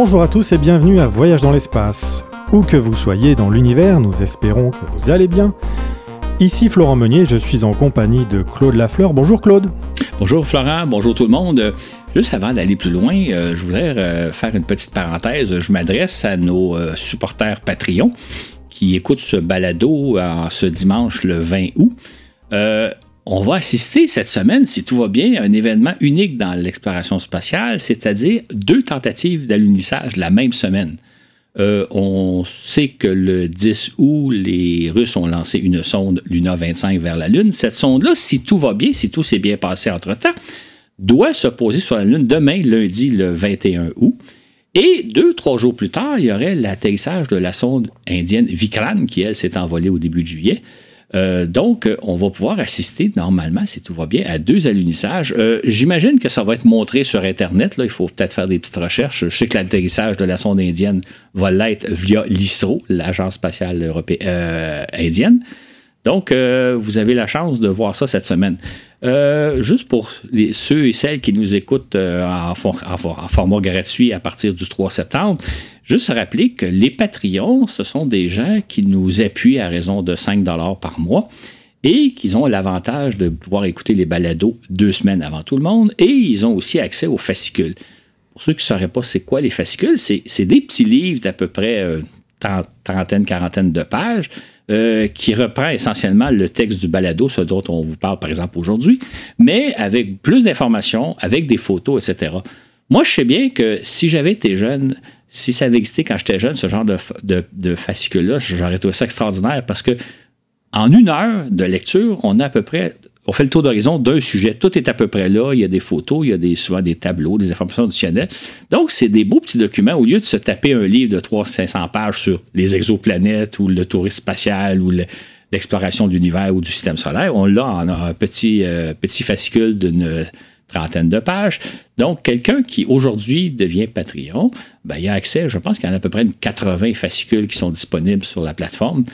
Bonjour à tous et bienvenue à Voyage dans l'espace. Où que vous soyez dans l'univers, nous espérons que vous allez bien. Ici Florent Meunier, je suis en compagnie de Claude Lafleur. Bonjour Claude. Bonjour Florent, bonjour tout le monde. Juste avant d'aller plus loin, euh, je voudrais euh, faire une petite parenthèse. Je m'adresse à nos euh, supporters Patreon qui écoutent ce balado en ce dimanche le 20 août. On va assister cette semaine, si tout va bien, à un événement unique dans l'exploration spatiale, c'est-à-dire deux tentatives d'alunissage la même semaine. on sait que le 10 août, les Russes ont lancé une sonde Luna 25 vers la Lune. Cette sonde-là, si tout va bien, si tout s'est bien passé entre-temps, doit se poser sur la Lune demain, lundi, le 21 août. Et deux, trois jours plus tard, il y aurait l'atterrissage de la sonde indienne Vikran, qui, elle, s'est envolée au début de juillet. Euh, donc, on va pouvoir assister normalement, si tout va bien, à deux alunissages. Euh, j'imagine que ça va être montré sur Internet. Là. Il faut peut-être faire des petites recherches. Je sais que l'atterrissage de la sonde indienne va l'être via l'ISRO, l'Agence spatiale européenne, euh, indienne. Donc, vous avez la chance de voir ça cette semaine. Euh, juste pour ceux et celles qui nous écoutent euh, en, format gratuit à partir du 3 septembre, juste rappeler que les Patreons, ce sont des gens qui nous appuient à raison de 5 par mois et qu'ils ont l'avantage de pouvoir écouter les balados deux semaines avant tout le monde et ils ont aussi accès aux fascicules. Pour ceux qui ne sauraient pas c'est quoi les fascicules, c'est des petits livres d'à peu près euh, trentaine, quarantaine de pages euh, qui reprend essentiellement le texte du balado, ce dont on vous parle par exemple aujourd'hui, mais avec plus d'informations, avec des photos, etc. Moi, je sais bien que si j'avais été jeune, si ça avait existé quand j'étais jeune, ce genre de, de, de fascicule-là, j'aurais trouvé ça extraordinaire parce que en une heure de lecture, on a à peu près on fait le tour d'horizon d'un sujet. Tout est à peu près là. Il y a des photos, il y a des, souvent des tableaux, des informations additionnelles. Donc, c'est des beaux petits documents. Au lieu de se taper un livre de 300-500 pages sur les exoplanètes ou le tourisme spatial ou l'exploration de l'univers ou du système solaire, on l'a en un petit, euh, fascicule d'une trentaine de pages. Donc, quelqu'un qui aujourd'hui devient Patreon, ben, il a accès, je pense qu'il y en a à peu près une 80 fascicules qui sont disponibles sur la plateforme.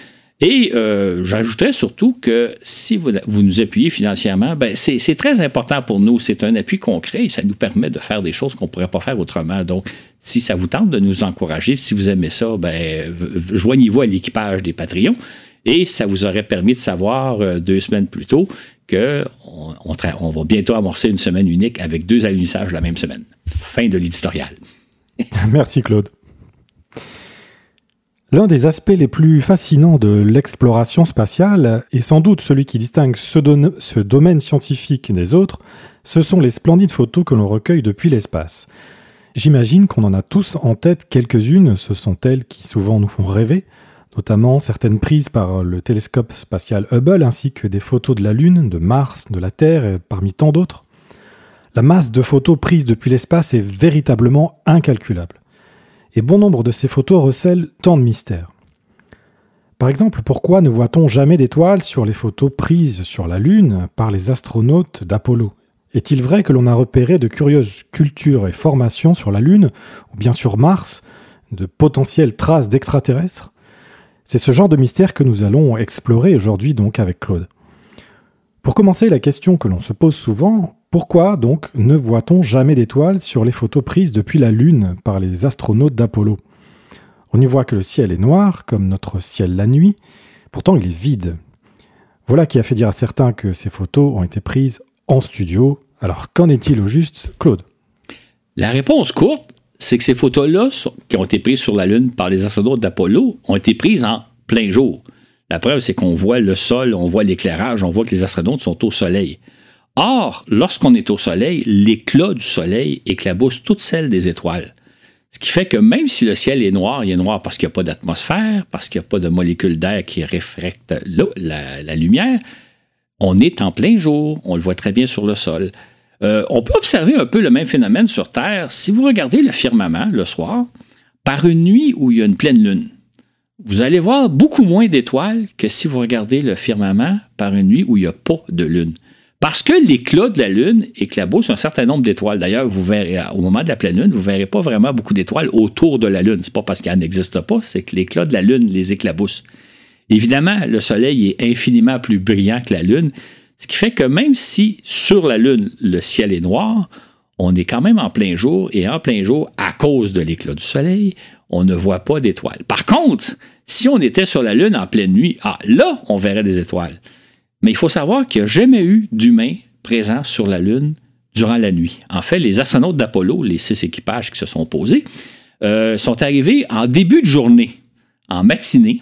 Et euh, j'ajouterais surtout que si vous, nous appuyez financièrement, ben c'est très important pour nous. C'est un appui concret et ça nous permet de faire des choses qu'on ne pourrait pas faire autrement. Donc, si ça vous tente de nous encourager, si vous aimez ça, ben, joignez-vous à l'équipage des Patreons. Et ça vous aurait permis de savoir euh, deux semaines plus tôt qu'on on, va bientôt amorcer une semaine unique avec deux alunissages la même semaine. Fin de l'éditorial. Merci Claude. L'un des aspects les plus fascinants de l'exploration spatiale, et sans doute celui qui distingue ce, domaine scientifique des autres, ce sont les splendides photos que l'on recueille depuis l'espace. J'imagine qu'on en a tous en tête quelques-unes, ce sont elles qui souvent nous font rêver, notamment certaines prises par le télescope spatial Hubble ainsi que des photos de la Lune, de Mars, de la Terre et parmi tant d'autres. La masse de photos prises depuis l'espace est véritablement incalculable et bon nombre de ces photos recèlent tant de mystères. Par exemple, pourquoi ne voit-on jamais d'étoiles sur les photos prises sur la Lune par les astronautes d'Apollo? Est-il vrai que l'on a repéré de curieuses cultures et formations sur la Lune, ou bien sur Mars, de potentielles traces d'extraterrestres? C'est ce genre de mystère que nous allons explorer aujourd'hui donc avec Claude. Pour commencer, la question que l'on se pose souvent, pourquoi donc ne voit-on jamais d'étoiles sur les photos prises depuis la Lune par les astronautes d'Apollo? On y voit que le ciel est noir, comme notre ciel la nuit, pourtant il est vide. Voilà qui a fait dire à certains que ces photos ont été prises en studio. Alors qu'en est-il au juste, Claude? La réponse courte, c'est que ces photos-là, qui ont été prises sur la Lune par les astronautes d'Apollo, ont été prises en plein jour. La preuve, c'est qu'on voit le sol, on voit l'éclairage, on voit que les astronautes sont au soleil. Or, lorsqu'on est au Soleil, l'éclat du Soleil éclabousse toutes celles des étoiles. Ce qui fait que même si le ciel est noir, il est noir parce qu'il n'y a pas d'atmosphère, parce qu'il n'y a pas de molécules d'air qui réfractent la, lumière, on est en plein jour, on le voit très bien sur le sol. Euh, on peut observer un peu le même phénomène sur Terre si vous regardez le firmament le soir par une nuit où il y a une pleine lune. Vous allez voir beaucoup moins d'étoiles que si vous regardez le firmament par une nuit où il n'y a pas de lune. Parce que l'éclat de la Lune éclabousse un certain nombre d'étoiles. D'ailleurs, vous verrez, au moment de la pleine Lune, vous ne verrez pas vraiment beaucoup d'étoiles autour de la Lune. Ce n'est pas parce qu'elle n'existe pas, c'est que l'éclat de la Lune les éclabousse. Évidemment, le Soleil est infiniment plus brillant que la Lune, ce qui fait que même si sur la Lune, le ciel est noir, on est quand même en plein jour et en plein jour, à cause de l'éclat du soleil, on ne voit pas d'étoiles. Par contre, si on était sur la Lune en pleine nuit, ah, là, on verrait des étoiles. Mais il faut savoir qu'il n'y a jamais eu d'humains présents sur la Lune durant la nuit. En fait, les astronautes d'Apollo, les six équipages qui se sont posés, euh, sont arrivés en début de journée, en matinée,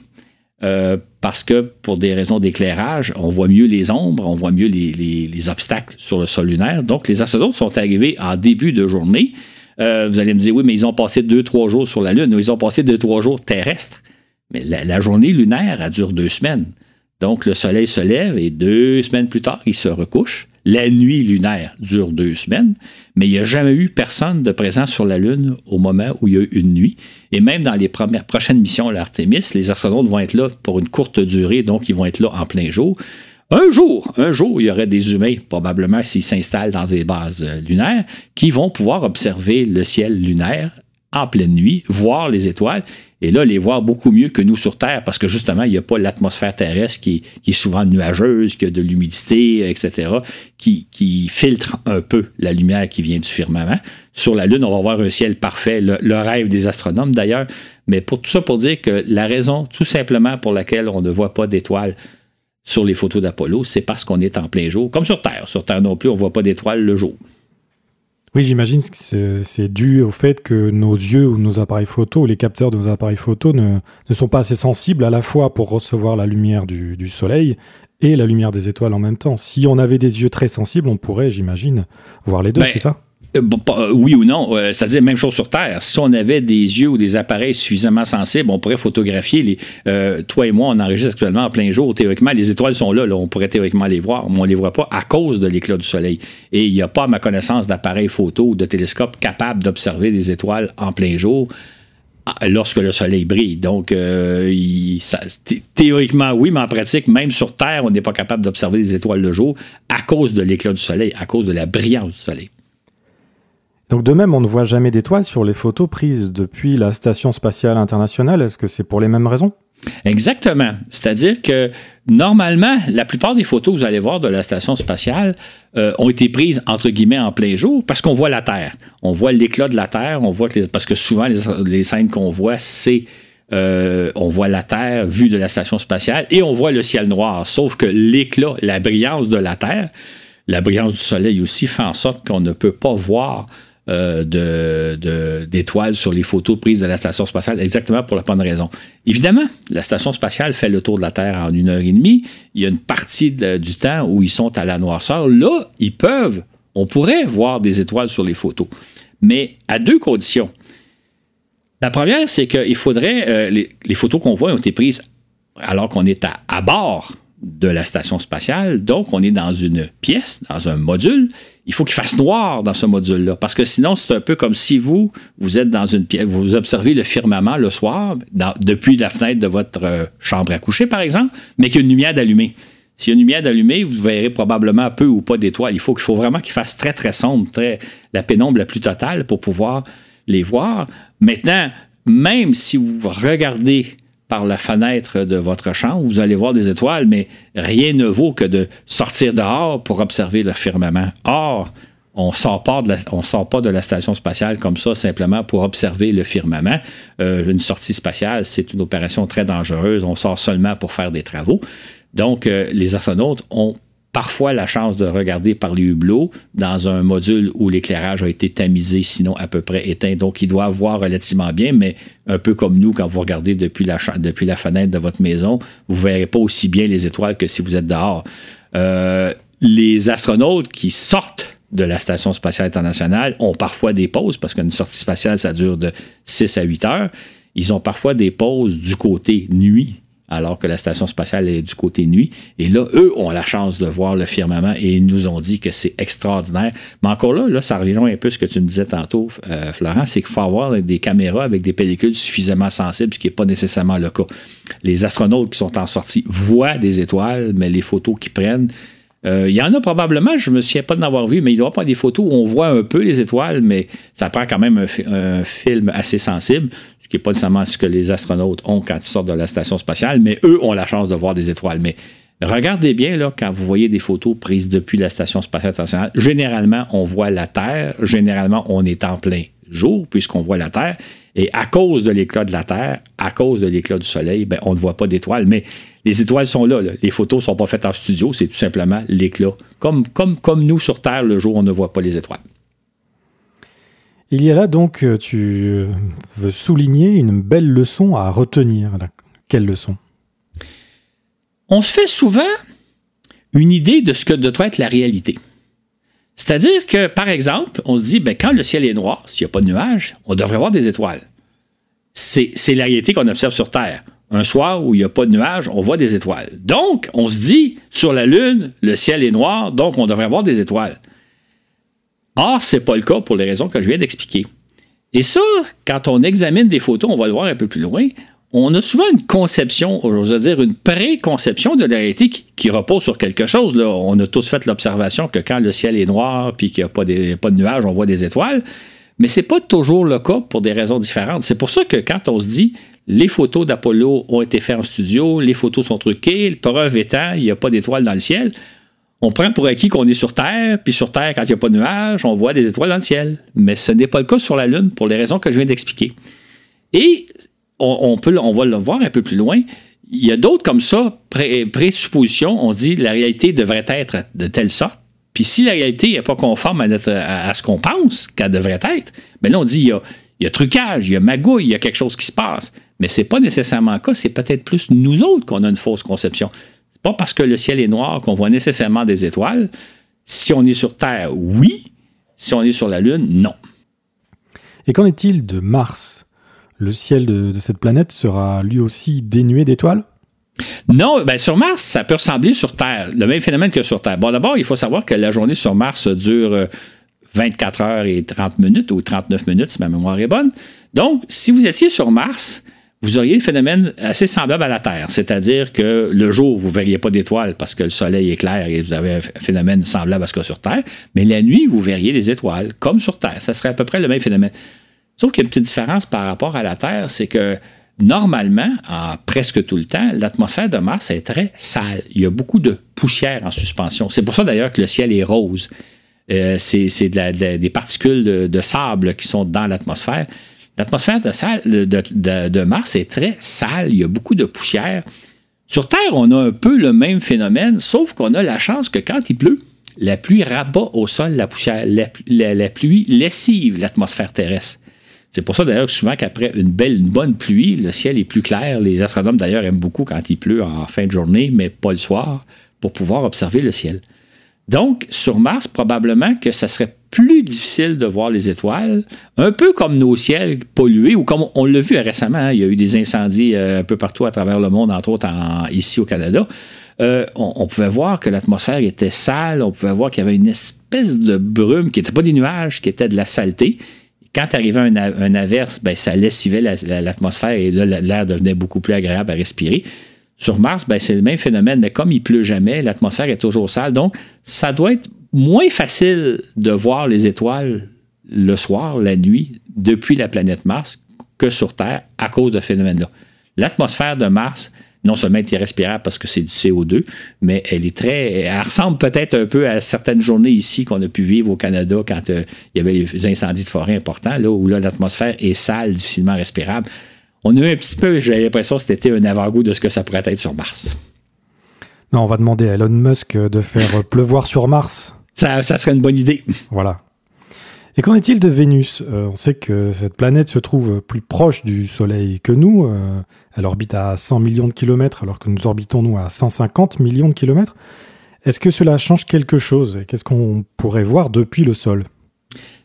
euh, parce que pour des raisons d'éclairage, on voit mieux les ombres, on voit mieux les, obstacles sur le sol lunaire. Donc, les astronautes sont arrivés en début de journée. Euh, vous allez me dire, oui, mais ils ont passé deux, trois jours sur la Lune. Ils ont passé deux, trois jours terrestres. Mais la, journée lunaire, elle dure deux semaines. Donc, le soleil se lève et deux semaines plus tard, il se recouche. La nuit lunaire dure deux semaines, mais il n'y a jamais eu personne de présent sur la Lune au moment où il y a eu une nuit. Et même dans les prochaines missions à l'Artemis, les astronautes vont être là pour une courte durée, donc ils vont être là en plein jour. Un jour, un jour, il y aurait des humains, probablement s'ils s'installent dans des bases euh, lunaires, qui vont pouvoir observer le ciel lunaire en pleine nuit, voir les étoiles et là, les voir beaucoup mieux que nous sur Terre, parce que justement, il n'y a pas l'atmosphère terrestre qui, est souvent nuageuse, qui a de l'humidité, etc., qui, filtre un peu la lumière qui vient du firmament. Sur la Lune, on va voir un ciel parfait, le, rêve des astronomes d'ailleurs. Mais pour tout ça, pour dire que la raison, tout simplement, pour laquelle on ne voit pas d'étoiles sur les photos d'Apollo, c'est parce qu'on est en plein jour, comme sur Terre. Sur Terre non plus, on ne voit pas d'étoiles le jour. Oui, j'imagine que c'est dû au fait que nos yeux ou nos appareils photo, ou les capteurs de nos appareils photo ne, ne, sont pas assez sensibles à la fois pour recevoir la lumière du, du, soleil et la lumière des étoiles en même temps. Si on avait des yeux très sensibles, on pourrait, j'imagine, voir les deux, ben, c'est ça? Oui ou non, euh, c'est-à-dire même chose sur Terre. Si on avait des yeux ou des appareils suffisamment sensibles, on pourrait photographier les. toi et moi, on enregistre actuellement en plein jour. Théoriquement, les étoiles sont là, on pourrait théoriquement les voir, mais on ne les voit pas à cause de l'éclat du soleil. Et il n'y a pas, à ma connaissance, d'appareil photo ou de télescope capable d'observer des étoiles en plein jour ah, lorsque le soleil brille. Donc, théoriquement, oui, mais en pratique, même sur Terre, on n'est pas capable d'observer des étoiles le jour à cause de l'éclat du soleil, à cause de la brillance du soleil. Donc de même, on ne voit jamais d'étoiles sur les photos prises depuis la Station spatiale internationale. Est-ce que c'est pour les mêmes raisons? Exactement. C'est-à-dire que normalement, la plupart des photos que vous allez voir de la station spatiale euh, ont été prises entre guillemets en plein jour parce qu'on voit la Terre. On voit l'éclat de la Terre, on voit parce que souvent les, scènes qu'on voit, c'est euh, on voit la Terre vue de la station spatiale et on voit le ciel noir. Sauf que l'éclat, la brillance de la Terre, la brillance du Soleil aussi fait en sorte qu'on ne peut pas voir euh, d'étoiles sur les photos prises de la station spatiale, exactement pour la bonne raison. Évidemment, la station spatiale fait le tour de la Terre en une heure et demie. Il y a une partie du temps où ils sont à la noirceur. Là, ils peuvent, on pourrait voir des étoiles sur les photos, mais à deux conditions. La première, c'est qu'il faudrait, euh, les, photos qu'on voit ont été prises alors qu'on est à bord de la station spatiale. Donc, on est dans une pièce, dans un module. Il faut qu'il fasse noir dans ce module-là, parce que sinon, c'est un peu comme si vous, vous êtes dans une pièce, vous observez le firmament le soir, depuis la fenêtre de votre euh, chambre à coucher, par exemple, mais qu'il y a une lumière d'allumée. S'il y a une lumière d'allumée, vous verrez probablement peu ou pas d'étoiles. Il faut vraiment qu'il fasse très, très sombre, très, la pénombre la plus totale pour pouvoir les voir. Maintenant, même si vous regardez par la fenêtre de votre chambre, vous allez voir des étoiles, mais rien ne vaut que de sortir dehors pour observer le firmament. Or, on ne sort, pas de la station spatiale comme ça simplement pour observer le firmament. Euh, une sortie spatiale, c'est une opération très dangereuse. On sort seulement pour faire des travaux. Donc, euh, les astronautes ont parfois la chance de regarder par les hublots dans un module où l'éclairage a été tamisé, sinon à peu près éteint. Donc, il doit voir relativement bien, mais un peu comme nous, quand vous regardez depuis la, depuis la fenêtre de votre maison, vous ne verrez pas aussi bien les étoiles que si vous êtes dehors. Euh, les astronautes qui sortent de la Station spatiale internationale ont parfois des pauses, parce qu'une sortie spatiale, ça dure de 6 à 8 heures. Ils ont parfois des pauses du côté nuit alors que la station spatiale est du côté nuit. Et là, eux ont la chance de voir le firmament et ils nous ont dit que c'est extraordinaire. Mais encore là, là, ça rejoint un peu ce que tu me disais tantôt, euh, Florent, c'est qu'il faut avoir des caméras avec des pellicules suffisamment sensibles, ce qui n'est pas nécessairement le cas. Les astronautes qui sont en sortie voient des étoiles, mais les photos qu'ils prennent, euh, il y en a probablement, je ne me souviens pas d'en avoir vu, mais il doit y avoir des photos où on voit un peu les étoiles, mais ça prend quand même un film assez sensible qui n'est pas nécessairement ce que les astronautes ont quand ils sortent de la station spatiale, mais eux ont la chance de voir des étoiles. Mais Regardez bien là, quand vous voyez des photos prises depuis la Station spatiale internationale. Généralement, on voit la Terre. Généralement, on est en plein jour puisqu'on voit la Terre. Et à cause de l'éclat de la Terre, à cause de l'éclat du Soleil, ben, on ne voit pas d'étoiles. Mais les étoiles sont là, Les photos ne sont pas faites en studio, c'est tout simplement l'éclat. Comme, comme, comme nous sur Terre, le jour, on ne voit pas les étoiles. Il y a là donc, euh, tu veux souligner une belle leçon à retenir. Quelle leçon? On se fait souvent une idée de ce que doit être la réalité. C'est-à-dire que, par exemple, on se dit, ben, quand le ciel est noir, s'il n'y a pas de nuages, on devrait voir des étoiles. C'est la réalité qu'on observe sur Terre. Un soir où il n'y a pas de nuages, on voit des étoiles. Donc, on se dit, sur la Lune, le ciel est noir, donc on devrait voir des étoiles. Or, ce n'est pas le cas pour les raisons que je viens d'expliquer. Et ça, quand on examine des photos, on va le voir un peu plus loin, on a souvent une conception, je dire une préconception de la réalité qui, repose sur quelque chose. On a tous fait l'observation que quand le ciel est noir puis qu'il n'y a pas, pas de nuages, on voit des étoiles. Mais ce n'est pas toujours le cas pour des raisons différentes. C'est pour ça que quand on se dit les photos d'Apollo ont été faites en studio, les photos sont truquées, preuve étant, il n'y a pas d'étoiles dans le ciel, on prend pour acquis qu'on est sur Terre, puis sur Terre, quand il n'y a pas de nuages, on voit des étoiles dans le ciel. Mais ce n'est pas le cas sur la Lune pour les raisons que je viens d'expliquer. Et on, peut, va le voir un peu plus loin. Il y a d'autres comme ça, présuppositions. On dit la réalité devrait être de telle sorte. Puis si la réalité n'est pas conforme à, ce qu'on pense qu'elle devrait être, bien là, on dit il y, a, il y a trucage, il y a magouille, il y a quelque chose qui se passe. Mais ce n'est pas nécessairement le cas, c'est peut-être plus nous autres qu'on a une fausse conception. C'est pas parce que le ciel est noir qu'on voit nécessairement des étoiles. Si on est sur Terre, oui. Si on est sur la Lune, non. Et qu'en est-il de Mars? Le ciel de, cette planète sera lui aussi dénué d'étoiles? Non, ben sur Mars, ça peut ressembler sur Terre, le même phénomène que sur Terre. Bon, d'abord, il faut savoir que la journée sur Mars dure 24 euh, heures et 30 minutes ou 39 minutes, si ma mémoire est bonne. Donc, si vous étiez sur Mars, vous auriez un phénomène assez semblable à la Terre, c'est-à-dire que le jour, vous ne verriez pas d'étoiles parce que le soleil est clair et vous avez un phénomène semblable à ce que sur Terre, mais la nuit, vous verriez des étoiles, comme sur Terre. Ça serait à peu près le même phénomène. Sauf qu'il y a une petite différence par rapport à la Terre, c'est que normalement, en presque tout le temps, l'atmosphère de Mars est très sale. Il y a beaucoup de poussière en suspension. C'est pour ça d'ailleurs que le ciel est rose. Euh, c'est des particules de, sable qui sont dans l'atmosphère. L'atmosphère de, Mars est très sale, il y a beaucoup de poussière. Sur Terre, on a un peu le même phénomène, sauf qu'on a la chance que quand il pleut, la pluie rabat au sol la poussière. La, pluie lessive l'atmosphère terrestre. C'est pour ça d'ailleurs que souvent qu'après une belle, une bonne pluie, le ciel est plus clair. Les astronomes d'ailleurs aiment beaucoup quand il pleut en fin de journée, mais pas le soir, pour pouvoir observer le ciel. Donc, sur Mars, probablement que ça serait plus difficile de voir les étoiles, un peu comme nos ciels pollués, ou comme on, l'a vu récemment, hein, il y a eu des incendies euh, un peu partout à travers le monde, entre autres ici au Canada. Euh, on, pouvait voir que l'atmosphère était sale, on pouvait voir qu'il y avait une espèce de brume qui n'était pas des nuages, qui était de la saleté. Quand arrivait un, un averse, ben, ça lessivait l'atmosphère et l'air devenait beaucoup plus agréable à respirer. Sur Mars, ben, c'est le même phénomène, mais comme il pleut jamais, l'atmosphère est toujours sale. Donc, ça doit être moins facile de voir les étoiles le soir, la nuit, depuis la planète Mars que sur Terre à cause de ce phénomène-là. L'atmosphère de Mars, non seulement est irrespirable parce que c'est du CO2, mais elle est très. Elle ressemble peut-être un peu à certaines journées ici qu'on a pu vivre au Canada quand euh, il y avait les incendies de forêt importants, là où l'atmosphère est sale, difficilement respirable. On a eu un petit peu, j'ai l'impression que c'était un avant-goût de ce que ça pourrait être sur Mars. Non, on va demander à Elon Musk de faire pleuvoir sur Mars. Ça, serait une bonne idée. Voilà. Et qu'en est-il de Vénus? Euh, On sait que cette planète se trouve plus proche du Soleil que nous. Euh, elle orbite à 100 millions de kilomètres alors que nous orbitons, nous, à 150 millions de kilomètres. Est-ce que cela change quelque chose? Qu'est-ce qu'on pourrait voir depuis le sol?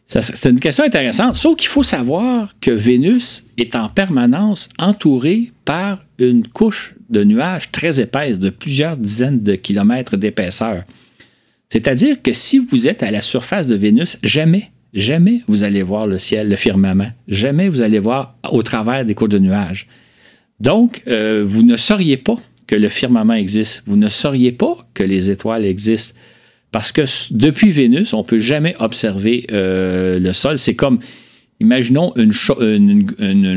C'est une question intéressante, sauf qu'il faut savoir que Vénus est en permanence entourée par une couche de nuages très épaisse de plusieurs dizaines de kilomètres d'épaisseur. C'est-à-dire que si vous êtes à la surface de Vénus, jamais, jamais vous allez voir le ciel, le firmament. Jamais vous allez voir au travers des couches de nuages. Donc, euh, vous ne sauriez pas que le firmament existe. Vous ne sauriez pas que les étoiles existent. Parce que depuis Vénus, on ne peut jamais observer euh, le sol. C'est comme Imaginons une,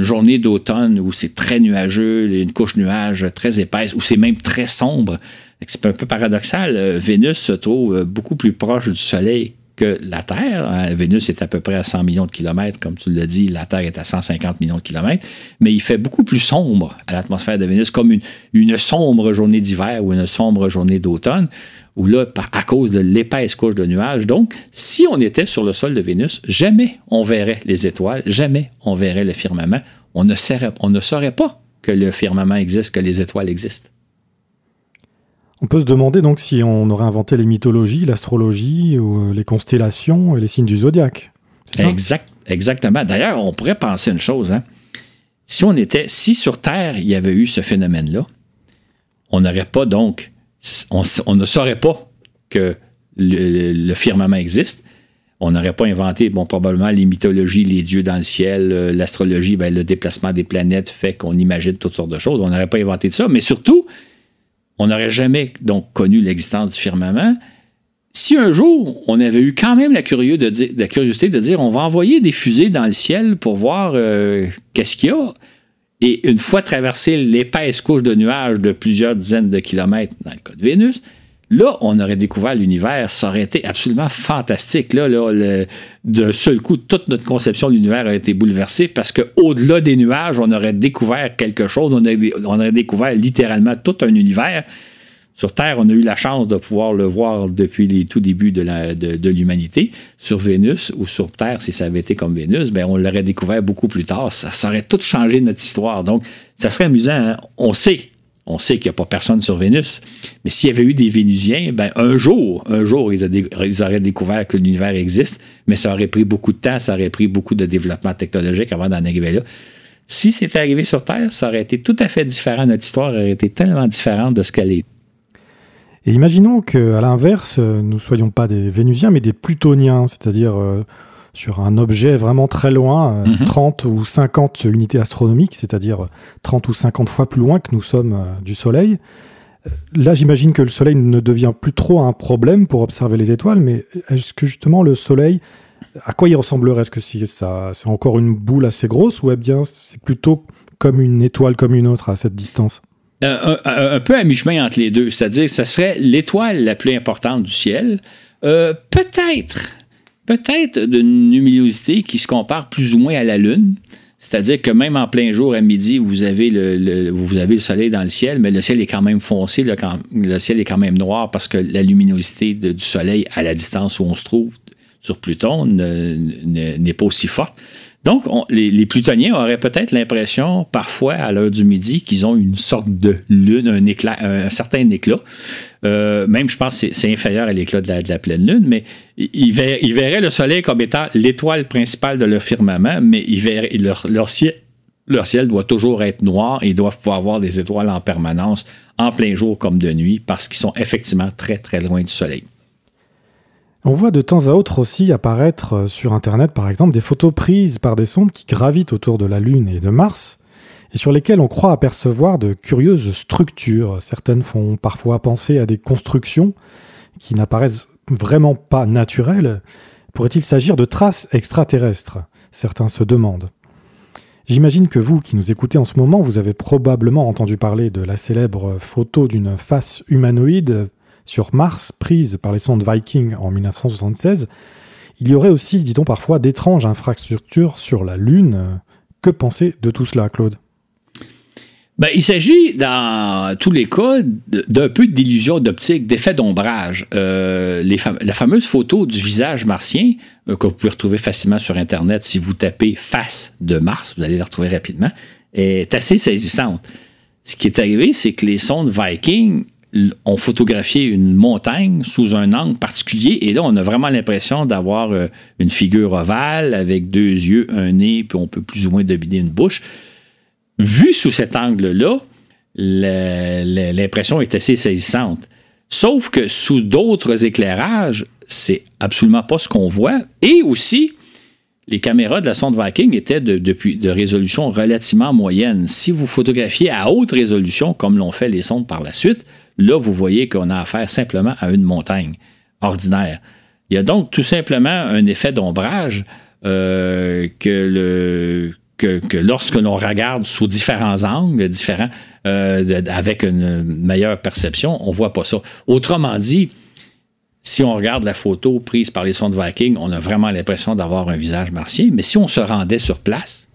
journée d'automne où c'est très nuageux, une couche de nuages très épaisse, où c'est même très sombre. C'est un peu paradoxal. Euh, Vénus se trouve beaucoup plus proche du Soleil que la Terre. Hein. Vénus est à peu près à 100 millions de kilomètres, comme tu l'as dit, la Terre est à 150 millions de kilomètres, mais il fait beaucoup plus sombre à l'atmosphère de Vénus, comme une, sombre journée d'hiver ou une sombre journée d'automne ou là, à cause de l'épaisse couche de nuages. Donc, si on était sur le sol de Vénus, jamais on verrait les étoiles, jamais on verrait le firmament. On ne saurait pas que le firmament existe, que les étoiles existent. On peut se demander donc si on aurait inventé les mythologies, l'astrologie ou euh, les constellations et les signes du zodiaque. Exact, exactement. D'ailleurs, on pourrait penser une chose. Hein. Si on était, si sur Terre il y avait eu ce phénomène-là, on n'aurait pas donc on, ne saurait pas que le, firmament existe. On n'aurait pas inventé, bon, probablement les mythologies, les dieux dans le ciel, euh, l'astrologie, ben, le déplacement des planètes fait qu'on imagine toutes sortes de choses. On n'aurait pas inventé ça, mais surtout, on n'aurait jamais donc connu l'existence du firmament. Si un jour, on avait eu quand même la, de la curiosité de dire on va envoyer des fusées dans le ciel pour voir euh, qu'est-ce qu'il y a, et une fois traversé l'épaisse couche de nuages de plusieurs dizaines de kilomètres dans le cas de Vénus, là, on aurait découvert l'univers. Ça aurait été absolument fantastique. Là, là d'un seul coup, toute notre conception de l'univers a été bouleversée parce qu'au-delà des nuages, on aurait découvert quelque chose. On on aurait découvert littéralement tout un univers sur Terre, on a eu la chance de pouvoir le voir depuis les tout débuts de, l'humanité. Sur Vénus ou sur Terre, si ça avait été comme Vénus, ben, on l'aurait découvert beaucoup plus tard. Ça, aurait tout changé notre histoire. Donc, ça serait amusant. Hein? On sait, on sait qu'il n'y a pas personne sur Vénus. Mais s'il y avait eu des Vénusiens, ben, un jour, un jour, ils, auraient découvert que l'univers existe. Mais ça aurait pris beaucoup de temps, ça aurait pris beaucoup de développement technologique avant d'en arriver là. Si c'était arrivé sur Terre, ça aurait été tout à fait différent. Notre histoire aurait été tellement différente de ce qu'elle est. Et imaginons qu'à l'inverse, nous ne soyons pas des Vénusiens, mais des Plutoniens, c'est-à-dire euh, sur un objet vraiment très loin, 30 euh, mhm. ou 50 unités astronomiques, c'est-à-dire 30 ou 50 fois plus loin que nous sommes euh, du Soleil. Là, j'imagine que le Soleil ne devient plus trop un problème pour observer les étoiles, mais est-ce que justement le Soleil, à quoi il ressemblerait? Est-ce que c'est encore une boule assez grosse ou bien c'est plutôt comme une étoile comme une autre à cette distance? Un, peu à mi-chemin entre les deux. C'est-à-dire que ce serait l'étoile la plus importante du ciel. Euh, peut-être, peut-être d'une luminosité qui se compare plus ou moins à la Lune. C'est-à-dire que même en plein jour, à midi, vous avez le, soleil dans le ciel, mais le ciel est quand même foncé, le, le ciel est quand même noir parce que la luminosité du soleil à la distance où on se trouve sur Pluton n'est pas aussi forte. Donc, les, plutoniens auraient peut-être l'impression, parfois, à l'heure du midi, qu'ils ont une sorte de lune, un, éclat, un, certain éclat. Euh, même, je pense c'est inférieur à l'éclat de la, pleine lune, mais ils verraient, le Soleil comme étant l'étoile principale de leur firmament, mais leur, ciel, leur ciel doit toujours être noir et ils doivent pouvoir avoir des étoiles en permanence, en plein jour comme de nuit, parce qu'ils sont effectivement très, très loin du Soleil. On voit de temps à autre aussi apparaître euh, sur Internet, par exemple, des photos prises par des sondes qui gravitent autour de la Lune et de Mars, et sur lesquelles on croit apercevoir de curieuses structures. Certaines font parfois penser à des constructions qui n'apparaissent vraiment pas naturelles. Pourrait-il s'agir de traces extraterrestres? Certains se demandent. J'imagine que vous qui nous écoutez en ce moment, vous avez probablement entendu parler de la célèbre photo d'une face humanoïde sur Mars prise par les sondes Viking en 1976, il y aurait aussi, dit-on parfois, d'étranges infrastructures sur la Lune. Que penser de tout cela, Claude? Ben, il s'agit, dans tous les cas, d'un peu d'illusion d'optique, d'effet d'ombrage. Euh, la fameuse photo du visage martien, euh, que vous pouvez retrouver facilement sur Internet si vous tapez face de Mars, vous allez la retrouver rapidement, est assez saisissante. Ce qui est arrivé, c'est que les sondes Viking ont photographié une montagne sous un angle particulier et là, on a vraiment l'impression d'avoir euh, une figure ovale avec deux yeux, un nez, puis on peut plus ou moins deviner une bouche. Vu sous cet angle-là, l'impression est assez saisissante. Sauf que sous d'autres éclairages, c'est absolument pas ce qu'on voit. Et aussi, les caméras de la sonde Viking étaient de, de résolution relativement moyenne. Si vous photographiez à haute résolution, comme l'ont fait les sondes par la suite, Là, vous voyez qu'on a affaire simplement à une montagne ordinaire. Il y a donc tout simplement un effet d'ombrage que, le, que, lorsque l'on regarde sous différents angles, différents, avec une meilleure perception, on ne voit pas ça. Autrement dit, si on regarde la photo prise par les sondes Viking, on a vraiment l'impression d'avoir un visage martien, mais si on se rendait sur place,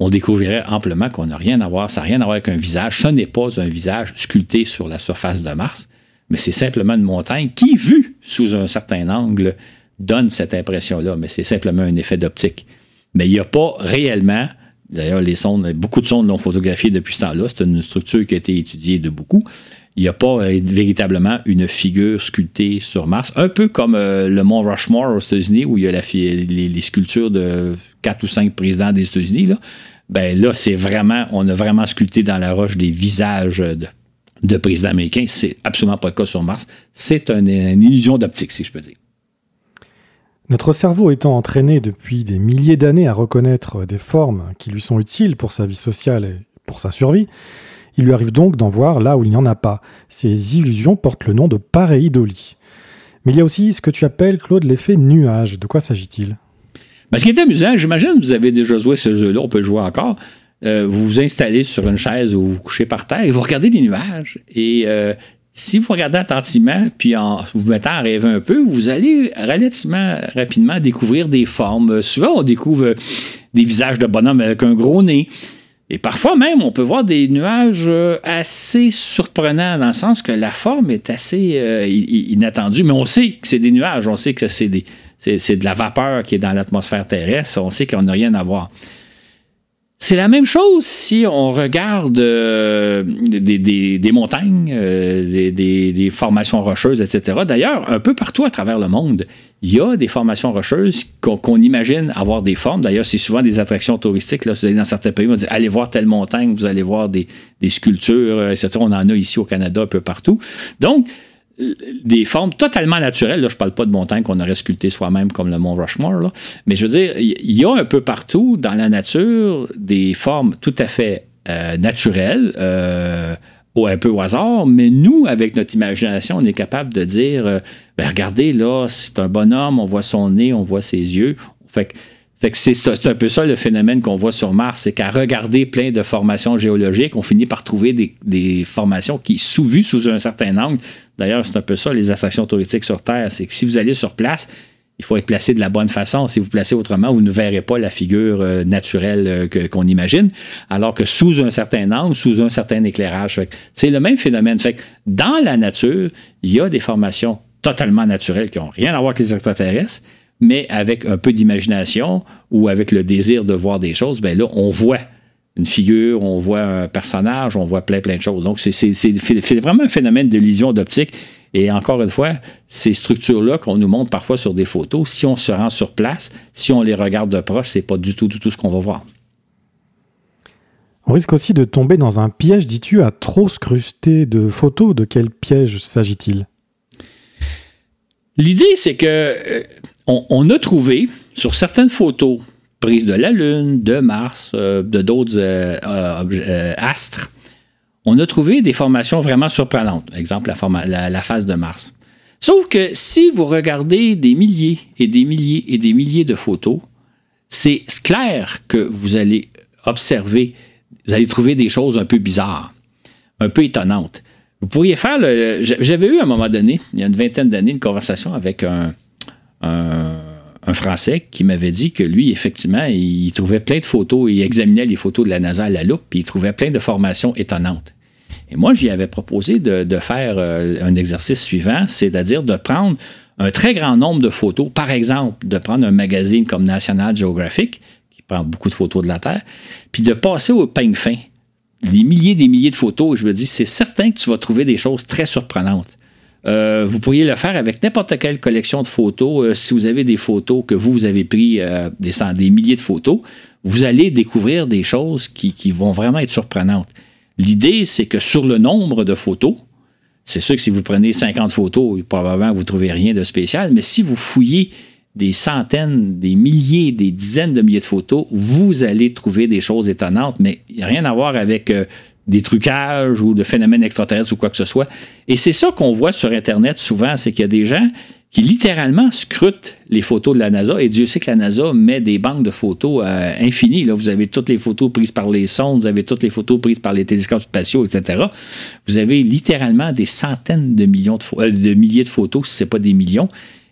on découvrirait amplement qu'on n'a rien à voir, ça n'a rien à voir avec un visage. Ce n'est pas un visage sculpté sur la surface de Mars, mais c'est simplement une montagne qui, vue sous un certain angle, donne cette impression-là, mais c'est simplement un effet d'optique. Mais il n'y a pas réellement, d'ailleurs, les sondes, beaucoup de sondes l'ont photographié depuis ce temps-là, c'est une structure qui a été étudiée de beaucoup il n'y a pas euh, véritablement une figure sculptée sur Mars. Un peu comme euh, le mont Rushmore aux États-Unis, où il y a les, sculptures de quatre ou cinq présidents des États-Unis. Là. Ben là, c'est vraiment, on a vraiment sculpté dans la roche des visages de, présidents américains. C'est absolument pas le cas sur Mars. C'est une, une illusion d'optique, si je peux dire. Notre cerveau étant entraîné depuis des milliers d'années à reconnaître des formes qui lui sont utiles pour sa vie sociale et pour sa survie, il lui arrive donc d'en voir là où il n'y en a pas. Ces illusions portent le nom de pareidolie. Mais il y a aussi ce que tu appelles, Claude, l'effet nuage. De quoi s'agit-il? Ben, Ce qui est amusant, j'imagine que vous avez déjà joué ce jeu-là, on peut le jouer encore. Euh, vous vous installez sur une chaise ou vous vous couchez par terre et vous regardez les nuages. Et euh, si vous regardez attentivement, puis en vous mettant à rêver un peu, vous allez relativement rapidement découvrir des formes. Souvent, on découvre des visages de bonhommes avec un gros nez. Et parfois même, on peut voir des nuages euh, assez surprenants dans le sens que la forme est assez euh, inattendue, mais on sait que c'est des nuages, on sait que c'est, de la vapeur qui est dans l'atmosphère terrestre, on sait qu'on n'a rien à voir. C'est la même chose si on regarde euh, des, montagnes, euh, des, formations rocheuses, etc. D'ailleurs, un peu partout à travers le monde, il y a des formations rocheuses qu'on imagine avoir des formes. D'ailleurs, c'est souvent des attractions touristiques. Là, dans certains pays, on dit allez voir telle montagne, vous allez voir des, sculptures, euh, etc. On en a ici au Canada, un peu partout. Donc, des formes totalement naturelles. Là, je ne parle pas de montagnes qu'on aurait sculptées soi-même comme le mont Rushmore, mais je veux dire, il y a un peu partout dans la nature des formes tout à fait euh, naturelles, euh, ou un peu au hasard, mais nous, avec notre imagination, on est capable de dire, euh, ben, regardez, là, c'est un bonhomme, on voit son nez, on voit ses yeux. Fait que fait c'est un peu ça le phénomène qu'on voit sur Mars, c'est qu'à regarder plein de formations géologiques, on finit par trouver des, formations qui, sous vues sous un certain angle, d'ailleurs, c'est un peu ça les attractions touristiques sur Terre, c'est que si vous allez sur place, il faut être placé de la bonne façon. Si vous placez autrement, vous ne verrez pas la figure euh, naturelle euh, qu'on imagine, alors que sous un certain angle, sous un certain éclairage. C'est le même phénomène. Fait dans la nature, il y a des formations totalement naturelles qui n'ont rien à voir avec les extraterrestres, mais avec un peu d'imagination ou avec le désir de voir des choses, ben là, on voit une figure, on voit un personnage, on voit plein, plein de choses. Donc, c'est vraiment un phénomène d'illusion d'optique. Et encore une fois, ces structures-là qu'on nous montre parfois sur des photos, si on se rend sur place, si on les regarde de proche, c'est pas du tout, du tout ce qu'on va voir. On risque aussi de tomber dans un piège, dis-tu, à trop scruster de photos. De quel piège s'agit-il? L'idée, c'est que euh, on, a trouvé sur certaines photos prises de la Lune, de Mars, euh, de d'autres euh, euh, astres, on a trouvé des formations vraiment surprenantes. Exemple, la, phase de Mars. Sauf que si vous regardez des milliers et des milliers et des milliers de photos, c'est clair que vous allez observer, vous allez trouver des choses un peu bizarres, un peu étonnantes. Vous pourriez faire. J'avais eu à un moment donné, il y a une vingtaine d'années, une conversation avec un, Français qui m'avait dit que lui, effectivement, il trouvait plein de photos, il examinait les photos de la NASA à la loupe, puis il trouvait plein de formations étonnantes. Et moi, j'y avais proposé de, faire euh, un exercice suivant, c'est-à-dire de prendre un très grand nombre de photos, par exemple, de prendre un magazine comme National Geographic, qui prend beaucoup de photos de la Terre, puis de passer au peigne fin, des milliers des milliers de photos. Je me dis, c'est certain que tu vas trouver des choses très surprenantes. Euh, vous pourriez le faire avec n'importe quelle collection de photos. Euh, si vous avez des photos que vous, avez pris euh, des, des, milliers de photos, vous allez découvrir des choses qui, vont vraiment être surprenantes. L'idée, c'est que sur le nombre de photos, c'est sûr que si vous prenez 50 photos, probablement vous ne trouvez rien de spécial, mais si vous fouillez des centaines, des milliers, des dizaines de milliers de photos, vous allez trouver des choses étonnantes, mais il n'y a rien à voir avec des trucages ou de phénomènes extraterrestres ou quoi que ce soit. Et c'est ça qu'on voit sur Internet souvent, c'est qu'il y a des gens qui littéralement scrute les photos de la NASA. Et Dieu sait que la NASA met des banques de photos euh, infinies. Là, vous avez toutes les photos prises par les sondes, vous avez toutes les photos prises par les télescopes spatiaux, etc. Vous avez littéralement des centaines de, millions de, euh, de milliers de photos, si ce n'est pas des millions.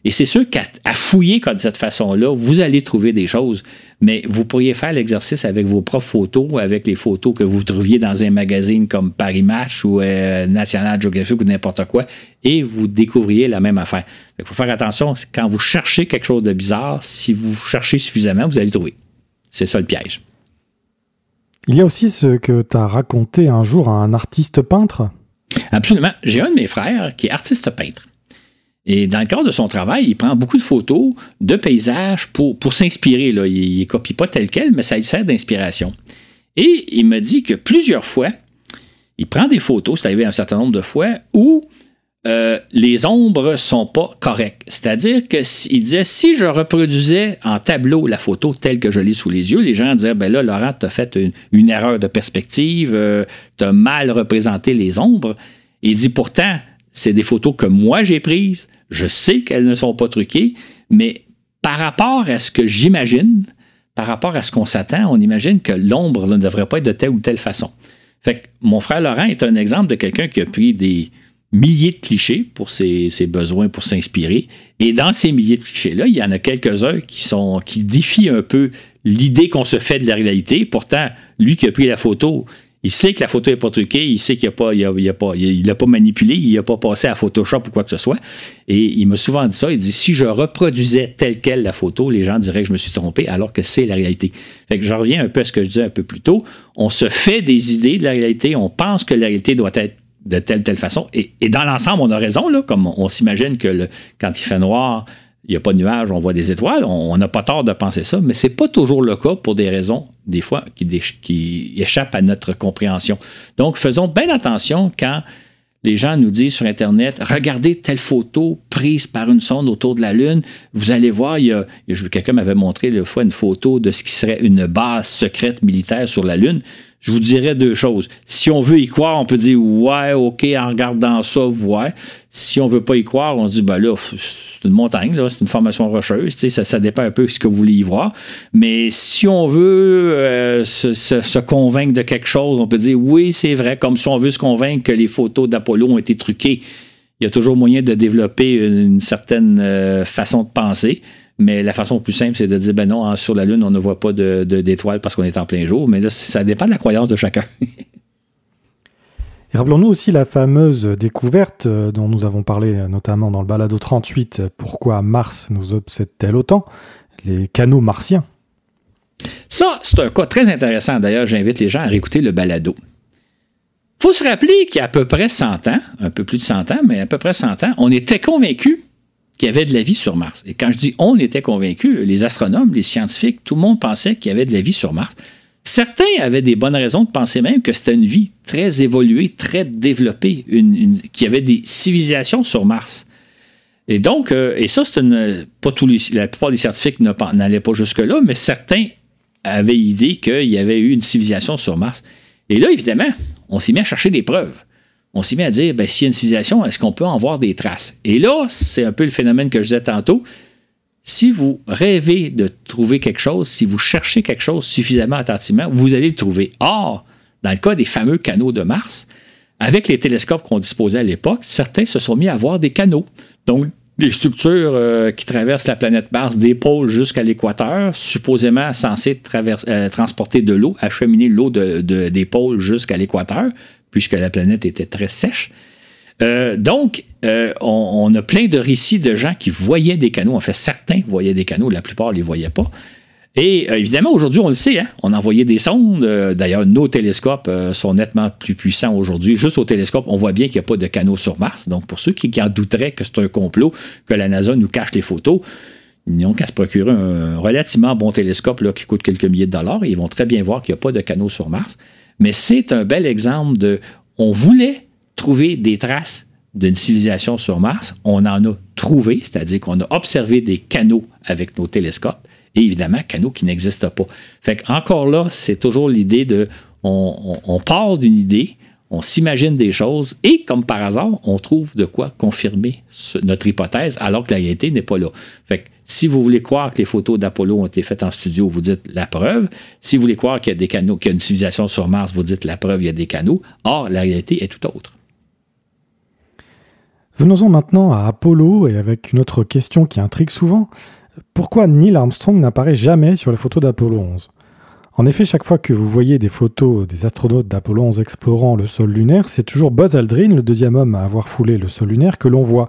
Et c'est sûr qu'à fouiller comme de cette façon-là, vous allez trouver des choses, mais vous pourriez faire l'exercice avec vos propres photos, avec les photos que vous trouviez dans un magazine comme Paris Match ou euh, National Geographic ou n'importe quoi, et vous découvriez la même affaire. Il faut faire attention, quand vous cherchez quelque chose de bizarre, si vous cherchez suffisamment, vous allez trouver. C'est ça le piège. Il y a aussi ce que tu as raconté un jour à un artiste peintre? Absolument. J'ai un de mes frères qui est artiste peintre. Et dans le cadre de son travail, il prend beaucoup de photos de paysages pour, pour s'inspirer. Il ne copie pas tel quel, mais ça lui sert d'inspiration. Et il me dit que plusieurs fois, il prend des photos, c'est arrivé un certain nombre de fois, où euh, les ombres sont pas correctes. C'est-à-dire qu'il disait, si je reproduisais en tableau la photo telle que je l'ai sous les yeux, les gens diraient, ben là, Laurent, tu as fait une, erreur de perspective, euh, tu as mal représenté les ombres. il dit, pourtant, c'est des photos que moi j'ai prises, je sais qu'elles ne sont pas truquées, mais par rapport à ce que j'imagine, par rapport à ce qu'on s'attend, on imagine que l'ombre ne devrait pas être de telle ou telle façon. Fait que mon frère Laurent est un exemple de quelqu'un qui a pris des milliers de clichés pour ses, besoins, pour s'inspirer. Et dans ces milliers de clichés-là, il y en a quelques-uns qui qui défient un peu l'idée qu'on se fait de la réalité. Pourtant, lui qui a pris la photo, il sait que la photo n'est pas truquée, il sait qu'il n'a pas, il a, pas, il pas manipulé, il n'a pas passé à Photoshop ou quoi que ce soit. Et il m'a souvent dit ça. Il dit si je reproduisais telle quelle la photo, les gens diraient que je me suis trompé, alors que c'est la réalité. Fait que je reviens un peu à ce que je disais un peu plus tôt. On se fait des idées de la réalité, on pense que la réalité doit être de telle telle façon. Et, dans l'ensemble, on a raison, là, comme on, s'imagine que le, quand il fait noir, il n'y a pas de nuages, on voit des étoiles. On n'a pas tort de penser ça, mais ce n'est pas toujours le cas pour des raisons, des fois, qui, échappent à notre compréhension. Donc, faisons bien attention quand les gens nous disent sur Internet, regardez telle photo prise par une sonde autour de la Lune. Vous allez voir, y a, quelqu'un m'avait montré une fois une photo de ce qui serait une base secrète militaire sur la Lune je vous dirais deux choses. Si on veut y croire, on peut dire ouais, OK, en regardant ça, ouais. Si on veut pas y croire, on se dit ben là, une montagne, c'est une formation rocheuse, ça, dépend un peu de ce que vous voulez y voir. Mais si on veut euh, se, convaincre de quelque chose, on peut dire oui, c'est vrai, comme si on veut se convaincre que les photos d'Apollo ont été truquées. Il y a toujours moyen de développer une, certaine euh, façon de penser. Mais la façon plus simple, c'est de dire, ben non, sur la Lune, on ne voit pas d'étoiles parce qu'on est en plein jour. Mais là, ça dépend de la croyance de chacun. Rappelons-nous aussi la fameuse découverte euh, dont nous avons parlé euh, notamment dans le balado 38, pourquoi Mars nous obsède-t-elle autant? Les canaux martiens. Ça, c'est un cas très intéressant. D'ailleurs, j'invite les gens à réécouter le balado. Il faut se rappeler qu'il y a à peu près 100 ans, un peu plus de 100 ans, mais à peu près 100 ans, on était convaincus qu'il y avait de la vie sur Mars. Et quand je dis on était convaincus, les astronomes, les scientifiques, tout le monde pensait qu'il y avait de la vie sur Mars. Certains avaient des bonnes raisons de penser même que c'était une vie très évoluée, très développée, qu'il y avait des civilisations sur Mars. Et donc, euh, et ça, c'est une. Pas tous les, la plupart des scientifiques n'allaient pas jusque-là, mais certains avaient l'idée qu'il y avait eu une civilisation sur Mars. Et là, évidemment, on s'est mis à chercher des preuves on s'y met à dire, ben, s'il y a une civilisation, est-ce qu'on peut en voir des traces? Et là, c'est un peu le phénomène que je disais tantôt. Si vous rêvez de trouver quelque chose, si vous cherchez quelque chose suffisamment attentivement, vous allez le trouver. Or, dans le cas des fameux canaux de Mars, avec les télescopes qu'on disposait à l'époque, certains se sont mis à voir des canaux. Donc, des structures euh, qui traversent la planète Mars des pôles jusqu'à l'équateur, supposément censées euh, transporter de l'eau, acheminer l'eau des pôles jusqu'à l'équateur puisque la planète était très sèche. Euh, donc, euh, on, a plein de récits de gens qui voyaient des canaux. En fait, certains voyaient des canaux, la plupart ne les voyaient pas. Et euh, évidemment, aujourd'hui, on le sait, hein, on envoyait des sondes. D'ailleurs, nos télescopes sont nettement plus puissants aujourd'hui. Juste au télescope, on voit bien qu'il n'y a pas de canaux sur Mars. Donc, pour ceux qui, en douteraient que c'est un complot, que la NASA nous cache les photos, ils n'ont qu'à se procurer un relativement bon télescope là, qui coûte quelques milliers de dollars. Ils vont très bien voir qu'il n'y a pas de canaux sur Mars. Mais c'est un bel exemple de. On voulait trouver des traces d'une civilisation sur Mars. On en a trouvé, c'est-à-dire qu'on a observé des canaux avec nos télescopes. Et évidemment, canaux qui n'existent pas. Fait encore là, c'est toujours l'idée de. On, part d'une idée, on s'imagine des choses et, comme par hasard, on trouve de quoi confirmer notre hypothèse alors que la réalité n'est pas là. Fait si vous voulez croire que les photos d'Apollo ont été faites en studio, vous dites la preuve. Si vous voulez croire qu'il y a des canaux, qu'il y a une civilisation sur Mars, vous dites la preuve, il y a des canaux. Or, la réalité est tout autre. Venons-en maintenant à Apollo et avec une autre question qui intrigue souvent. Pourquoi Neil Armstrong n'apparaît jamais sur les photos d'Apollo 11 En effet, chaque fois que vous voyez des photos des astronautes d'Apollo 11 explorant le sol lunaire, c'est toujours Buzz Aldrin, le deuxième homme à avoir foulé le sol lunaire, que l'on voit.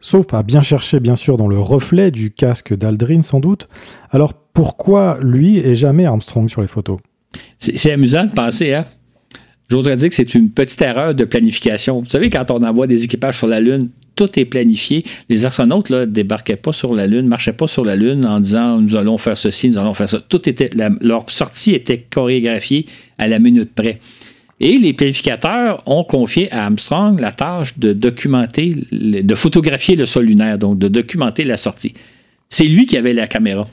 Sauf à bien chercher, bien sûr, dans le reflet du casque d'Aldrin, sans doute. Alors pourquoi lui et jamais Armstrong sur les photos? C'est amusant de penser, hein J'oserais dire que c'est une petite erreur de planification. Vous savez, quand on envoie des équipages sur la Lune, tout est planifié. Les astronautes ne débarquaient pas sur la Lune, marchaient pas sur la Lune en disant nous allons faire ceci, nous allons faire ça. Tout était, leur sortie était chorégraphiée à la minute près. Et les planificateurs ont confié à Armstrong la tâche de documenter, de photographier le sol lunaire, donc de documenter la sortie. C'est lui qui avait la caméra.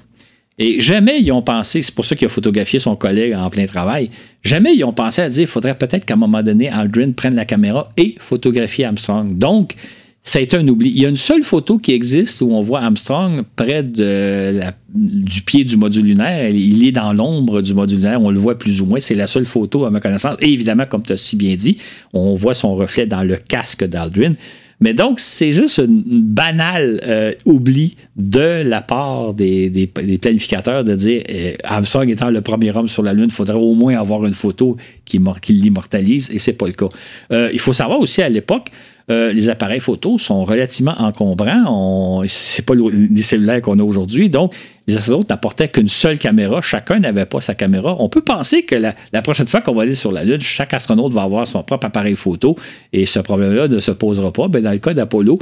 Et jamais ils ont pensé, c'est pour ça qu'il a photographié son collègue en plein travail, jamais ils ont pensé à dire, il faudrait peut-être qu'à un moment donné, Aldrin prenne la caméra et photographie Armstrong. Donc, ça a été un oubli. Il y a une seule photo qui existe où on voit Armstrong près du pied du module lunaire. Il est dans l'ombre du module lunaire. On le voit plus ou moins. C'est la seule photo à ma connaissance. Et évidemment, comme tu as si bien dit, on voit son reflet dans le casque d'Aldrin. Mais donc, c'est juste un banal euh, oubli de la part des, planificateurs de dire eh, Armstrong étant le premier homme sur la Lune, il faudrait au moins avoir une photo qui, l'immortalise, et c'est pas le cas. Euh, il faut savoir aussi à l'époque, euh, les appareils photo sont relativement encombrants. Ce n'est pas les cellulaires qu'on a aujourd'hui. Donc, les astronautes n'apportaient qu'une seule caméra. Chacun n'avait pas sa caméra. On peut penser que la, prochaine fois qu'on va aller sur la Lune, chaque astronaute va avoir son propre appareil photo et ce problème-là ne se posera pas. Ben, dans le cas d'Apollo,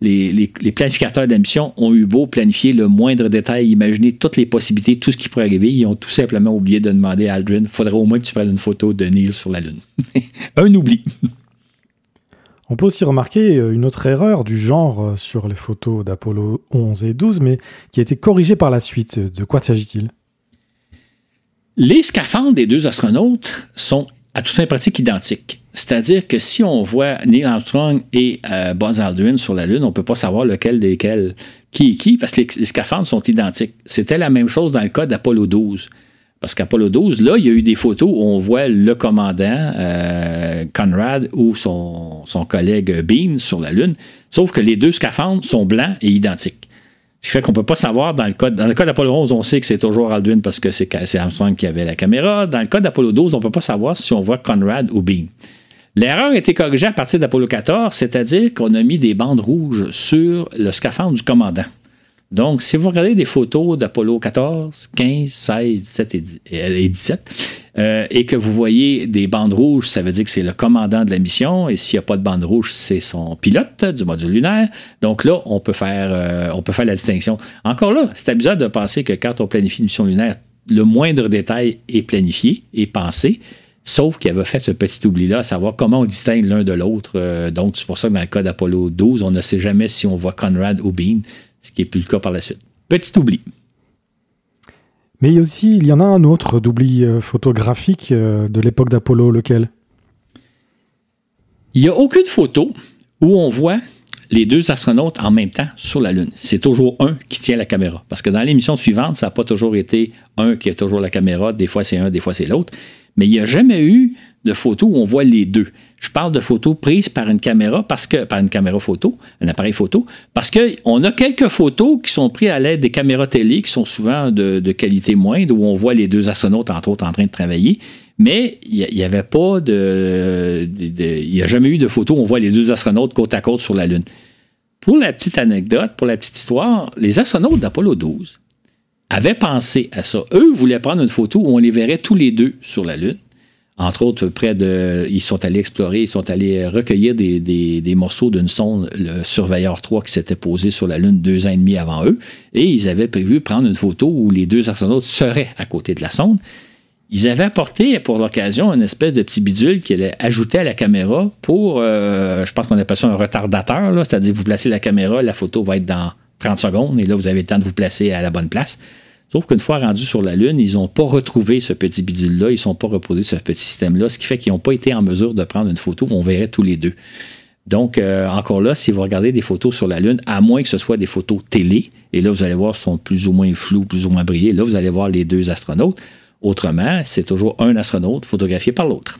les, planificateurs d'ambition ont eu beau planifier le moindre détail, imaginer toutes les possibilités, tout ce qui pourrait arriver. Ils ont tout simplement oublié de demander à Aldrin faudrait au moins que tu prennes une photo de Neil sur la Lune. Un oubli. On peut aussi remarquer euh, une autre erreur du genre euh, sur les photos d'Apollo 11 et 12, mais qui a été corrigée par la suite. De quoi s'agit-il? Les scaphandres des deux astronautes sont à tout fin pratique identiques. C'est-à-dire que si on voit Neil Armstrong et euh, Buzz Aldrin sur la Lune, on ne peut pas savoir lequel desquels qui est qui, parce que les, les scaphandres sont identiques. C'était la même chose dans le cas d'Apollo 12. Parce qu'Apollo 12, là, il y a eu des photos où on voit le commandant euh, Conrad ou son, collègue Bean sur la Lune, sauf que les deux scaphandres sont blancs et identiques. Ce qui fait qu'on ne peut pas savoir, dans le cas, dans le cas d'Apollo 11, on sait que c'est toujours Aldrin parce que c'est Armstrong qui avait la caméra. Dans le cas d'Apollo 12, on ne peut pas savoir si on voit Conrad ou Bean. L'erreur a été corrigée à partir d'Apollo 14, c'est-à-dire qu'on a mis des bandes rouges sur le scaphandre du commandant. Donc, si vous regardez des photos d'Apollo 14, 15, 16, 17 et 17, euh, et que vous voyez des bandes rouges, ça veut dire que c'est le commandant de la mission, et s'il n'y a pas de bande rouge, c'est son pilote du module lunaire. Donc là, on peut faire, euh, on peut faire la distinction. Encore là, c'est amusant de penser que quand on planifie une mission lunaire, le moindre détail est planifié et pensé. Sauf qu'il avait fait ce petit oubli-là, à savoir comment on distingue l'un de l'autre. Euh, donc, c'est pour ça que dans le cas d'Apollo 12, on ne sait jamais si on voit Conrad ou Bean ce qui n'est plus le cas par la suite. Petit oubli. Mais aussi, il y en a un autre d'oubli euh, photographique euh, de l'époque d'Apollo, lequel? Il n'y a aucune photo où on voit les deux astronautes en même temps sur la Lune. C'est toujours un qui tient la caméra. Parce que dans l'émission suivante, ça n'a pas toujours été un qui a toujours la caméra. Des fois, c'est un, des fois, c'est l'autre. Mais il n'y a jamais eu de photo où on voit les deux. Je parle de photos prises par une caméra, parce que, par une caméra photo, un appareil photo, parce qu'on a quelques photos qui sont prises à l'aide des caméras télé, qui sont souvent de, qualité moindre, où on voit les deux astronautes, entre autres, en train de travailler. Mais il n'y avait pas de. Il n'y a jamais eu de photo où on voit les deux astronautes côte à côte sur la Lune. Pour la petite anecdote, pour la petite histoire, les astronautes d'Apollo 12 avaient pensé à ça. Eux voulaient prendre une photo où on les verrait tous les deux sur la Lune. Entre autres, près de. Ils sont allés explorer, ils sont allés recueillir des, morceaux d'une sonde, le Surveilleur 3, qui s'était posé sur la Lune deux ans et demi avant eux. Et ils avaient prévu prendre une photo où les deux astronautes seraient à côté de la sonde. Ils avaient apporté pour l'occasion une espèce de petit bidule qu'ils allaient ajouter à la caméra pour, euh, je pense qu'on appelle ça un retardateur, c'est-à-dire vous placez la caméra, la photo va être dans 30 secondes et là vous avez le temps de vous placer à la bonne place. Sauf qu'une fois rendus sur la Lune, ils n'ont pas retrouvé ce petit bidule-là, ils ne sont pas reposés ce petit système-là, ce qui fait qu'ils n'ont pas été en mesure de prendre une photo on verrait tous les deux. Donc, euh, encore là, si vous regardez des photos sur la Lune, à moins que ce soit des photos télé, et là, vous allez voir, sont plus ou moins flous, plus ou moins brillés, là, vous allez voir les deux astronautes. Autrement, c'est toujours un astronaute photographié par l'autre.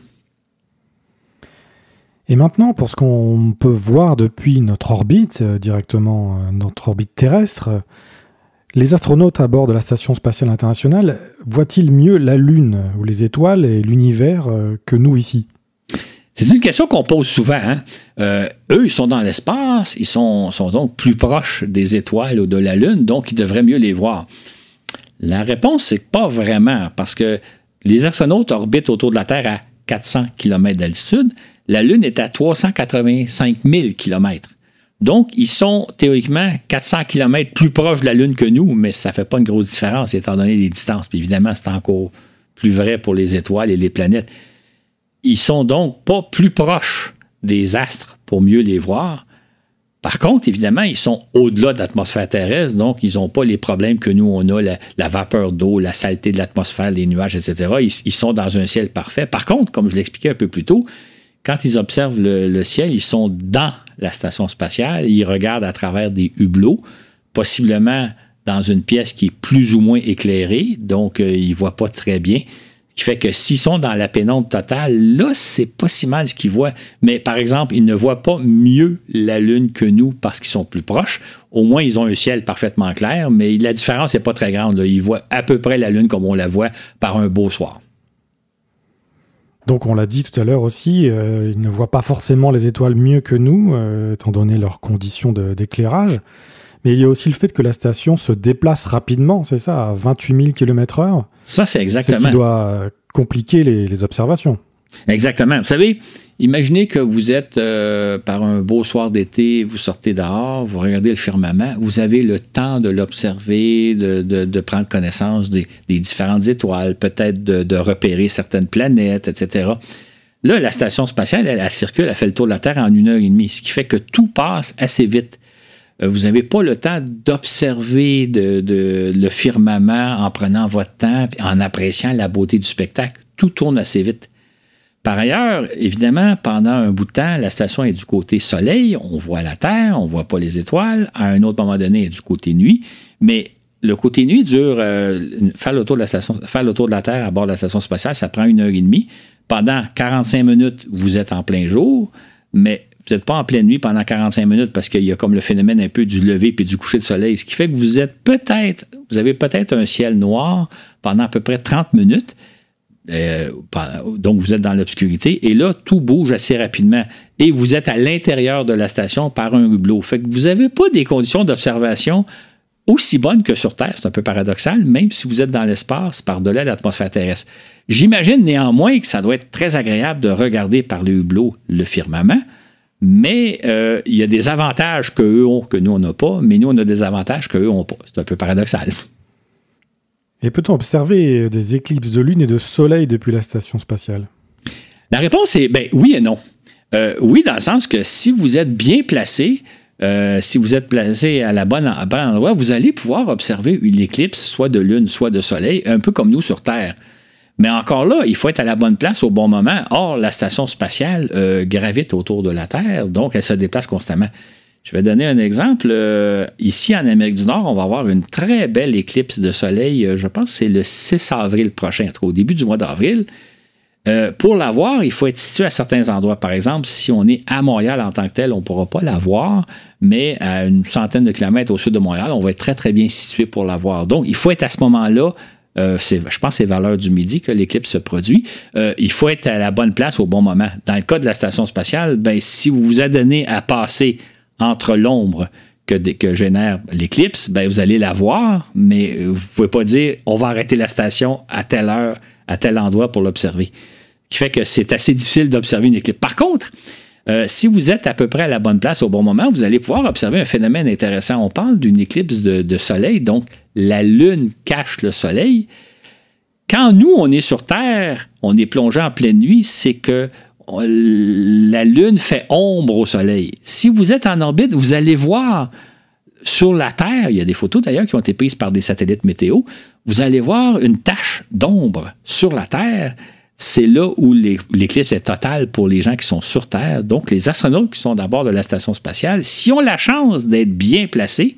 Et maintenant, pour ce qu'on peut voir depuis notre orbite, euh, directement euh, notre orbite terrestre, les astronautes à bord de la Station spatiale internationale voient-ils mieux la Lune ou les étoiles et l'univers euh, que nous ici? C'est une question qu'on pose souvent. Hein. eux, ils sont dans l'espace, ils sont, sont, donc plus proches des étoiles ou de la Lune, donc ils devraient mieux les voir. La réponse, c'est pas vraiment, parce que les astronautes orbitent autour de la Terre à 400 km d'altitude. La Lune est à 385 000 km. Donc, ils sont théoriquement 400 km plus proches de la Lune que nous, mais ça ne fait pas une grosse différence étant donné les distances. Puis évidemment, c'est encore plus vrai pour les étoiles et les planètes. Ils sont donc pas plus proches des astres pour mieux les voir, par contre, évidemment, ils sont au-delà de l'atmosphère terrestre, donc ils n'ont pas les problèmes que nous, on a, la, vapeur d'eau, la saleté de l'atmosphère, les nuages, etc. Ils, sont dans un ciel parfait. Par contre, comme je l'expliquais un peu plus tôt, quand ils observent le, ciel, ils sont dans la station spatiale, ils regardent à travers des hublots, possiblement dans une pièce qui est plus ou moins éclairée, donc euh, ils ne voient pas très bien qui fait que s'ils sont dans la pénombre totale, là, c'est pas si mal ce qu'ils voient. Mais par exemple, ils ne voient pas mieux la Lune que nous parce qu'ils sont plus proches. Au moins, ils ont un ciel parfaitement clair, mais la différence n'est pas très grande. Ils voient à peu près la Lune comme on la voit par un beau soir. Donc on l'a dit tout à l'heure aussi, euh, ils ne voient pas forcément les étoiles mieux que nous, euh, étant donné leurs conditions d'éclairage. Mais il y a aussi le fait que la station se déplace rapidement, c'est ça, à 28 000 km/h. Ça, c'est exactement. Ce qui doit compliquer les, observations. Exactement. Vous savez, imaginez que vous êtes euh, par un beau soir d'été, vous sortez dehors, vous regardez le firmament, vous avez le temps de l'observer, de, prendre connaissance des, différentes étoiles, peut-être de, repérer certaines planètes, etc. Là, la station spatiale, elle, circule, elle fait le tour de la Terre en une heure et demie, ce qui fait que tout passe assez vite. Euh, vous n'avez pas le temps d'observer le firmament en prenant votre temps, en appréciant la beauté du spectacle. Tout tourne assez vite. Par ailleurs, évidemment, pendant un bout de temps, la station est du côté soleil, on voit la Terre, on ne voit pas les étoiles. À un autre moment donné, elle est du côté nuit. Mais le côté nuit dure, euh, faire, le tour de la station, faire le de la Terre à bord de la station spatiale, ça prend une heure et demie. Pendant 45 minutes, vous êtes en plein jour, mais vous n'êtes pas en pleine nuit pendant 45 minutes parce qu'il y a comme le phénomène un peu du lever puis du coucher de soleil, ce qui fait que vous êtes peut-être, vous avez peut-être un ciel noir pendant à peu près 30 minutes. Euh, donc, vous êtes dans l'obscurité et là, tout bouge assez rapidement et vous êtes à l'intérieur de la station par un hublot. Fait que vous n'avez pas des conditions d'observation aussi bonnes que sur Terre. C'est un peu paradoxal, même si vous êtes dans l'espace par-delà l'atmosphère terrestre. J'imagine néanmoins que ça doit être très agréable de regarder par le hublot le firmament mais euh, il y a des avantages qu'eux ont que nous, on n'a pas, mais nous, on a des avantages qu'eux n'ont pas. C'est un peu paradoxal. Et peut-on observer des éclipses de lune et de soleil depuis la station spatiale? La réponse est ben, oui et non. Euh, oui, dans le sens que si vous êtes bien placé, euh, si vous êtes placé à la bonne, endroit, vous allez pouvoir observer une éclipse, soit de lune, soit de soleil, un peu comme nous sur Terre. Mais encore là, il faut être à la bonne place au bon moment. Or, la station spatiale euh, gravite autour de la Terre, donc elle se déplace constamment. Je vais donner un exemple. Euh, ici, en Amérique du Nord, on va avoir une très belle éclipse de soleil. Euh, je pense que c'est le 6 avril prochain, au début du mois d'avril. pour la voir, il faut être situé à certains endroits. Par exemple, si on est à Montréal en tant que tel, on ne pourra pas la voir, mais à une centaine de kilomètres au sud de Montréal, on va être très, très bien situé pour la voir. Donc, il faut être à ce moment-là euh, je pense que c'est vers l'heure du midi que l'éclipse se produit. Euh, il faut être à la bonne place au bon moment. Dans le cas de la station spatiale, ben, si vous vous adonnez à passer entre l'ombre que, génère l'éclipse, ben, vous allez la voir, mais vous ne pouvez pas dire on va arrêter la station à telle heure, à tel endroit pour l'observer. Ce qui fait que c'est assez difficile d'observer une éclipse. Par contre, euh, si vous êtes à peu près à la bonne place au bon moment, vous allez pouvoir observer un phénomène intéressant. On parle d'une éclipse de, soleil, donc la Lune cache le soleil. Quand nous, on est sur Terre, on est plongé en pleine nuit, c'est que la Lune fait ombre au Soleil. Si vous êtes en orbite, vous allez voir sur la Terre, il y a des photos d'ailleurs qui ont été prises par des satellites météo, vous allez voir une tache d'ombre sur la Terre. C'est là où l'éclipse est totale pour les gens qui sont sur Terre. Donc, les astronautes qui sont d'abord de la station spatiale, si ont la chance d'être bien placés,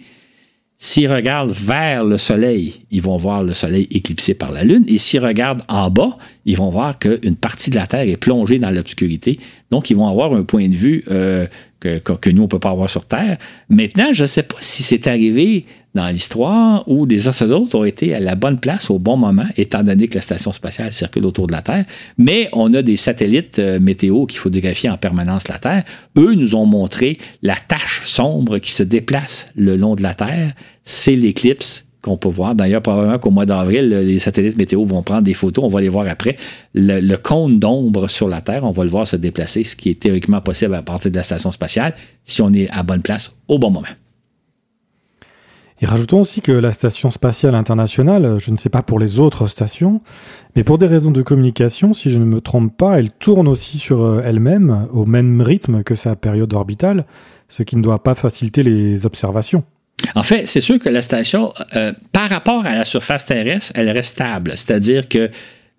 S'ils regardent vers le Soleil, ils vont voir le Soleil éclipsé par la Lune. Et s'ils regardent en bas, ils vont voir qu'une partie de la Terre est plongée dans l'obscurité. Donc, ils vont avoir un point de vue euh, que, nous, on ne peut pas avoir sur Terre. Maintenant, je ne sais pas si c'est arrivé dans l'histoire où des astronautes ont été à la bonne place au bon moment, étant donné que la station spatiale circule autour de la Terre. Mais on a des satellites euh, météo qui photographient en permanence la Terre. Eux nous ont montré la tache sombre qui se déplace le long de la Terre. C'est l'éclipse qu'on peut voir. D'ailleurs, probablement qu'au mois d'avril, les satellites météo vont prendre des photos. On va les voir après. Le, cône d'ombre sur la Terre, on va le voir se déplacer, ce qui est théoriquement possible à partir de la station spatiale, si on est à bonne place au bon moment. Et rajoutons aussi que la station spatiale internationale, je ne sais pas pour les autres stations, mais pour des raisons de communication, si je ne me trompe pas, elle tourne aussi sur euh, elle-même au même rythme que sa période orbitale, ce qui ne doit pas faciliter les observations. En fait, c'est sûr que la station, euh, par rapport à la surface terrestre, elle reste stable. C'est-à-dire que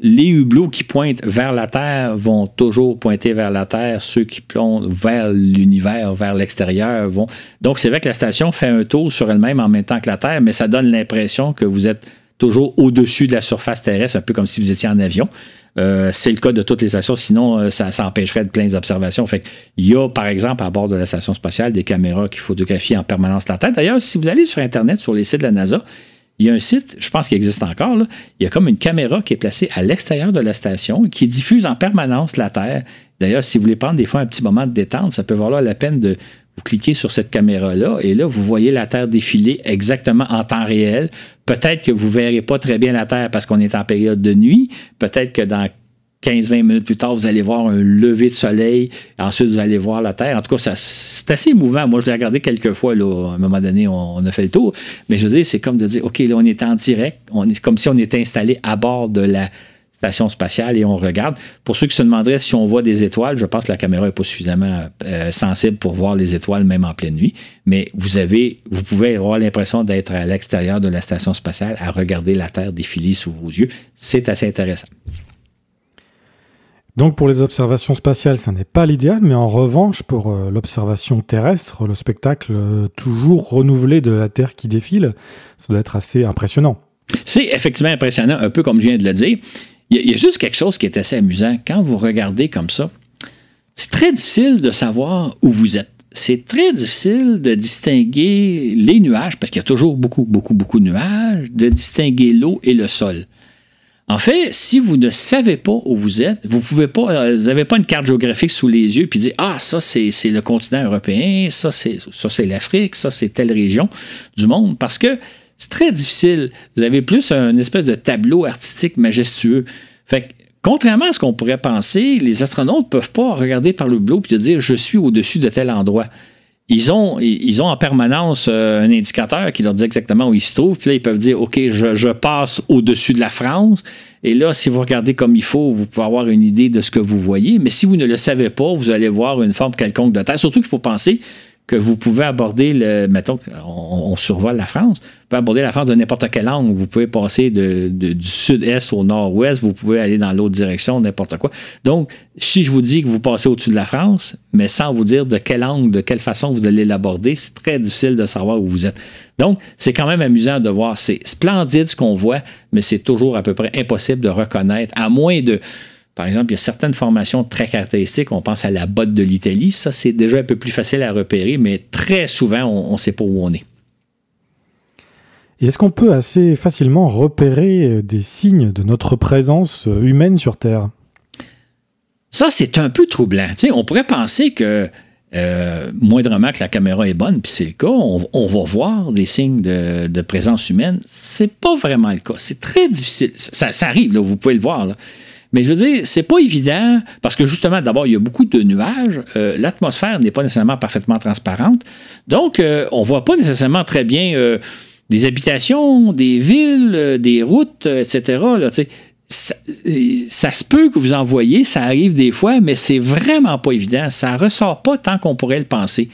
les hublots qui pointent vers la Terre vont toujours pointer vers la Terre. Ceux qui plongent vers l'univers, vers l'extérieur vont. Donc, c'est vrai que la station fait un tour sur elle-même en même temps que la Terre, mais ça donne l'impression que vous êtes toujours au-dessus de la surface terrestre, un peu comme si vous étiez en avion. Euh, c'est le cas de toutes les stations, sinon euh, ça, empêcherait de plein d'observations. Fait il y a, par exemple, à bord de la station spatiale, des caméras qui photographient en permanence la Terre. D'ailleurs, si vous allez sur Internet, sur les sites de la NASA, il y a un site, je pense qu'il existe encore, il y a comme une caméra qui est placée à l'extérieur de la station qui diffuse en permanence la Terre. D'ailleurs, si vous voulez prendre des fois un petit moment de détente, ça peut valoir la peine de vous cliquer sur cette caméra-là et là, vous voyez la Terre défiler exactement en temps réel. Peut-être que vous ne verrez pas très bien la Terre parce qu'on est en période de nuit. Peut-être que dans 15-20 minutes plus tard, vous allez voir un lever de soleil. Ensuite, vous allez voir la Terre. En tout cas, c'est assez émouvant. Moi, je l'ai regardé quelques fois. À un moment donné, on, a fait le tour. Mais je veux dire, c'est comme de dire, OK, là, on est en direct. On est comme si on était installé à bord de la station spatiale et on regarde. Pour ceux qui se demanderaient si on voit des étoiles, je pense que la caméra n'est pas suffisamment euh, sensible pour voir les étoiles même en pleine nuit. Mais vous avez, vous pouvez avoir l'impression d'être à l'extérieur de la station spatiale à regarder la Terre défiler sous vos yeux. C'est assez intéressant. Donc pour les observations spatiales, ça n'est pas l'idéal, mais en revanche, pour euh, l'observation terrestre, le spectacle euh, toujours renouvelé de la Terre qui défile, ça doit être assez impressionnant. C'est effectivement impressionnant, un peu comme je viens de le dire. Il y, a juste quelque chose qui est assez amusant. Quand vous regardez comme ça, c'est très difficile de savoir où vous êtes. C'est très difficile de distinguer les nuages, parce qu'il y a toujours beaucoup, beaucoup, beaucoup de nuages, de distinguer l'eau et le sol. En fait, si vous ne savez pas où vous êtes, vous pouvez pas, euh, vous n'avez pas une carte géographique sous les yeux puis dire ah ça c'est le continent européen, ça c'est ça c'est l'Afrique, ça c'est telle région du monde parce que c'est très difficile. Vous avez plus un espèce de tableau artistique majestueux. Fait que, contrairement à ce qu'on pourrait penser, les astronautes ne peuvent pas regarder par le bleu et dire je suis au-dessus de tel endroit ils ont, en permanence euh, un indicateur qui leur dit exactement où ils se trouvent. Puis là, ils peuvent dire, OK, je, passe au-dessus de la France. Et là, si vous regardez comme il faut, vous pouvez avoir une idée de ce que vous voyez. Mais si vous ne le savez pas, vous allez voir une forme quelconque de Terre. Surtout qu'il faut penser que vous pouvez aborder le. Mettons qu'on on survole la France. Vous pouvez aborder la France de n'importe quel angle. Vous pouvez passer de, du sud-est au nord-ouest. Vous pouvez aller dans l'autre direction, n'importe quoi. Donc, si je vous dis que vous passez au-dessus de la France, mais sans vous dire de quel angle, de quelle façon vous allez l'aborder, c'est très difficile de savoir où vous êtes. Donc, c'est quand même amusant de voir. C'est splendide ce qu'on voit, mais c'est toujours à peu près impossible de reconnaître, à moins de par exemple, il y a certaines formations très caractéristiques. On pense à la botte de l'Italie. Ça, c'est déjà un peu plus facile à repérer, mais très souvent, on ne sait pas où on est. Et est-ce qu'on peut assez facilement repérer euh, des signes de notre présence euh, humaine sur Terre? Ça, c'est un peu troublant. on pourrait penser que euh, moindrement que la caméra est bonne, puis c'est le cas, on, va voir des signes de, présence humaine. C'est pas vraiment le cas. C'est très difficile. Ça, arrive, vous pouvez le voir. Là. Mais je veux dire, c'est pas évident parce que justement, d'abord, il y a beaucoup de nuages. Euh, l'atmosphère n'est pas nécessairement parfaitement transparente. Donc, euh, on voit pas nécessairement très bien euh, des habitations, des villes, des routes, etc. ça, ça, se peut que vous en voyez, ça arrive des fois, mais c'est vraiment pas évident. Ça ressort pas tant qu'on pourrait le penser.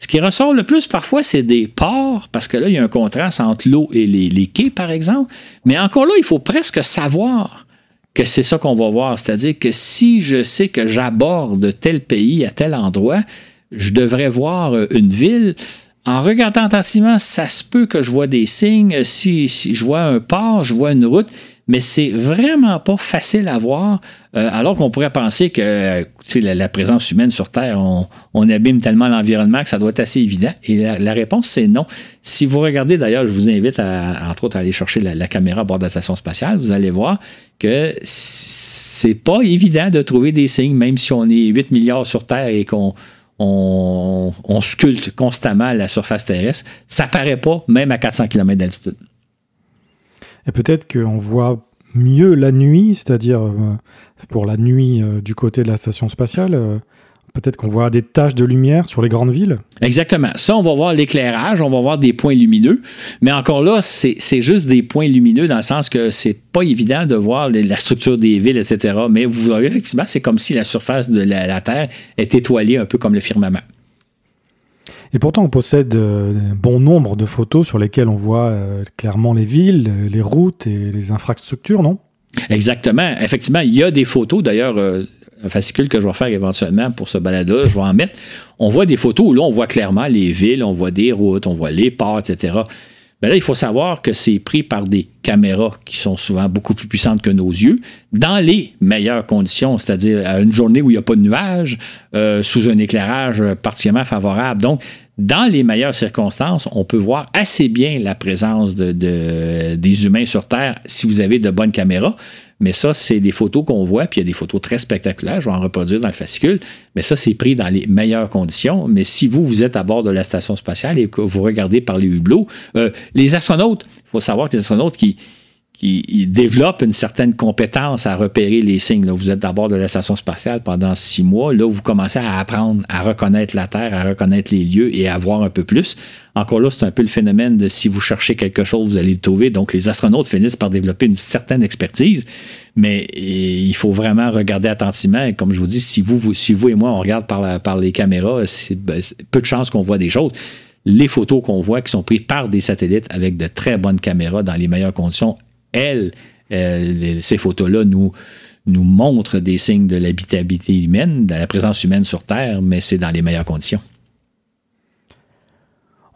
Ce qui ressort le plus parfois, c'est des ports, parce que là, il y a un contraste entre l'eau et les, quais, par exemple. Mais encore là, il faut presque savoir que c'est ça qu'on va voir. C'est-à-dire que si je sais que j'aborde tel pays à tel endroit, je devrais voir euh, une ville. En regardant attentivement, ça se peut que je vois des signes. Si, si je vois un port, je vois une route mais c'est vraiment pas facile à voir, euh, alors qu'on pourrait penser que la, présence humaine sur Terre, on, abîme tellement l'environnement que ça doit être assez évident. Et la, réponse, c'est non. Si vous regardez, d'ailleurs, je vous invite, à, entre autres, à aller chercher la, caméra à bord de la station spatiale, vous allez voir que c'est pas évident de trouver des signes, même si on est 8 milliards sur Terre et qu'on on, sculpte constamment la surface terrestre, ça paraît pas, même à 400 km d'altitude. Et peut-être qu'on voit mieux la nuit, c'est-à-dire euh, pour la nuit euh, du côté de la station spatiale. Euh, peut-être qu'on voit des taches de lumière sur les grandes villes. Exactement. Ça, on va voir l'éclairage, on va voir des points lumineux. Mais encore là, c'est juste des points lumineux dans le sens que c'est pas évident de voir la structure des villes, etc. Mais vous voyez, effectivement, c'est comme si la surface de la Terre est étoilée un peu comme le firmament. Et pourtant, on possède euh, un bon nombre de photos sur lesquelles on voit euh, clairement les villes, les routes et les infrastructures, non? Exactement. Effectivement, il y a des photos. D'ailleurs, euh, un fascicule que je vais faire éventuellement pour ce balade-là, je vais en mettre. On voit des photos où là, on voit clairement les villes, on voit des routes, on voit les ports, etc. Ben là, il faut savoir que c'est pris par des caméras qui sont souvent beaucoup plus puissantes que nos yeux, dans les meilleures conditions, c'est-à-dire à une journée où il n'y a pas de nuages, euh, sous un éclairage particulièrement favorable. Donc, dans les meilleures circonstances, on peut voir assez bien la présence de, des humains sur Terre si vous avez de bonnes caméras. Mais ça, c'est des photos qu'on voit, puis il y a des photos très spectaculaires, je vais en reproduire dans le fascicule, mais ça, c'est pris dans les meilleures conditions. Mais si vous, vous êtes à bord de la station spatiale et que vous regardez par les hublots, euh, les astronautes, il faut savoir que les astronautes qui, qui développent une certaine compétence à repérer les signes. vous êtes d'abord de la station spatiale pendant six mois. Là, vous commencez à apprendre à reconnaître la Terre, à reconnaître les lieux et à voir un peu plus. Encore là, c'est un peu le phénomène de si vous cherchez quelque chose, vous allez le trouver. Donc, les astronautes finissent par développer une certaine expertise, mais il faut vraiment regarder attentivement. Et comme je vous dis, si vous, si vous et moi, on regarde par, les caméras, c'est ben, peu de chances qu'on voit des choses les photos qu'on voit qui sont prises par des satellites avec de très bonnes caméras dans les meilleures conditions elles, euh, ces photos-là nous, nous montrent des signes de l'habitabilité humaine, de la présence humaine sur Terre, mais c'est dans les meilleures conditions.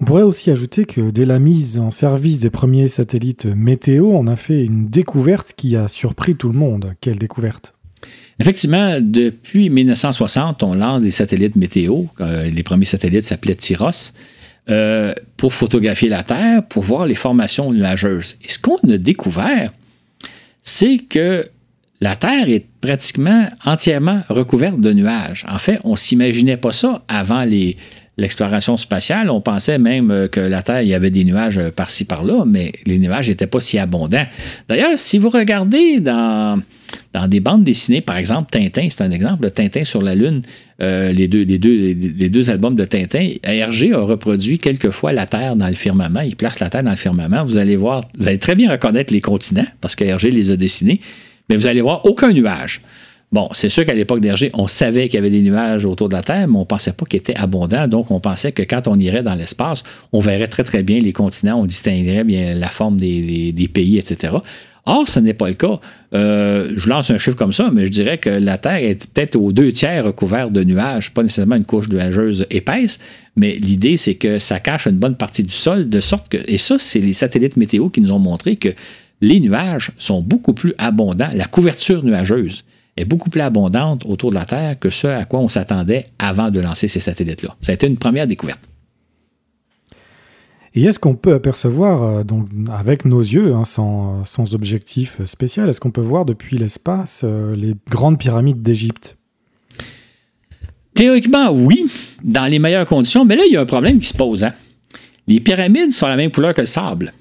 On pourrait aussi ajouter que dès la mise en service des premiers satellites météo, on a fait une découverte qui a surpris tout le monde. Quelle découverte? Effectivement, depuis 1960, on lance des satellites météo. Euh, les premiers satellites s'appelaient Tyros. Euh, pour photographier la Terre, pour voir les formations nuageuses. Et ce qu'on a découvert, c'est que la Terre est pratiquement entièrement recouverte de nuages. En fait, on ne s'imaginait pas ça avant l'exploration spatiale. On pensait même euh, que la Terre, il y avait des nuages par-ci, par-là, mais les nuages n'étaient pas si abondants. D'ailleurs, si vous regardez dans dans des bandes dessinées, par exemple, Tintin, c'est un exemple, Tintin sur la Lune, euh, les, deux, albums de Tintin, Hergé a reproduit quelquefois la Terre dans le firmament. Il place la Terre dans le firmament. Vous allez voir, vous allez très bien reconnaître les continents, parce que Hergé les a dessinés, mais vous allez voir aucun nuage. Bon, c'est sûr qu'à l'époque d'Hergé, on savait qu'il y avait des nuages autour de la Terre, mais on ne pensait pas qu'ils étaient abondants. Donc, on pensait que quand on irait dans l'espace, on verrait très, très bien les continents, on distinguerait bien la forme des pays, etc. Or, ce n'est pas le cas. Euh, je lance un chiffre comme ça, mais je dirais que la Terre est peut-être aux deux tiers recouverte de nuages, pas nécessairement une couche nuageuse épaisse, mais l'idée, c'est que ça cache une bonne partie du sol, de sorte que, et ça, c'est les satellites météo qui nous ont montré que les nuages sont beaucoup plus abondants, la couverture nuageuse est beaucoup plus abondante autour de la Terre que ce à quoi on s'attendait avant de lancer ces satellites-là. Ça a été une première découverte. Et est-ce qu'on peut apercevoir, euh, donc, avec nos yeux, hein, sans, objectif spécial, est-ce qu'on peut voir depuis l'espace euh, les grandes pyramides d'Égypte? Théoriquement, oui, dans les meilleures conditions, mais là, il y a un problème qui se pose. Hein. Les pyramides sont la même couleur que le sable.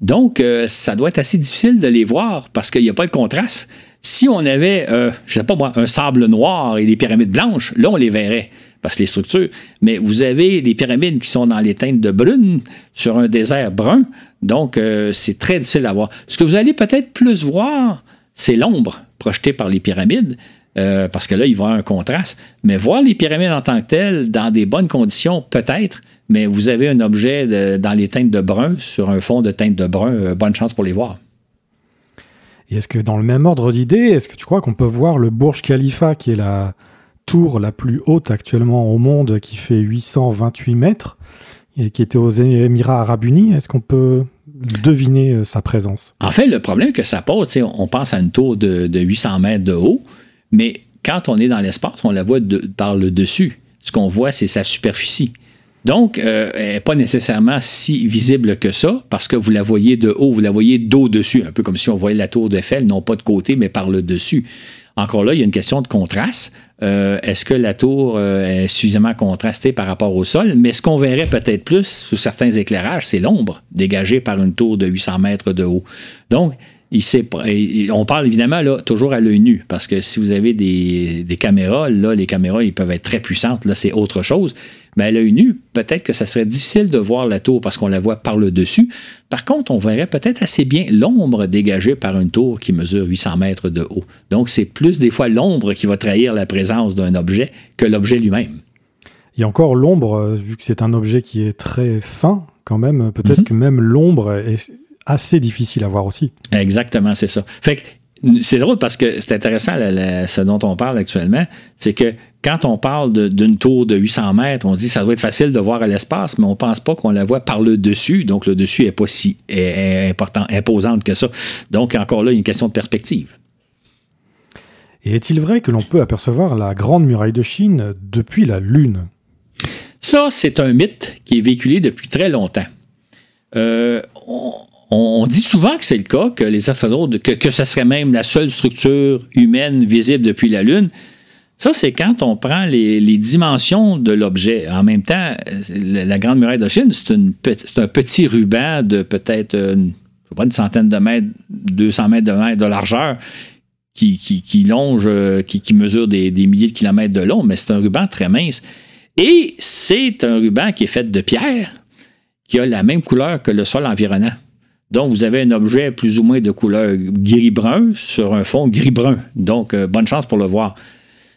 Donc, euh, ça doit être assez difficile de les voir parce qu'il n'y a pas de contraste. Si on avait, je sais pas moi, un sable noir et des pyramides blanches, là, on les verrait parce que les structures. Mais vous avez des pyramides qui sont dans les teintes de brune sur un désert brun, donc euh, c'est très difficile à voir. Ce que vous allez peut-être plus voir, c'est l'ombre projetée par les pyramides. euh, parce que là, il va y avoir un contraste. Mais voir les pyramides en tant que telles, dans des bonnes conditions, peut-être, mais vous avez un objet dans les teintes de brun sur un fond de teinte de brun, euh, bonne chance pour les voir. Et est-ce que dans le même ordre d'idée, est-ce que tu crois qu'on peut voir le Burj Khalifa, qui est la tour la plus haute actuellement au monde, qui fait 828 mètres, et qui était aux Émirats arabes unis Est-ce qu'on peut deviner euh, sa présence? En fait, le problème que ça pose, on pense à une tour de, 800 mètres de haut, mais quand on est dans l'espace, on la voit par le dessus. Ce qu'on voit, c'est sa superficie. Donc, euh, elle n'est pas nécessairement si visible que ça, parce que vous la voyez de haut, vous la voyez d'au-dessus, un peu comme si on voyait la tour d'Eiffel, non pas de côté, mais par le dessus. Encore là, il y a une question de contraste. Euh, est-ce que la tour euh, est suffisamment contrastée par rapport au sol? Mais ce qu'on verrait peut-être plus sous certains éclairages, c'est l'ombre dégagée par une tour de 800 mètres de haut. Donc, on parle évidemment toujours à l'œil nu, parce que si vous avez des, caméras, là, les caméras, peuvent être très puissantes, là, c'est autre chose. Mais à l'œil nu, peut-être que ça serait difficile de voir la tour parce qu'on la voit par le dessus. Par contre, on verrait peut-être assez bien l'ombre dégagée par une tour qui mesure 800 mètres de haut. Donc, c'est plus des fois l'ombre qui va trahir la présence d'un objet que l'objet lui-même. Il y a encore l'ombre, euh, vu que c'est un objet qui est très fin, quand même, peut-être mhm. que même l'ombre est assez difficile à voir aussi. Exactement, c'est ça. Fait que c'est drôle parce que c'est intéressant ce dont on parle actuellement, c'est que quand on parle d'une tour de 800 mètres, on dit que ça doit être facile de voir à l'espace, mais on ne pense pas qu'on la voit par le dessus. Donc le dessus n'est pas si important, imposante que ça. Donc encore là, il y a une question de perspective. Et est-il vrai que l'on peut apercevoir la Grande Muraille de Chine depuis la Lune? Ça, c'est un mythe qui est véhiculé depuis très longtemps. Euh, on, dit souvent que c'est le cas, que les astronautes, que, que ce serait même la seule structure humaine visible depuis la Lune. Ça, c'est quand on prend les, dimensions de l'objet. En même temps, la, Grande Muraille de Chine, c'est, un petit ruban de peut-être une, centaine de mètres, 200 mètres de, de largeur qui, longe, qui, mesure des, milliers de kilomètres de long, mais c'est un ruban très mince. Et c'est un ruban qui est fait de pierre, qui a la même couleur que le sol environnant. Donc, vous avez un objet plus ou moins de couleur gris-brun sur un fond gris-brun. Donc, euh, bonne chance pour le voir.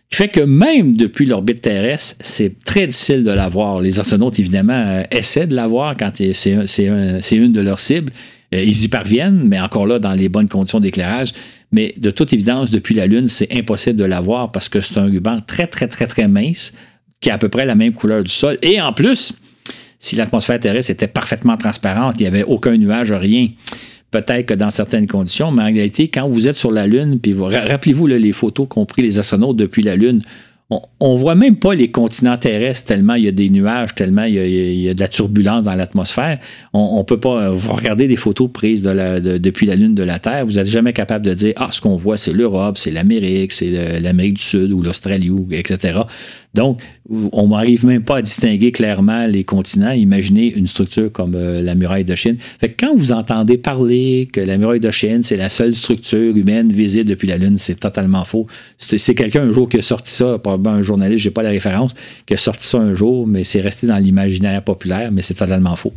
Ce qui fait que même depuis l'orbite terrestre, c'est très difficile de la voir. Les astronautes, évidemment, euh, essaient de la voir quand c'est une de leurs cibles. Euh, ils y parviennent, mais encore là, dans les bonnes conditions d'éclairage. Mais de toute évidence, depuis la Lune, c'est impossible de la voir parce que c'est un ruban très, très, très, très mince qui a à peu près la même couleur du sol. Et en plus, si l'atmosphère terrestre était parfaitement transparente, il n'y avait aucun nuage, rien. Peut-être que dans certaines conditions, mais en réalité, quand vous êtes sur la Lune, puis rappelez-vous les photos qu'ont pris les astronautes depuis la Lune, on ne voit même pas les continents terrestres tellement il y a des nuages, tellement il y a, de la turbulence dans l'atmosphère. On ne peut pas vous regarder des photos prises depuis la Lune de la Terre. Vous n'êtes jamais capable de dire Ah, ce qu'on voit, c'est l'Europe, c'est l'Amérique, c'est l'Amérique du Sud ou l'Australie, etc. Donc, on n'arrive même pas à distinguer clairement les continents. Imaginez une structure comme euh, la muraille de Chine. Fait que quand vous entendez parler que la muraille de Chine, c'est la seule structure humaine visible depuis la Lune, c'est totalement faux. C'est quelqu'un un jour qui a sorti ça, probablement un journaliste, j'ai pas la référence, qui a sorti ça un jour, mais c'est resté dans l'imaginaire populaire, mais c'est totalement faux.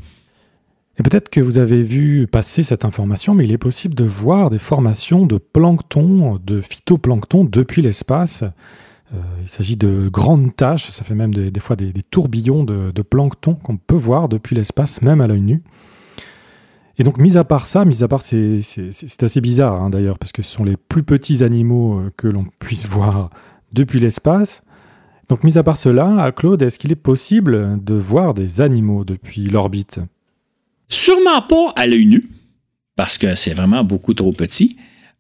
Et peut-être que vous avez vu passer cette information, mais il est possible de voir des formations de plancton, de phytoplancton depuis l'espace. Euh, il s'agit de grandes taches, ça fait même des, fois des, tourbillons de, plancton qu'on peut voir depuis l'espace, même à l'œil nu. Et donc, mis à part ça, mis à part, c'est assez bizarre hein, d'ailleurs, parce que ce sont les plus petits animaux euh, que l'on puisse voir depuis l'espace. Donc, mis à part cela, Claude, est-ce qu'il est possible de voir des animaux depuis l'orbite? Sûrement pas à l'œil nu, parce que c'est vraiment beaucoup trop petit.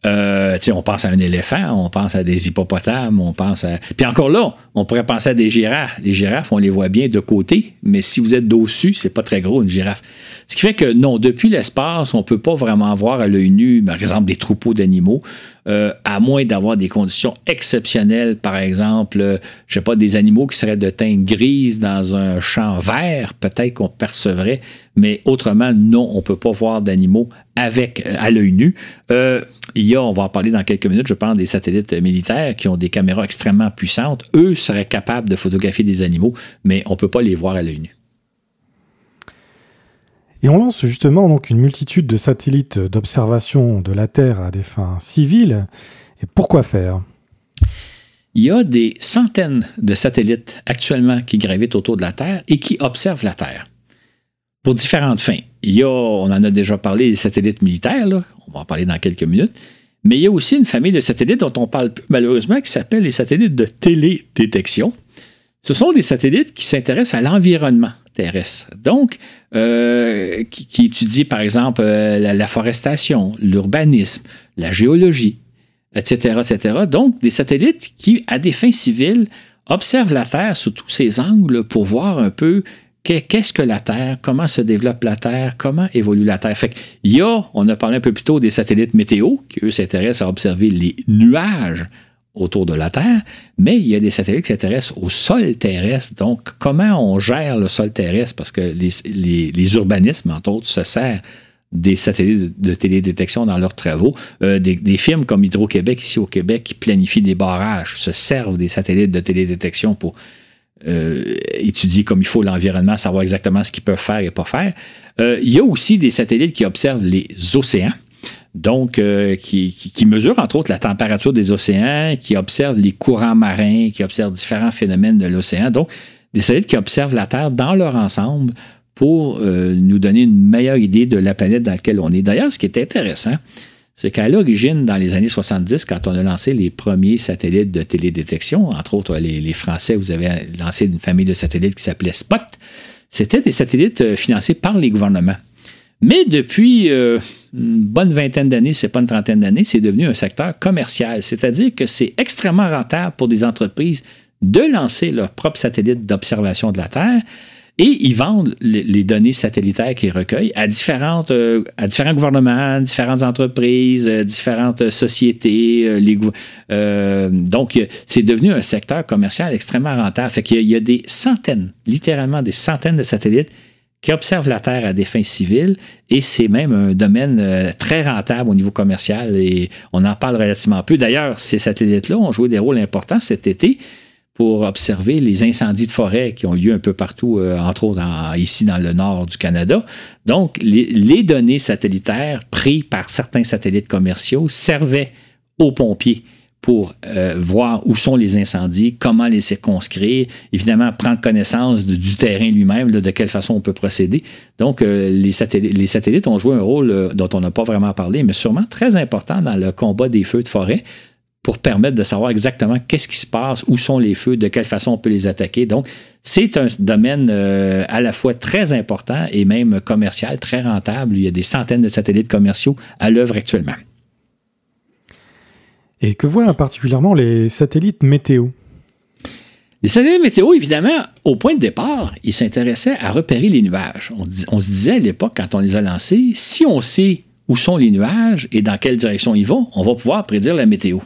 Euh, on pense à un éléphant, on pense à des hippopotames, on pense à. Puis encore là, on pourrait penser à des girafes. Les girafes, on les voit bien de côté, mais si vous êtes dessus, c'est pas très gros une girafe. Ce qui fait que non, depuis l'espace, on peut pas vraiment voir à l'œil nu, par exemple, des troupeaux d'animaux. Euh, à moins d'avoir des conditions exceptionnelles, par exemple, euh, je sais pas, des animaux qui seraient de teinte grise dans un champ vert, peut-être qu'on percevrait, mais autrement, non, on peut pas voir d'animaux avec euh, à l'œil nu. il y a, on va en parler dans quelques minutes, je pense, des satellites militaires qui ont des caméras extrêmement puissantes. Eux seraient capables de photographier des animaux, mais on peut pas les voir à l'œil nu. Et on lance justement donc une multitude de satellites d'observation de la Terre à des fins civiles. Et pourquoi faire? Il y a des centaines de satellites actuellement qui gravitent autour de la Terre et qui observent la Terre pour différentes fins. Il y a, on en a déjà parlé, des satellites militaires, on va en parler dans quelques minutes, mais il y a aussi une famille de satellites dont on parle malheureusement qui s'appelle les satellites de télédétection. Ce sont des satellites qui s'intéressent à l'environnement terrestre. Donc, euh, qui, étudient par exemple euh, la, forestation, l'urbanisme, la géologie, etc., etc. Donc, des satellites qui, à des fins civiles, observent la Terre sous tous ses angles pour voir un peu qu'est-ce que la Terre, comment se développe la Terre, comment évolue la Terre. Fait il y a, on a parlé un peu plus tôt des satellites météo, qui eux s'intéressent à observer les nuages autour de la Terre, mais il y a des satellites qui s'intéressent au sol terrestre. Donc, comment on gère le sol terrestre? Parce que les, les, urbanismes, entre autres, se servent des satellites de télédétection dans leurs travaux. Euh, des, des, firmes comme Hydro-Québec, ici au Québec, qui planifient des barrages, se servent des satellites de télédétection pour euh, étudier comme il faut l'environnement, savoir exactement ce qu'ils peuvent faire et pas faire. Euh, il y a aussi des satellites qui observent les océans. Donc, euh, qui, qui, mesurent entre autres la température des océans, qui observent les courants marins, qui observent différents phénomènes de l'océan. Donc, des satellites qui observent la Terre dans leur ensemble pour nous donner une meilleure idée de la planète dans laquelle on est. D'ailleurs, ce qui est intéressant, c'est qu'à l'origine, dans les années 70, quand on a lancé les premiers satellites de télédétection, entre autres les, Français, vous avez lancé une famille de satellites qui s'appelait Spot, c'était des satellites euh, financés par les gouvernements. Mais depuis euh, une bonne vingtaine d'années, c'est pas une trentaine d'années, c'est devenu un secteur commercial. C'est-à-dire que c'est extrêmement rentable pour des entreprises de lancer leurs propres satellites d'observation de la Terre et ils vendent les, données satellitaires qu'ils recueillent à, différentes, euh, à différents gouvernements, différentes entreprises, euh, différentes sociétés. Donc, c'est devenu un secteur commercial extrêmement rentable. Fait qu'il y, a des centaines, littéralement des centaines de satellites qui observent la Terre à des fins civiles et c'est même un domaine très rentable au niveau commercial et on en parle relativement peu. D'ailleurs, ces satellites-là ont joué des rôles importants cet été pour observer les incendies de forêt qui ont lieu un peu partout, euh, entre autres ici dans le nord du Canada. Donc, les, données satellitaires prises par certains satellites commerciaux servaient aux pompiers pour euh, voir où sont les incendies, comment les circonscrire, évidemment prendre connaissance du terrain lui-même, de quelle façon on peut procéder. Donc, euh, les, satellites, ont joué un rôle dont on n'a pas vraiment parlé, mais sûrement très important dans le combat des feux de forêt pour permettre de savoir exactement qu'est-ce qui se passe, où sont les feux, de quelle façon on peut les attaquer. Donc, c'est un domaine euh, à la fois très important et même commercial, très rentable. Il y a des centaines de satellites commerciaux à l'œuvre actuellement. Et que voient particulièrement les satellites météo? Les satellites météo, évidemment, au point de départ, ils s'intéressaient à repérer les nuages. On, se disait à l'époque, quand on les a lancés, si on sait où sont les nuages et dans quelle direction ils vont, on va pouvoir prédire la météo.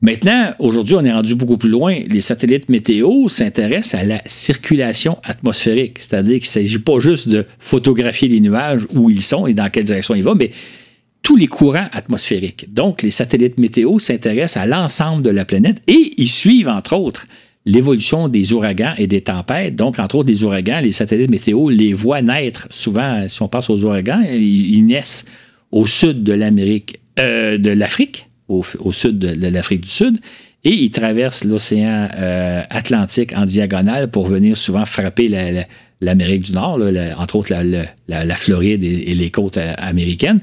Maintenant, aujourd'hui, on est rendu beaucoup plus loin. Les satellites météo s'intéressent à la circulation atmosphérique, c'est-à-dire qu'il ne s'agit pas juste de photographier les nuages, où ils sont et dans quelle direction ils vont, mais tous les courants atmosphériques. Donc, les satellites météo s'intéressent à l'ensemble de la planète et ils suivent, entre autres, l'évolution des ouragans et des tempêtes. Donc, entre autres, des ouragans, les satellites météo les voient naître. Souvent, si on passe aux ouragans, ils, naissent au sud de l'Amérique, euh, de l'Afrique, au, sud de, l'Afrique du Sud. Et il traverse l'océan euh, Atlantique en diagonale pour venir souvent frapper l'Amérique du Nord, entre autres la, Floride et, les côtes euh, américaines.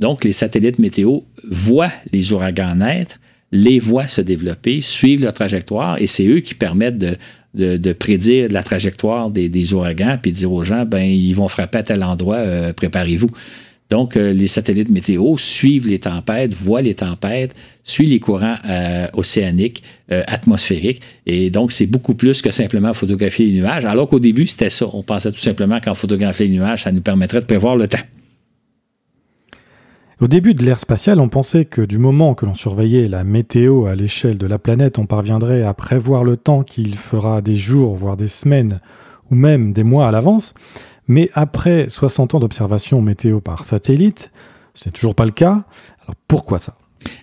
Donc, les satellites météo voient les ouragans naître, les voient se développer, suivent leur trajectoire, et c'est eux qui permettent de, prédire la trajectoire des, ouragans, puis dire aux gens, ben, ils vont frapper à tel endroit, euh, préparez-vous. Donc, euh, les satellites météo suivent les tempêtes, voient les tempêtes, suivent les courants euh, océaniques, atmosphériques. Et donc, c'est beaucoup plus que simplement photographier les nuages. Alors qu'au début, c'était ça. On pensait tout simplement qu'en photographier les nuages, ça nous permettrait de prévoir le temps. Au début de l'ère spatiale, on pensait que du moment que l'on surveillait la météo à l'échelle de la planète, on parviendrait à prévoir le temps qu'il fera des jours, voire des semaines, ou même des mois à l'avance. Mais après 60 ans d'observation météo par satellite, c'est toujours pas le cas. Alors pourquoi ça?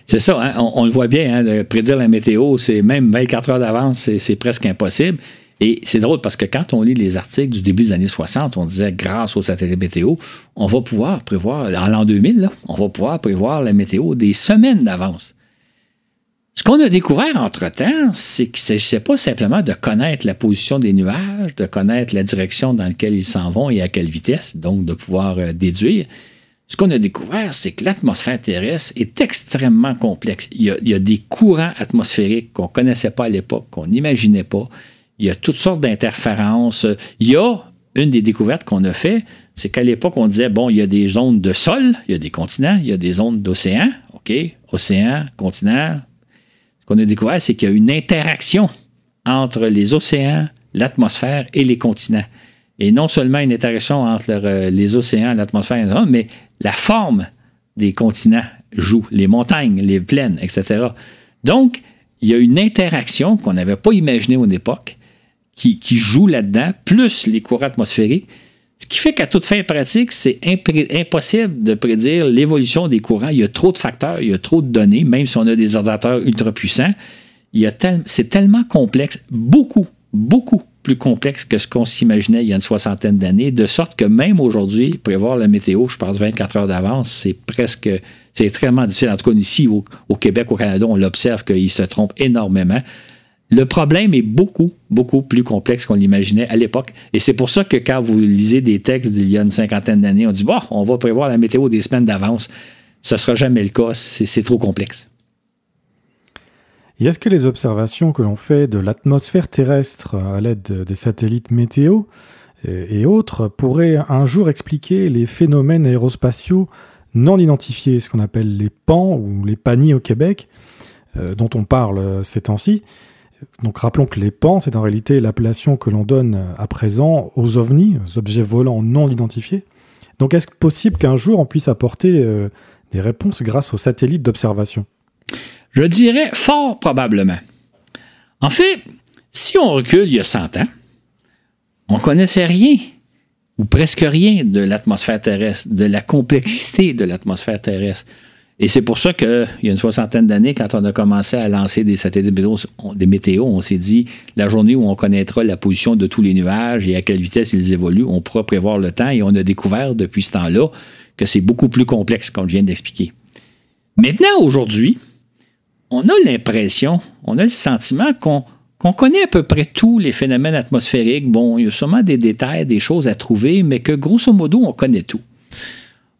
C'est ça, hein, on, le voit bien, hein, prédire la météo, c'est même 24 heures d'avance, c'est presque impossible. Et c'est drôle parce que quand on lit les articles du début des années 60, on disait grâce aux satellites météo, on va pouvoir prévoir, en l'an 2000, on va pouvoir prévoir la météo des semaines d'avance. Ce qu'on a découvert entre-temps, c'est qu'il ne s'agissait pas simplement de connaître la position des nuages, de connaître la direction dans laquelle ils s'en vont et à quelle vitesse, donc de pouvoir euh, déduire. Ce qu'on a découvert, c'est que l'atmosphère terrestre est extrêmement complexe. Il y a, des courants atmosphériques qu'on ne connaissait pas à l'époque, qu'on n'imaginait pas. Il y a toutes sortes d'interférences. Il y a une des découvertes qu'on a fait, c'est qu'à l'époque, on disait, bon, il y a des zones de sol, il y a des continents, il y a des zones d'océan, OK, océan, continent. Ce qu'on a découvert, c'est qu'il y a une interaction entre les océans, l'atmosphère et les continents. Et non seulement une interaction entre euh, les océans, l'atmosphère, mais la forme des continents joue, les montagnes, les plaines, etc. Donc, il y a une interaction qu'on n'avait pas imaginée à une époque qui, joue là-dedans, plus les courants atmosphériques. Ce qui fait qu'à toute fin pratique, c'est impossible de prédire l'évolution des courants. Il y a trop de facteurs, il y a trop de données, même si on a des ordinateurs ultra puissants. c'est tellement complexe, beaucoup, beaucoup plus complexe que ce qu'on s'imaginait il y a une soixantaine d'années, de sorte que même aujourd'hui, prévoir la météo, je pense 24 heures d'avance, c'est presque, c'est extrêmement difficile. En tout cas, ici, au, au Québec, au Canada, on l'observe qu'il se trompe énormément. Le problème est beaucoup, beaucoup plus complexe qu'on l'imaginait à l'époque. Et c'est pour ça que quand vous lisez des textes d'il y a une cinquantaine d'années, on dit, bon, on va prévoir la météo des semaines d'avance. Ce ne sera jamais le cas, c'est trop complexe. Et est-ce que les observations que l'on fait de l'atmosphère terrestre à l'aide des satellites météo et autres pourraient un jour expliquer les phénomènes aérospatiaux non identifiés, ce qu'on appelle les PAN ou les PANI au Québec, euh, dont on parle ces temps-ci? Donc rappelons que les PAN, c'est en réalité l'appellation que l'on donne à présent aux ovnis, aux objets volants non identifiés. Donc est-ce possible qu'un jour on puisse apporter euh, des réponses grâce aux satellites d'observation? Je dirais fort probablement. En fait, si on recule il y a 100 ans, on connaissait rien ou presque rien de l'atmosphère terrestre, de la complexité de l'atmosphère terrestre. Et c'est pour ça qu'il y a une soixantaine d'années, quand on a commencé à lancer des satellites des météos, on s'est dit, la journée où on connaîtra la position de tous les nuages et à quelle vitesse ils évoluent, on pourra prévoir le temps et on a découvert depuis ce temps-là que c'est beaucoup plus complexe, je viens d'expliquer. Maintenant, aujourd'hui, on a l'impression, on a le sentiment qu'on qu'on connaît à peu près tous les phénomènes atmosphériques. Bon, il y a sûrement des détails, des choses à trouver, mais que grosso modo, on connaît tout.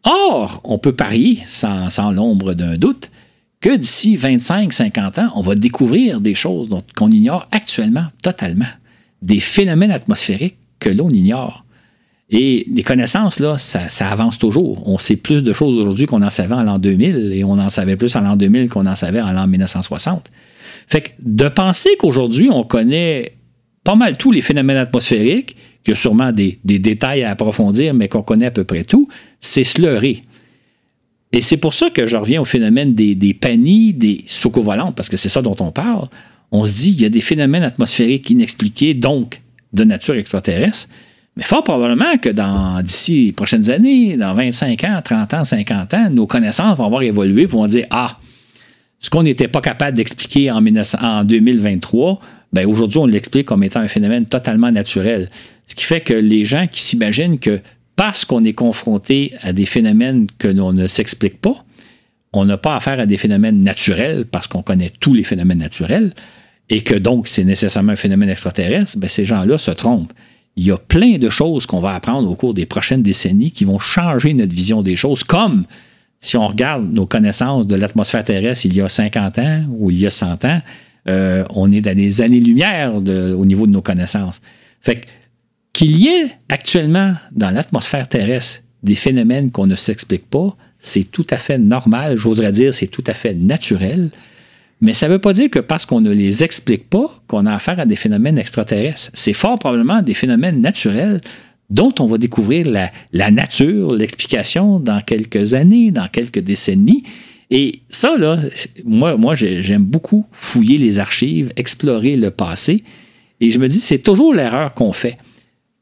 Or, on peut parier, sans, l'ombre d'un doute, que d'ici 25-50 ans, on va découvrir des choses qu'on ignore actuellement totalement, des phénomènes atmosphériques que l'on ignore. Et les connaissances, là, ça, avance toujours. On sait plus de choses aujourd'hui qu'on en savait en l'an 2000 et on en savait plus en l'an 2000 qu'on en savait en l'an 1960. Fait que de penser qu'aujourd'hui, on connaît pas mal tous les phénomènes atmosphériques, qu'il y a sûrement des, détails à approfondir, mais qu'on connaît à peu près tout, c'est sluré. Et c'est pour ça que je reviens au phénomène des, panies, des volantes, parce que c'est ça dont on parle. On se dit, il y a des phénomènes atmosphériques inexpliqués, donc de nature extraterrestre. Mais fort probablement que dans d'ici les prochaines années, dans 25 ans, 30 ans, 50 ans, nos connaissances vont avoir évolué pour dire Ah, ce qu'on n'était pas capable d'expliquer en 2023, ben aujourd'hui, on l'explique comme étant un phénomène totalement naturel. Ce qui fait que les gens qui s'imaginent que parce qu'on est confronté à des phénomènes que l'on ne s'explique pas, on n'a pas affaire à des phénomènes naturels parce qu'on connaît tous les phénomènes naturels et que donc c'est nécessairement un phénomène extraterrestre, ben ces gens-là se trompent. Il y a plein de choses qu'on va apprendre au cours des prochaines décennies qui vont changer notre vision des choses, comme si on regarde nos connaissances de l'atmosphère terrestre il y a 50 ans ou il y a 100 ans, euh, on est dans des années-lumière au niveau de nos connaissances. Fait qu'il y ait actuellement dans l'atmosphère terrestre des phénomènes qu'on ne s'explique pas, c'est tout à fait normal, j'oserais dire c'est tout à fait naturel, mais ça ne veut pas dire que parce qu'on ne les explique pas qu'on a affaire à des phénomènes extraterrestres. C'est fort probablement des phénomènes naturels dont on va découvrir la nature, l'explication dans quelques années, dans quelques décennies, et ça, là, moi, j'aime beaucoup fouiller les archives, explorer le passé. Et je me dis, c'est toujours l'erreur qu'on fait.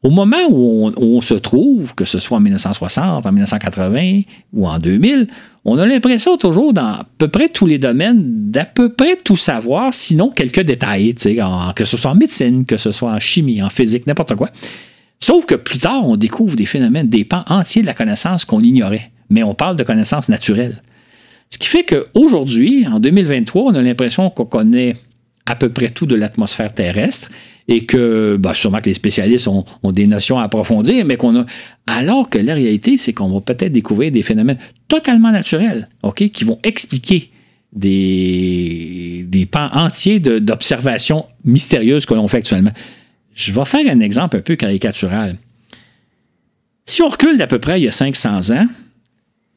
Au moment où on, se trouve, que ce soit en 1960, en 1980 ou en 2000, on a l'impression toujours dans à peu près tous les domaines d'à peu près tout savoir, sinon quelques détails, que ce soit en médecine, que ce soit en chimie, en physique, n'importe quoi. Sauf que plus tard, on découvre des phénomènes, des pans entiers de la connaissance qu'on ignorait. Mais on parle de connaissances naturelles. Ce qui fait qu'aujourd'hui, en 2023, on a l'impression qu'on connaît à peu près tout de l'atmosphère terrestre et que bah, sûrement que les spécialistes ont, des notions à approfondir, mais qu'on a. Alors que la réalité, c'est qu'on va peut-être découvrir des phénomènes totalement naturels, OK, qui vont expliquer des, des pans entiers d'observations mystérieuses que l'on fait actuellement. Je vais faire un exemple un peu caricatural. Si on recule d'à peu près il y a 500 ans,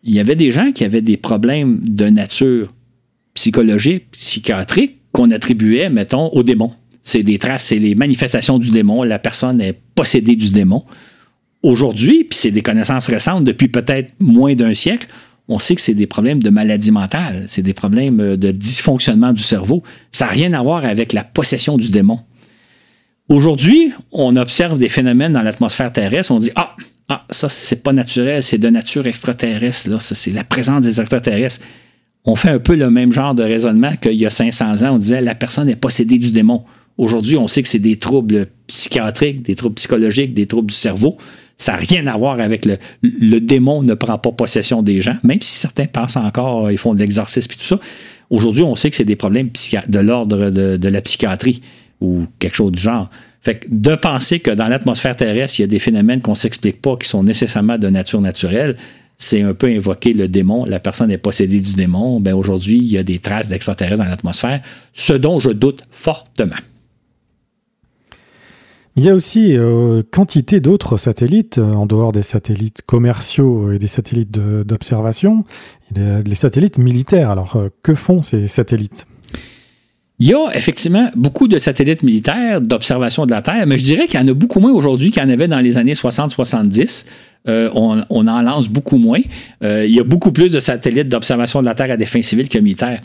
il y avait des gens qui avaient des problèmes de nature psychologique, psychiatrique, qu'on attribuait, mettons, au démon. C'est des traces, c'est les manifestations du démon. La personne est possédée du démon. Aujourd'hui, puis c'est des connaissances récentes depuis peut-être moins d'un siècle, on sait que c'est des problèmes de maladie mentale, c'est des problèmes de dysfonctionnement du cerveau. Ça n'a rien à voir avec la possession du démon. Aujourd'hui, on observe des phénomènes dans l'atmosphère terrestre, on dit Ah, ah ça, c'est pas naturel, c'est de nature extraterrestre, là, ça, c'est la présence des extraterrestres on fait un peu le même genre de raisonnement qu'il y a 500 ans. On disait la personne est possédée du démon. Aujourd'hui, on sait que c'est des troubles psychiatriques, des troubles psychologiques, des troubles du cerveau. Ça n'a rien à voir avec le, le démon ne prend pas possession des gens, même si certains pensent encore, ils font de l'exorcisme et tout ça. Aujourd'hui, on sait que c'est des problèmes de l'ordre de, la psychiatrie ou quelque chose du genre. Fait que de penser que dans l'atmosphère terrestre, il y a des phénomènes qu'on ne s'explique pas qui sont nécessairement de nature naturelle, c'est un peu invoquer le démon. La personne est possédée du démon. Ben aujourd'hui, il y a des traces d'extraterrestres dans l'atmosphère, ce dont je doute fortement. Il y a aussi euh, quantité d'autres satellites, euh, en dehors des satellites commerciaux et des satellites d'observation, les satellites militaires. Alors, euh, que font ces satellites? Il y a effectivement beaucoup de satellites militaires d'observation de la Terre, mais je dirais qu'il y en a beaucoup moins aujourd'hui qu'il y en avait dans les années 60-70. Euh, on, en lance beaucoup moins. Euh, il y a beaucoup plus de satellites d'observation de la Terre à des fins civiles que militaires.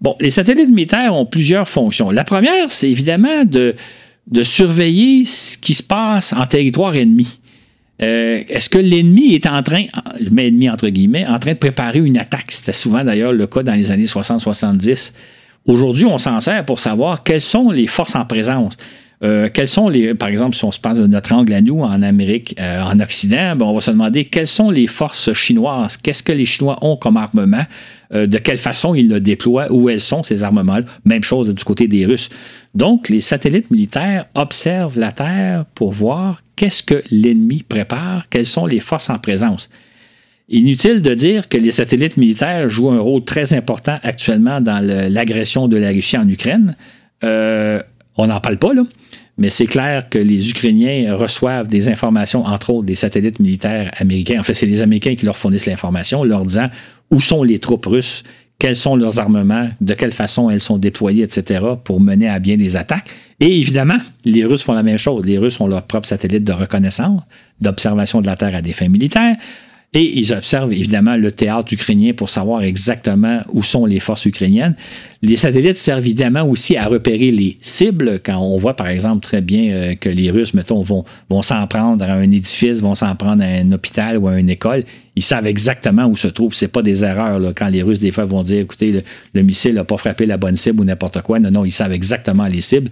Bon, les satellites militaires ont plusieurs fonctions. La première, c'est évidemment de, surveiller ce qui se passe en territoire ennemi. Euh, est-ce que l'ennemi est en train, je mets ennemi entre guillemets, en train de préparer une attaque? C'était souvent d'ailleurs le cas dans les années 60-70. Aujourd'hui, on s'en sert pour savoir quelles sont les forces en présence. Euh, quels sont les, par exemple, si on se passe de notre angle à nous en Amérique, euh, en Occident, ben, on va se demander quelles sont les forces chinoises, qu'est-ce que les Chinois ont comme armement, euh, de quelle façon ils le déploient, où elles sont ces armements-là. Même chose du côté des Russes. Donc, les satellites militaires observent la Terre pour voir qu'est-ce que l'ennemi prépare, quelles sont les forces en présence. Inutile de dire que les satellites militaires jouent un rôle très important actuellement dans l'agression de la Russie en Ukraine. Euh, on n'en parle pas, là, mais c'est clair que les Ukrainiens reçoivent des informations, entre autres des satellites militaires américains. En fait, c'est les Américains qui leur fournissent l'information, leur disant où sont les troupes russes, quels sont leurs armements, de quelle façon elles sont déployées, etc., pour mener à bien des attaques. Et évidemment, les Russes font la même chose. Les Russes ont leur propre satellite de reconnaissance, d'observation de la Terre à des fins militaires. Et ils observent évidemment le théâtre ukrainien pour savoir exactement où sont les forces ukrainiennes. Les satellites servent évidemment aussi à repérer les cibles. Quand on voit par exemple très bien euh, que les Russes, mettons, vont, s'en prendre à un édifice, vont s'en prendre à un hôpital ou à une école, ils savent exactement où se trouve. C'est pas des erreurs quand les Russes des fois vont dire, écoutez, le, missile n'a pas frappé la bonne cible ou n'importe quoi. Non, non, ils savent exactement les cibles.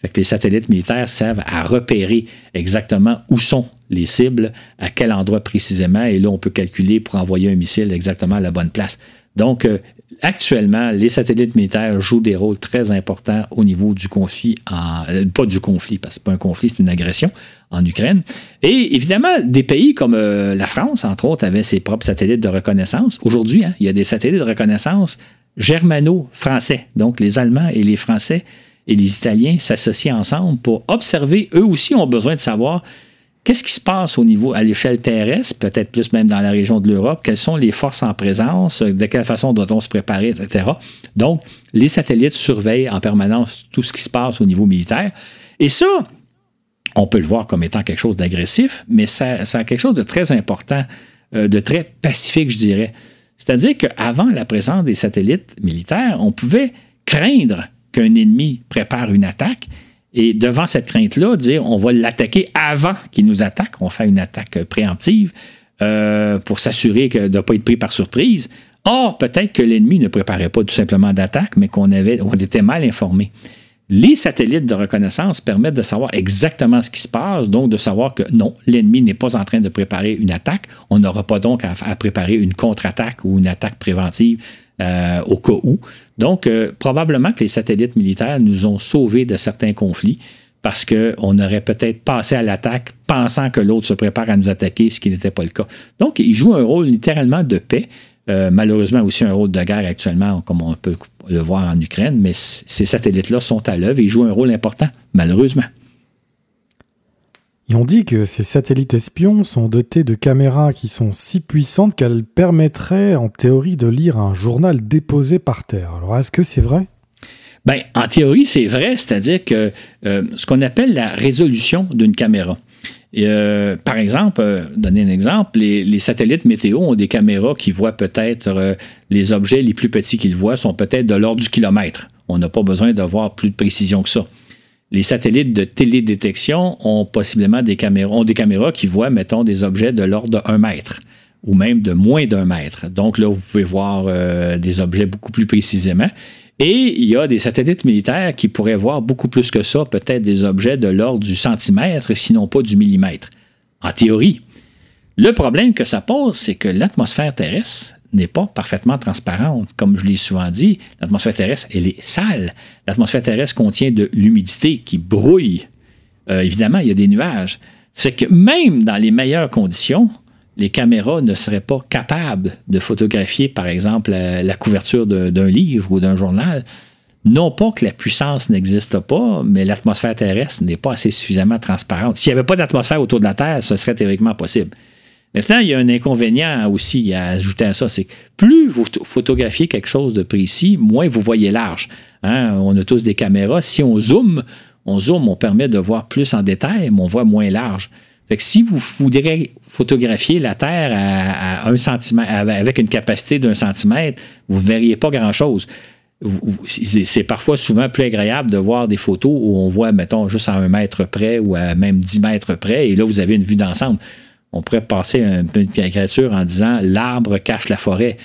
Fait que les satellites militaires servent à repérer exactement où sont les cibles, à quel endroit précisément, et là, on peut calculer pour envoyer un missile exactement à la bonne place. Donc, euh, actuellement, les satellites militaires jouent des rôles très importants au niveau du conflit, euh, pas du conflit, parce que ce pas un conflit, c'est une agression en Ukraine. Et évidemment, des pays comme euh, la France, entre autres, avaient ses propres satellites de reconnaissance. Aujourd'hui, hein, il y a des satellites de reconnaissance germano-français. Donc, les Allemands et les Français et les Italiens s'associent ensemble pour observer. Eux aussi ont besoin de savoir Qu'est-ce qui se passe au niveau, à l'échelle terrestre, peut-être plus même dans la région de l'Europe? Quelles sont les forces en présence? De quelle façon doit-on se préparer, etc. Donc, les satellites surveillent en permanence tout ce qui se passe au niveau militaire. Et ça, on peut le voir comme étant quelque chose d'agressif, mais ça, a quelque chose de très important, euh, de très pacifique, je dirais. C'est-à-dire qu'avant la présence des satellites militaires, on pouvait craindre qu'un ennemi prépare une attaque et devant cette crainte-là, dire on va l'attaquer avant qu'il nous attaque, on fait une attaque préemptive euh, pour s'assurer de ne pas être pris par surprise. Or, peut-être que l'ennemi ne préparait pas tout simplement d'attaque, mais qu'on avait, on était mal informé. Les satellites de reconnaissance permettent de savoir exactement ce qui se passe, donc de savoir que non, l'ennemi n'est pas en train de préparer une attaque. On n'aura pas donc à, préparer une contre-attaque ou une attaque préventive euh, au cas où. Donc, euh, probablement que les satellites militaires nous ont sauvés de certains conflits parce qu'on aurait peut-être passé à l'attaque pensant que l'autre se prépare à nous attaquer, ce qui n'était pas le cas. Donc, ils jouent un rôle littéralement de paix. Euh, malheureusement aussi un rôle de guerre actuellement, comme on peut le voir en Ukraine, mais ces satellites-là sont à l'œuvre et ils jouent un rôle important, malheureusement. Et on dit que ces satellites espions sont dotés de caméras qui sont si puissantes qu'elles permettraient en théorie de lire un journal déposé par terre. Alors est-ce que c'est vrai? Bien, en théorie, c'est vrai, c'est-à-dire que euh, ce qu'on appelle la résolution d'une caméra. Euh, par exemple, euh, donner un exemple, les, satellites météo ont des caméras qui voient peut-être les objets les plus petits qu'ils voient sont peut-être de l'ordre du kilomètre. On n'a pas besoin d'avoir plus de précision que ça. Les satellites de télédétection ont possiblement des caméras, des caméras qui voient, mettons, des objets de l'ordre de 1 mètre ou même de moins d'un mètre. Donc là, vous pouvez voir des objets beaucoup plus précisément. Et il y a des satellites militaires qui pourraient voir beaucoup plus que ça, peut-être des objets de l'ordre du centimètre, sinon pas du millimètre. En théorie. Le problème que ça pose, c'est que l'atmosphère terrestre n'est pas parfaitement transparente. Comme je l'ai souvent dit, l'atmosphère terrestre, elle est sale. L'atmosphère terrestre contient de l'humidité qui brouille. Euh, évidemment, il y a des nuages. C'est que même dans les meilleures conditions, les caméras ne seraient pas capables de photographier, par exemple, la, couverture d'un livre ou d'un journal. Non pas que la puissance n'existe pas, mais l'atmosphère terrestre n'est pas assez suffisamment transparente. S'il n'y avait pas d'atmosphère autour de la Terre, ce serait théoriquement possible. Maintenant, il y a un inconvénient aussi à ajouter à ça, c'est que plus vous photographiez quelque chose de précis, moins vous voyez large. Hein. On a tous des caméras. Si on zoome, on zoome, on permet de voir plus en détail, mais on voit moins large. Fait que si vous voudriez photographier la Terre à, un centimètre, avec une capacité d'un centimètre, vous ne verriez pas grand-chose. C'est parfois souvent plus agréable de voir des photos où on voit, mettons, juste à un mètre près ou à même dix mètres près, et là, vous avez une vue d'ensemble. On pourrait passer un peu une caricature en disant l'arbre cache la forêt.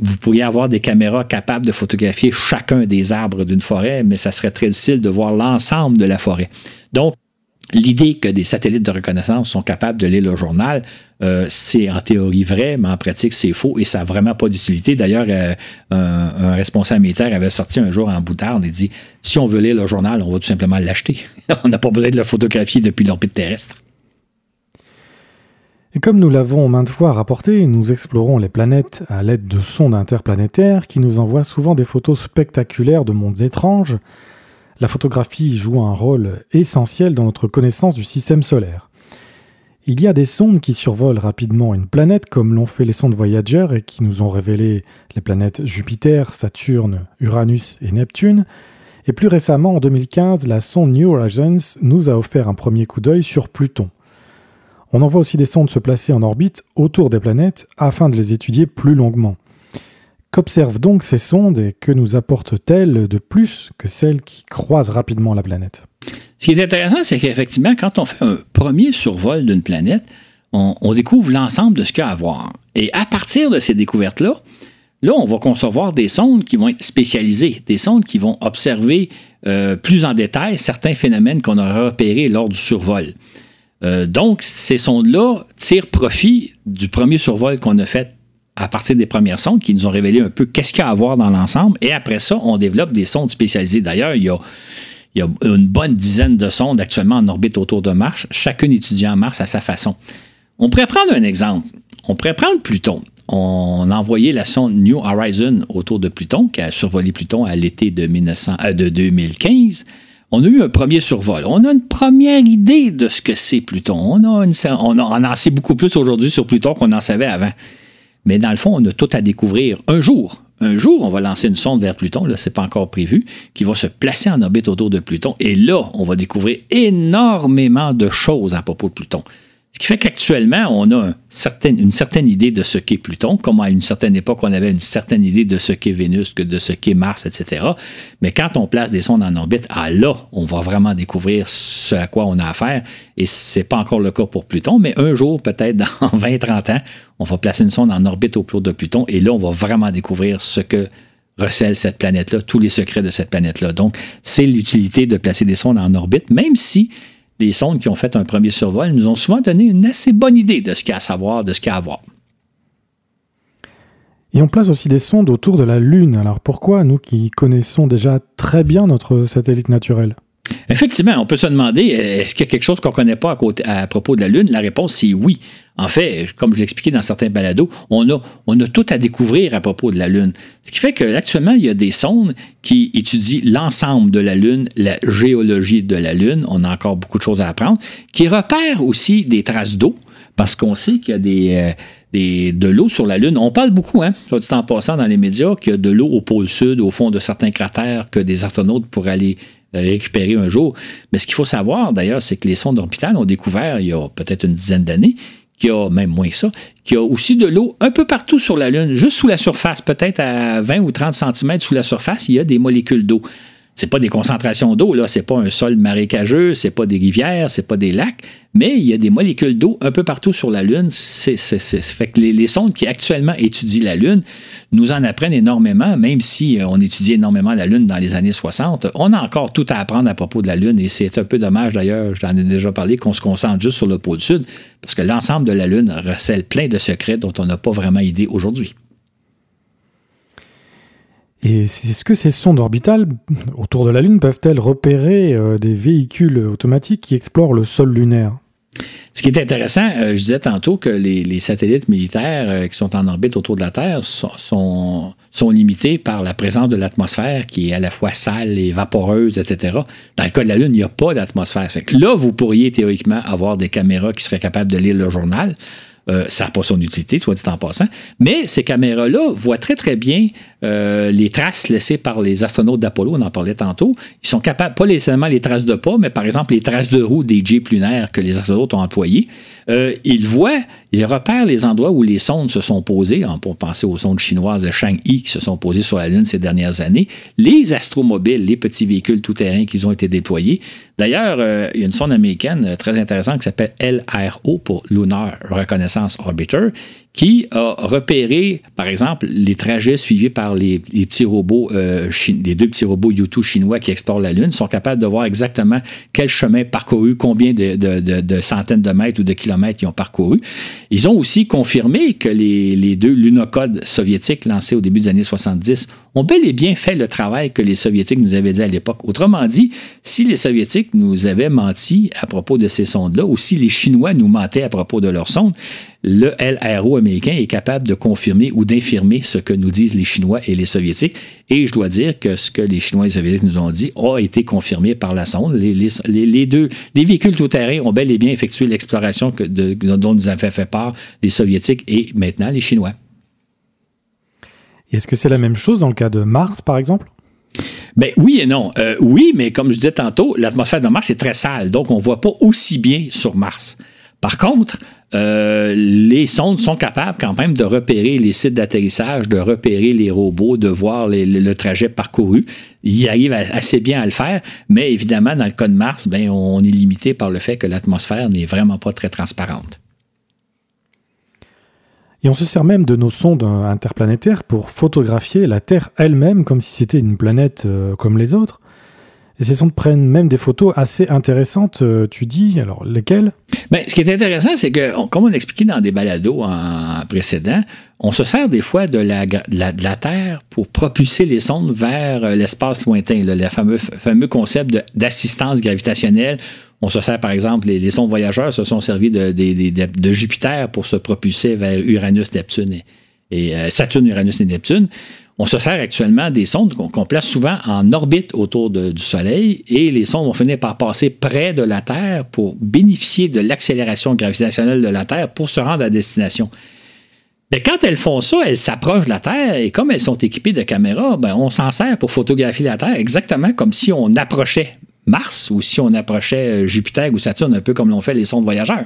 Vous pourriez avoir des caméras capables de photographier chacun des arbres d'une forêt, mais ça serait très difficile de voir l'ensemble de la forêt. Donc, L'idée que des satellites de reconnaissance sont capables de lire le journal, euh, c'est en théorie vrai, mais en pratique, c'est faux et ça n'a vraiment pas d'utilité. D'ailleurs, euh, un, responsable militaire avait sorti un jour en boutarde et dit si on veut lire le journal, on va tout simplement l'acheter. on n'a pas besoin de le photographier depuis l'orbite terrestre. Et comme nous l'avons maintes fois rapporté, nous explorons les planètes à l'aide de sondes interplanétaires qui nous envoient souvent des photos spectaculaires de mondes étranges la photographie joue un rôle essentiel dans notre connaissance du système solaire. Il y a des sondes qui survolent rapidement une planète comme l'ont fait les sondes Voyager et qui nous ont révélé les planètes Jupiter, Saturne, Uranus et Neptune. Et plus récemment, en 2015, la sonde New Horizons nous a offert un premier coup d'œil sur Pluton. On envoie aussi des sondes se placer en orbite autour des planètes afin de les étudier plus longuement. Qu'observent donc ces sondes et que nous apportent-elles de plus que celles qui croisent rapidement la planète? Ce qui est intéressant, c'est qu'effectivement, quand on fait un premier survol d'une planète, on, découvre l'ensemble de ce qu'il y a à voir. Et à partir de ces découvertes-là, là, on va concevoir des sondes qui vont être spécialisées, des sondes qui vont observer euh, plus en détail certains phénomènes qu'on aura repérés lors du survol. Euh, donc, ces sondes-là tirent profit du premier survol qu'on a fait à partir des premières sondes qui nous ont révélé un peu qu'est-ce qu'il y a à voir dans l'ensemble. Et après ça, on développe des sondes spécialisées. D'ailleurs, il y a, une bonne dizaine de sondes actuellement en orbite autour de Mars, chacune étudiant Mars à sa façon. On pourrait prendre un exemple. On pourrait prendre Pluton. On a envoyé la sonde New Horizon autour de Pluton, qui a survolé Pluton à l'été de, euh, de 2015 on a eu un premier survol. On a une première idée de ce que c'est Pluton. On, a en sait beaucoup plus aujourd'hui sur Pluton qu'on en savait avant. Mais dans le fond, on a tout à découvrir un jour. Un jour, on va lancer une sonde vers Pluton, là, c'est pas encore prévu, qui va se placer en orbite autour de Pluton. Et là, on va découvrir énormément de choses à propos de Pluton. Ce qui fait qu'actuellement, on a une certaine idée de ce qu'est Pluton, comme à une certaine époque, on avait une certaine idée de ce qu'est Vénus, de ce qu'est Mars, etc. Mais quand on place des sondes en orbite, ah là, on va vraiment découvrir ce à quoi on a affaire. Et ce n'est pas encore le cas pour Pluton, mais un jour, peut-être dans 20-30 ans, on va placer une sonde en orbite autour de Pluton et là, on va vraiment découvrir ce que recèle cette planète-là, tous les secrets de cette planète-là. Donc, c'est l'utilité de placer des sondes en orbite, même si les sondes qui ont fait un premier survol nous ont souvent donné une assez bonne idée de ce qu'il y a à savoir, de ce qu'il y a à voir. Et on place aussi des sondes autour de la Lune. Alors pourquoi, nous qui connaissons déjà très bien notre satellite naturel? Effectivement, on peut se demander, est-ce qu'il y a quelque chose qu'on ne connaît pas à, propos de la Lune? La réponse, c'est oui. En fait, comme je l'expliquais dans certains balados, on a, tout à découvrir à propos de la Lune. Ce qui fait qu'actuellement, il y a des sondes qui étudient l'ensemble de la Lune, la géologie de la Lune. On a encore beaucoup de choses à apprendre, qui repèrent aussi des traces d'eau, parce qu'on sait qu'il y a. Euh, de l'eau sur la Lune. On parle beaucoup, hein, soit en passant dans les médias, qu'il y a de l'eau au pôle sud, au fond de certains cratères, que des astronautes pourraient aller récupérer un jour. Mais ce qu'il faut savoir, d'ailleurs, c'est que les sondes orbitales ont découvert, il y a peut-être une dizaine d'années, qu'il y a même moins que ça, qu'il y a aussi de l'eau un peu partout sur la Lune, juste sous la surface, peut-être à 20 ou 30 cm sous la surface, il y a des molécules d'eau c'est pas des concentrations d'eau, là, c'est pas un sol marécageux, c'est pas des rivières, c'est pas des lacs, mais il y a des molécules d'eau un peu partout sur la Lune. C'est, fait que les, sondes qui actuellement étudient la Lune nous en apprennent énormément, même si euh, on étudie énormément la Lune dans les années 60. On a encore tout à apprendre à propos de la Lune et c'est un peu dommage d'ailleurs, j'en ai déjà parlé, qu'on se concentre juste sur le pôle sud, parce que l'ensemble de la Lune recèle plein de secrets dont on n'a pas vraiment idée aujourd'hui. Et est-ce que ces sondes orbitales autour de la Lune peuvent-elles repérer euh, des véhicules automatiques qui explorent le sol lunaire? Ce qui est intéressant, euh, je disais tantôt que les, satellites militaires euh, qui sont en orbite autour de la Terre sont, sont, limités par la présence de l'atmosphère qui est à la fois sale et vaporeuse, etc. Dans le cas de la Lune, il n'y a pas d'atmosphère. Là, vous pourriez théoriquement avoir des caméras qui seraient capables de lire le journal. Euh, ça n'a pas son utilité, soit dit en passant. Mais ces caméras-là voient très, très bien euh, les traces laissées par les astronautes d'Apollo, on en parlait tantôt. Ils sont capables, pas seulement les traces de pas, mais par exemple les traces de roues des jets lunaires que les astronautes ont employés. Euh, ils voient, ils repèrent les endroits où les sondes se sont posées, hein, pour penser aux sondes chinoises de Chang'e qui se sont posées sur la Lune ces dernières années, les astromobiles, les petits véhicules tout-terrain qui ont été déployés. D'ailleurs, il y a une sonde américaine très intéressante qui s'appelle LRO pour Lunar Reconnaissance Orbiter, qui a repéré, par exemple, les trajets suivis par les, petits robots, euh, les deux petits robots U2 chinois qui explorent la Lune, sont capables de voir exactement quel chemin parcouru, combien de, centaines de mètres ou de kilomètres ils ont parcouru. Ils ont aussi confirmé que les, les deux lunocodes soviétiques lancés au début des années 70 ont bel et bien fait le travail que les Soviétiques nous avaient dit à l'époque. Autrement dit, si les Soviétiques nous avaient menti à propos de ces sondes-là, ou si les Chinois nous mentaient à propos de leurs sondes, le LRO américain est capable de confirmer ou d'infirmer ce que nous disent les Chinois et les Soviétiques. Et je dois dire que ce que les Chinois et les Soviétiques nous ont dit a été confirmé par la sonde. Les, deux, les véhicules tout-terrain ont bel et bien effectué l'exploration dont nous avaient fait part les Soviétiques et maintenant les Chinois. Est-ce que c'est la même chose dans le cas de Mars, par exemple? Ben oui et non. Euh, oui, mais comme je disais tantôt, l'atmosphère de Mars est très sale, donc on ne voit pas aussi bien sur Mars. Par contre, euh, les sondes sont capables quand même de repérer les sites d'atterrissage, de repérer les robots, de voir le trajet parcouru. Ils arrivent assez bien à le faire, mais évidemment, dans le cas de Mars, ben, on est limité par le fait que l'atmosphère n'est vraiment pas très transparente. Et on se sert même de nos sondes interplanétaires pour photographier la Terre elle-même comme si c'était une planète euh, comme les autres. Et ces sondes prennent même des photos assez intéressantes, euh, tu dis. Alors, lesquelles? Bien, ce qui est intéressant, c'est que, comme on expliqué dans des balados en, précédent, on se sert des fois de la, Terre pour propulser les sondes vers euh, l'espace lointain, le fameux, fameux concept d'assistance gravitationnelle on se sert, par exemple, les, sondes voyageurs se sont servis de, Jupiter pour se propulser vers Uranus, Neptune et, euh, Saturne, Uranus et Neptune. On se sert actuellement des sondes qu'on place souvent en orbite autour du Soleil et les sondes vont finir par passer près de la Terre pour bénéficier de l'accélération gravitationnelle de la Terre pour se rendre à destination. Mais quand elles font ça, elles s'approchent de la Terre et comme elles sont équipées de caméras, ben, on s'en sert pour photographier la Terre exactement comme si on approchait Mars ou si on approchait euh, Jupiter ou Saturne, un peu comme l'ont fait les sondes voyageurs.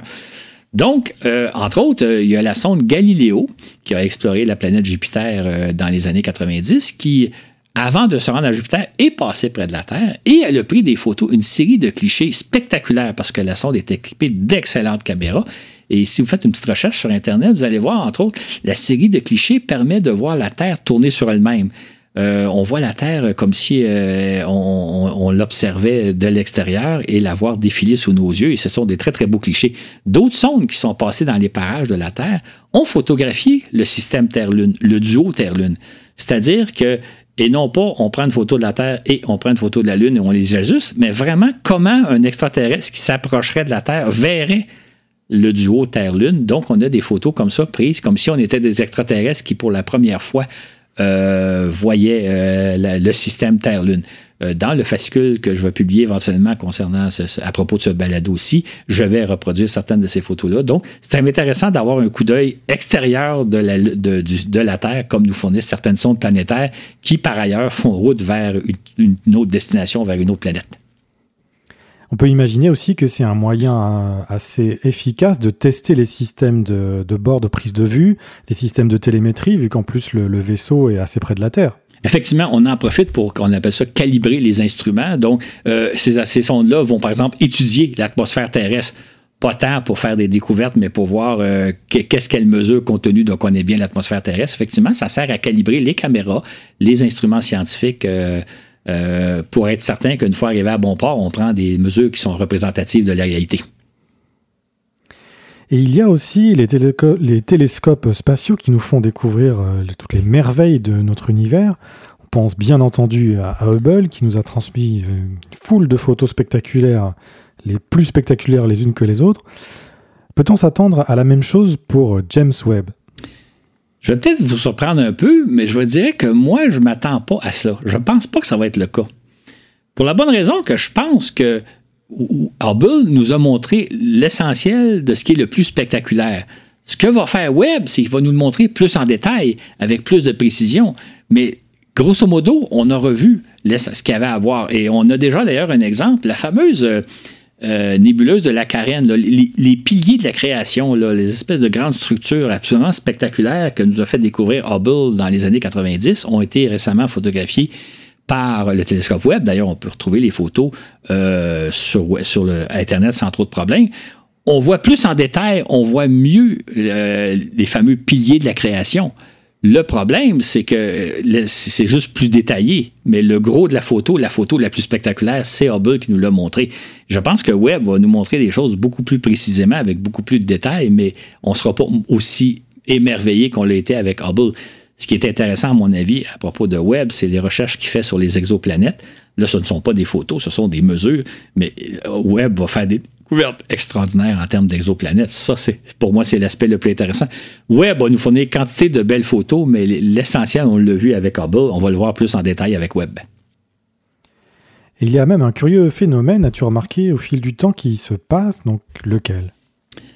Donc, euh, entre autres, euh, il y a la sonde Galileo qui a exploré la planète Jupiter dans les années 90, qui, avant de se rendre à Jupiter, est passée près de la Terre et elle a pris des photos, une série de clichés spectaculaires parce que la sonde est équipée d'excellentes caméras. Et si vous faites une petite recherche sur Internet, vous allez voir, entre autres, la série de clichés permet de voir la Terre tourner sur elle-même. On voit la Terre comme si on, l'observait de l'extérieur et la voir défiler sous nos yeux. Et ce sont des très, très beaux clichés. D'autres sondes qui sont passées dans les parages de la Terre ont photographié le système Terre-Lune, le duo Terre-Lune. C'est-à-dire que et non pas on prend une photo de la Terre et on prend une photo de la Lune et on les ajuste, mais vraiment comment un extraterrestre qui s'approcherait de la Terre verrait le duo Terre-Lune. Donc, on a des photos comme ça prises, comme si on était des extraterrestres qui, pour la première fois, euh, voyaient euh, le système Terre-Lune. Euh, dans le fascicule que je vais publier éventuellement concernant à propos de ce balado aussi, je vais reproduire certaines de ces photos-là. Donc, c'est intéressant d'avoir un coup d'œil extérieur de la, de, la, Terre, comme nous fournissent certaines sondes planétaires qui, par ailleurs, font route vers une autre destination, vers une autre planète. On peut imaginer aussi que c'est un moyen euh, assez efficace de tester les systèmes de, bord de prise de vue, les systèmes de télémétrie, vu qu'en plus le, vaisseau est assez près de la Terre. Effectivement, on en profite pour, qu'on appelle ça, calibrer les instruments. Donc, euh, ces, ces sondes-là vont, par exemple, étudier l'atmosphère terrestre pas tant pour faire des découvertes, mais pour voir euh, qu'est-ce qu'elle mesure compte tenu de connaît bien l'atmosphère terrestre. Effectivement, ça sert à calibrer les caméras, les instruments scientifiques pour être certain qu'une fois arrivé à bon port, on prend des mesures qui sont représentatives de la réalité. Et il y a aussi les, les télescopes spatiaux qui nous font découvrir euh, toutes les merveilles de notre univers. On pense bien entendu à, Hubble qui nous a transmis une foule de photos spectaculaires, les plus spectaculaires les unes que les autres. Peut-on s'attendre à la même chose pour James Webb? Je vais peut-être vous surprendre un peu, mais je vais dire que moi, je ne m'attends pas à cela. Je ne pense pas que ça va être le cas. Pour la bonne raison que je pense que Hubble nous a montré l'essentiel de ce qui est le plus spectaculaire. Ce que va faire Webb, c'est qu'il va nous le montrer plus en détail, avec plus de précision. Mais grosso modo, on a revu ce qu'il y avait à voir. Et on a déjà d'ailleurs un exemple, la fameuse euh, nébuleuse de la Carène, les, piliers de la création, les espèces de grandes structures absolument spectaculaires que nous a fait découvrir Hubble dans les années 90, ont été récemment photographiés par le télescope Webb. D'ailleurs, on peut retrouver les photos euh, sur, sur Internet sans trop de problèmes. On voit plus en détail, on voit mieux euh, les fameux piliers de la création. Le problème, c'est que c'est juste plus détaillé, mais le gros de la photo, la photo la plus spectaculaire, c'est Hubble qui nous l'a montré. Je pense que Webb va nous montrer des choses beaucoup plus précisément, avec beaucoup plus de détails, mais on ne sera pas aussi émerveillé qu'on l'a été avec Hubble. Ce qui est intéressant, à mon avis, à propos de Webb, c'est les recherches qu'il fait sur les exoplanètes. Là, ce ne sont pas des photos, ce sont des mesures, mais Webb va faire des, découverte extraordinaire en termes d'exoplanètes. Ça, c'est pour moi, c'est l'aspect le plus intéressant. Webb va nous fournir quantité de belles photos, mais l'essentiel, on l'a vu avec Hubble, on va le voir plus en détail avec Webb. Il y a même un curieux phénomène, as-tu remarqué, au fil du temps qui se passe, donc lequel?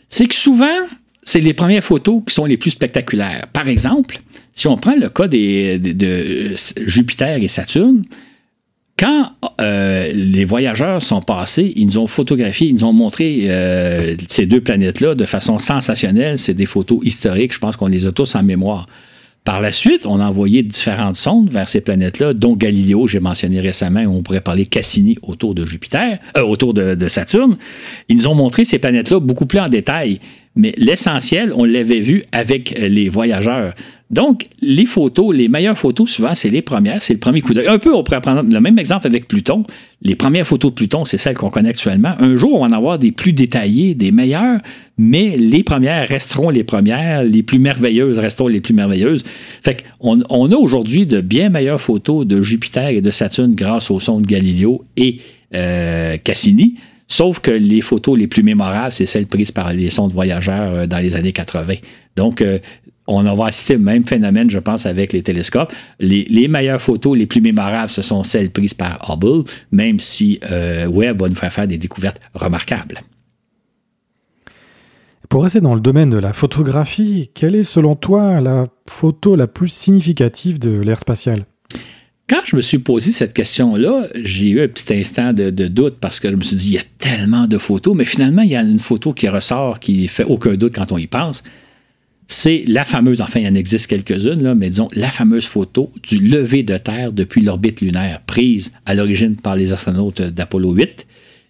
C'est que souvent, c'est les premières photos qui sont les plus spectaculaires. Par exemple, si on prend le cas des, de Jupiter et Saturne, quand euh, les voyageurs sont passés, ils nous ont photographié, ils nous ont montré euh, ces deux planètes-là de façon sensationnelle. C'est des photos historiques, je pense qu'on les a tous en mémoire. Par la suite, on a envoyé différentes sondes vers ces planètes-là, dont Galileo, j'ai mentionné récemment, on pourrait parler Cassini autour de Jupiter, euh, autour de, de, Saturne. Ils nous ont montré ces planètes-là beaucoup plus en détail. Mais l'essentiel, on l'avait vu avec les voyageurs. Donc, les photos, les meilleures photos, souvent, c'est les premières, c'est le premier coup d'œil. Un peu, on pourrait prendre le même exemple avec Pluton. Les premières photos de Pluton, c'est celles qu'on connaît actuellement. Un jour, on va en avoir des plus détaillées, des meilleures, mais les premières resteront les premières, les plus merveilleuses resteront les plus merveilleuses. Fait qu'on on a aujourd'hui de bien meilleures photos de Jupiter et de Saturne grâce aux sondes Galileo et euh, Cassini. Sauf que les photos les plus mémorables, c'est celles prises par les sondes voyageurs euh, dans les années 80. Donc, euh, on va assister au même phénomène, je pense, avec les télescopes. Les, meilleures photos, les plus mémorables, ce sont celles prises par Hubble, même si euh, Webb va nous faire faire des découvertes remarquables. Pour rester dans le domaine de la photographie, quelle est selon toi la photo la plus significative de l'ère spatiale? Quand je me suis posé cette question-là, j'ai eu un petit instant de, doute parce que je me suis dit, il y a tellement de photos, mais finalement, il y a une photo qui ressort qui fait aucun doute quand on y pense. C'est la fameuse, enfin, il y en existe quelques-unes, mais disons, la fameuse photo du lever de Terre depuis l'orbite lunaire, prise à l'origine par les astronautes d'Apollo 8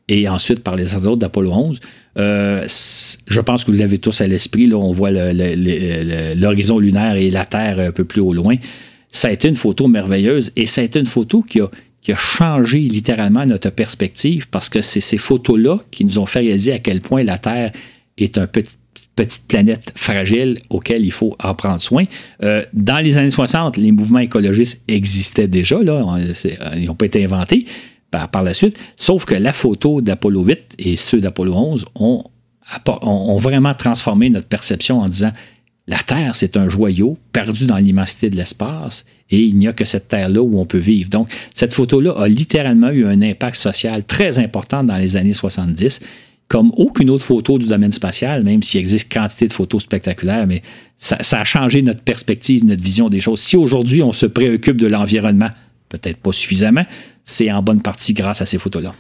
et ensuite par les astronautes d'Apollo 11. Euh, je pense que vous l'avez tous à l'esprit. Là, on voit l'horizon lunaire et la Terre un peu plus au loin. ça a une photo merveilleuse et ça a une photo qui a changé littéralement notre perspective parce que c'est ces photos-là qui nous ont fait réaliser à quel point la Terre est un petit petite planète fragile auquel il faut en prendre soin. Euh, dans les années 60, les mouvements écologistes existaient déjà, là, ils n'ont pas été inventés par, la suite, sauf que la photo d'Apollo 8 et ceux d'Apollo 11 ont, ont, vraiment transformé notre perception en disant la Terre, c'est un joyau perdu dans l'immensité de l'espace et il n'y a que cette Terre-là où on peut vivre. Donc, cette photo-là a littéralement eu un impact social très important dans les années 70 comme aucune autre photo du domaine spatial, même s'il existe quantité de photos spectaculaires, mais ça, a changé notre perspective, notre vision des choses. Si aujourd'hui on se préoccupe de l'environnement, peut-être pas suffisamment, c'est en bonne partie grâce à ces photos-là.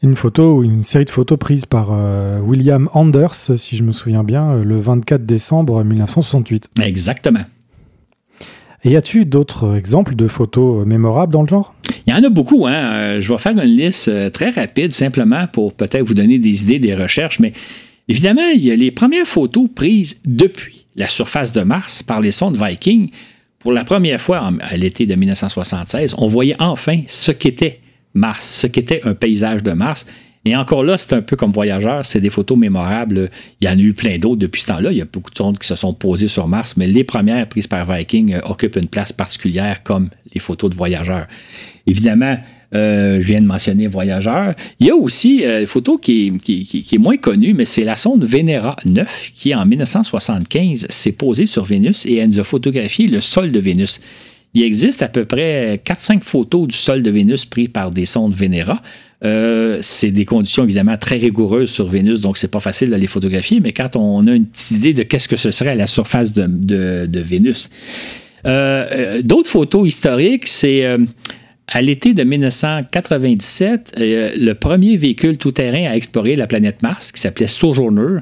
Une photo, une série de photos prises par euh, William Anders, si je me souviens bien, le 24 décembre 1968. Exactement. Et y a-tu d'autres exemples de photos mémorables dans le genre? Il y en a beaucoup. Hein? Euh, je vais faire une liste euh, très rapide, simplement pour peut-être vous donner des idées, des recherches. Mais évidemment, il y a les premières photos prises depuis la surface de Mars par les sondes Viking. Pour la première fois à l'été de 1976, on voyait enfin ce qu'était Mars, ce qu'était un paysage de Mars. Et encore là, c'est un peu comme voyageur, c'est des photos mémorables. Il y en a eu plein d'autres depuis ce temps-là. Il y a beaucoup de sondes qui se sont posées sur Mars, mais les premières prises par Viking euh, occupent une place particulière comme les photos de voyageurs. Évidemment, euh, je viens de mentionner voyageurs. Il y a aussi euh, une photo qui est, moins connue, mais c'est la sonde Venera 9 qui, en 1975, s'est posée sur Vénus et elle nous a photographié le sol de Vénus. Il existe à peu près 4-5 photos du sol de Vénus prises par des sondes Venera. Euh, c'est des conditions évidemment très rigoureuses sur Vénus, donc c'est pas facile de les photographier, mais quand on a une petite idée de qu'est-ce que ce serait à la surface de, Vénus. Euh, euh, d'autres photos historiques, c'est à l'été de 1997, le premier véhicule tout-terrain à explorer la planète Mars, qui s'appelait Sojourner,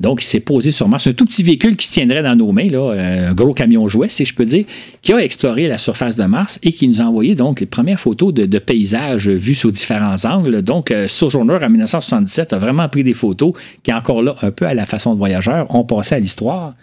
donc, il s'est posé sur Mars. Un tout petit véhicule qui se tiendrait dans nos mains, là, un gros camion jouet, si je peux dire, qui a exploré la surface de Mars et qui nous a envoyé donc les premières photos de, paysages vus sous différents angles. Donc, euh, Sojourner en 1977 a vraiment pris des photos qui, encore là, un peu à la façon de voyageurs, ont passé à l'histoire.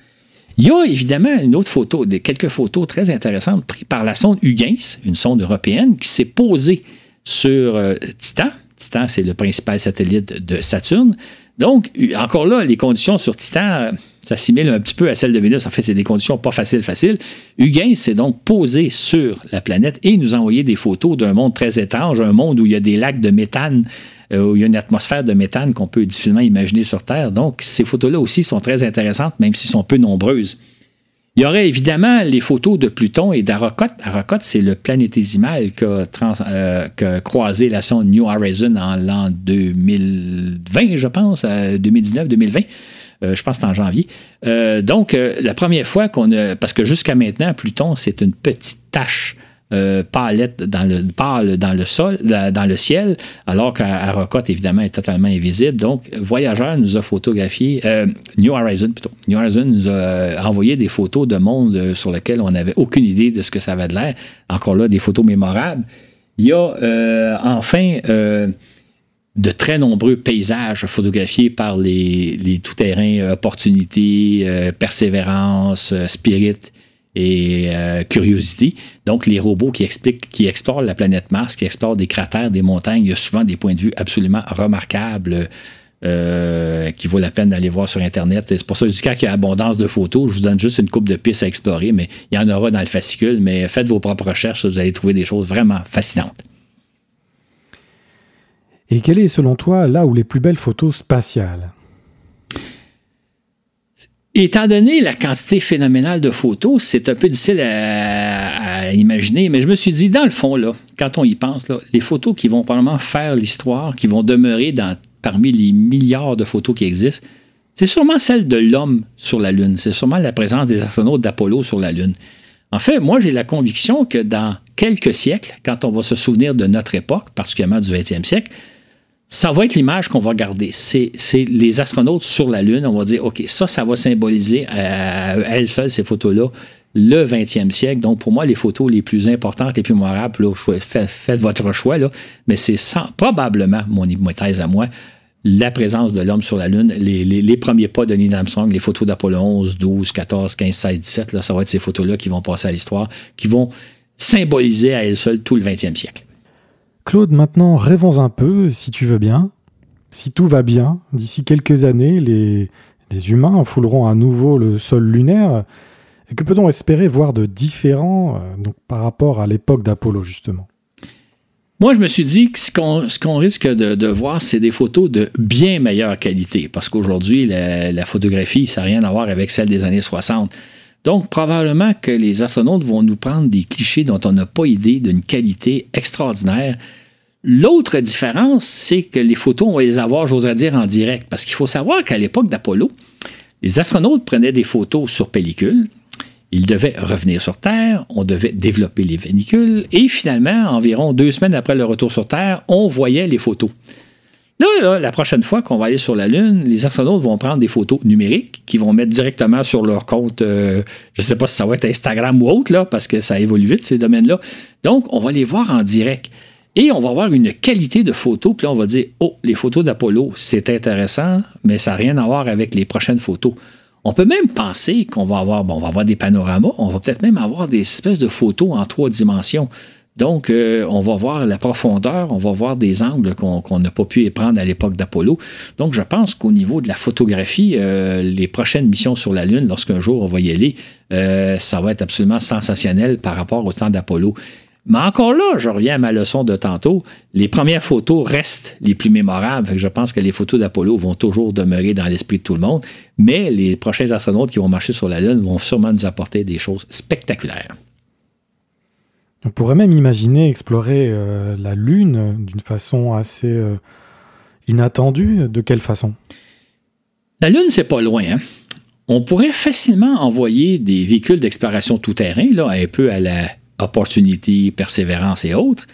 Il y a évidemment une autre photo, quelques photos très intéressantes prises par la sonde Huygens, une sonde européenne, qui s'est posée sur euh, Titan. Titan, c'est le principal satellite de Saturne. Donc, encore là, les conditions sur Titan s'assimilent un petit peu à celles de Vénus. En fait, c'est des conditions pas faciles, faciles. Huygens s'est donc posé sur la planète et nous a envoyé des photos d'un monde très étrange, un monde où il y a des lacs de méthane, euh, où il y a une atmosphère de méthane qu'on peut difficilement imaginer sur Terre. Donc, ces photos-là aussi sont très intéressantes, même s'ils sont peu nombreuses. Il y aurait évidemment les photos de Pluton et d'Aracote. Aracote, c'est le planétésimal qu'a euh, croisé la sonde New Horizon en l'an 2020, je pense, 2019-2020. Euh, je pense que c'est en janvier. Euh, donc, la première fois qu'on a. Parce que jusqu'à maintenant, Pluton, c'est une petite tache euh, dans le, pâle dans le sol, dans le ciel, alors qu'Aracote, évidemment, est totalement invisible. Donc, Voyageur nous a photographié, euh, New Horizon plutôt, New Horizon nous a euh, envoyé des photos de monde sur lesquels on n'avait aucune idée de ce que ça avait de l'air. Encore là, des photos mémorables. Il y a enfin de très nombreux paysages photographiés par les, les tout-terrains Opportunité, Persévérance, Spirit et euh, curiosité. Donc, les robots qui, expliquent, qui explorent la planète Mars, qui explorent des cratères, des montagnes, il y a souvent des points de vue absolument remarquables euh, qui vaut la peine d'aller voir sur Internet. C'est pour ça dis qu'il y a abondance de photos. Je vous donne juste une coupe de pistes à explorer, mais il y en aura dans le fascicule. Mais faites vos propres recherches, vous allez trouver des choses vraiment fascinantes. Et quelle est, selon toi, là où les plus belles photos spatiales? Étant donné la quantité phénoménale de photos, c'est un peu difficile à, imaginer, mais je me suis dit, dans le fond, quand on y pense, les photos qui vont probablement faire l'histoire, qui vont demeurer parmi les milliards de photos qui existent, c'est sûrement celle de l'homme sur la Lune. C'est sûrement la présence des astronautes d'Apollo sur la Lune. En fait, moi, j'ai la conviction que dans quelques siècles, quand on va se souvenir de notre époque, particulièrement du 20e siècle, ça va être l'image qu'on va garder. C'est les astronautes sur la Lune. On va dire, OK, ça, ça va symboliser à elles seules, ces photos-là, le 20e siècle. Donc, pour moi, les photos les plus importantes, les plus mémorables, faites, votre choix, là, mais c'est probablement, mon hypothèse à moi, la présence de l'homme sur la Lune, les, premiers pas de Neil Armstrong, les photos d'Apollo 11, 12, 14, 15, 16, 17, là, ça va être ces photos-là qui vont passer à l'histoire, qui vont symboliser à elles seules tout le 20e siècle. Claude, maintenant, rêvons un peu, si tu veux bien. Si tout va bien, d'ici quelques années, les, les humains fouleront à nouveau le sol lunaire. Et que peut-on espérer voir de différent euh, donc, par rapport à l'époque d'Apollo, justement? Moi, je me suis dit que ce qu'on risque de, voir, c'est des photos de bien meilleure qualité, parce qu'aujourd'hui, la, photographie, ça n'a rien à voir avec celle des années 60. Donc, probablement que les astronautes vont nous prendre des clichés dont on n'a pas idée d'une qualité extraordinaire. L'autre différence, c'est que les photos, on va les avoir, j'oserais dire, en direct, parce qu'il faut savoir qu'à l'époque d'Apollo, les astronautes prenaient des photos sur pellicule, il devait revenir sur Terre, on devait développer les véhicules, et finalement, environ deux semaines après le retour sur Terre, on voyait les photos. Là, la prochaine fois qu'on va aller sur la Lune, les astronautes vont prendre des photos numériques qu'ils vont mettre directement sur leur compte, euh, je ne sais pas si ça va être Instagram ou autre, là, parce que ça évolue vite, ces domaines-là. Donc, on va les voir en direct. Et on va avoir une qualité de photos, puis là, on va dire, oh, les photos d'Apollo, c'est intéressant, mais ça n'a rien à voir avec les prochaines photos. On peut même penser qu'on va avoir, bon, on va avoir des panoramas, on va peut-être même avoir des espèces de photos en trois dimensions. Donc, euh, on va voir la profondeur, on va voir des angles qu'on n'a pas pu prendre à l'époque d'Apollo. Donc, je pense qu'au niveau de la photographie, euh, les prochaines missions sur la Lune, lorsqu'un jour on va y aller, euh, ça va être absolument sensationnel par rapport au temps d'Apollo. Mais encore là, je reviens à ma leçon de tantôt, les premières photos restent les plus mémorables. je pense que les photos d'Apollo vont toujours demeurer dans l'esprit de tout le monde, mais les prochains astronautes qui vont marcher sur la Lune vont sûrement nous apporter des choses spectaculaires. On pourrait même imaginer explorer euh, la Lune d'une façon assez euh, inattendue. De quelle façon? La Lune, c'est pas loin. Hein. On pourrait facilement envoyer des véhicules d'exploration tout-terrain, un peu à la Opportunity, Persévérance et autres,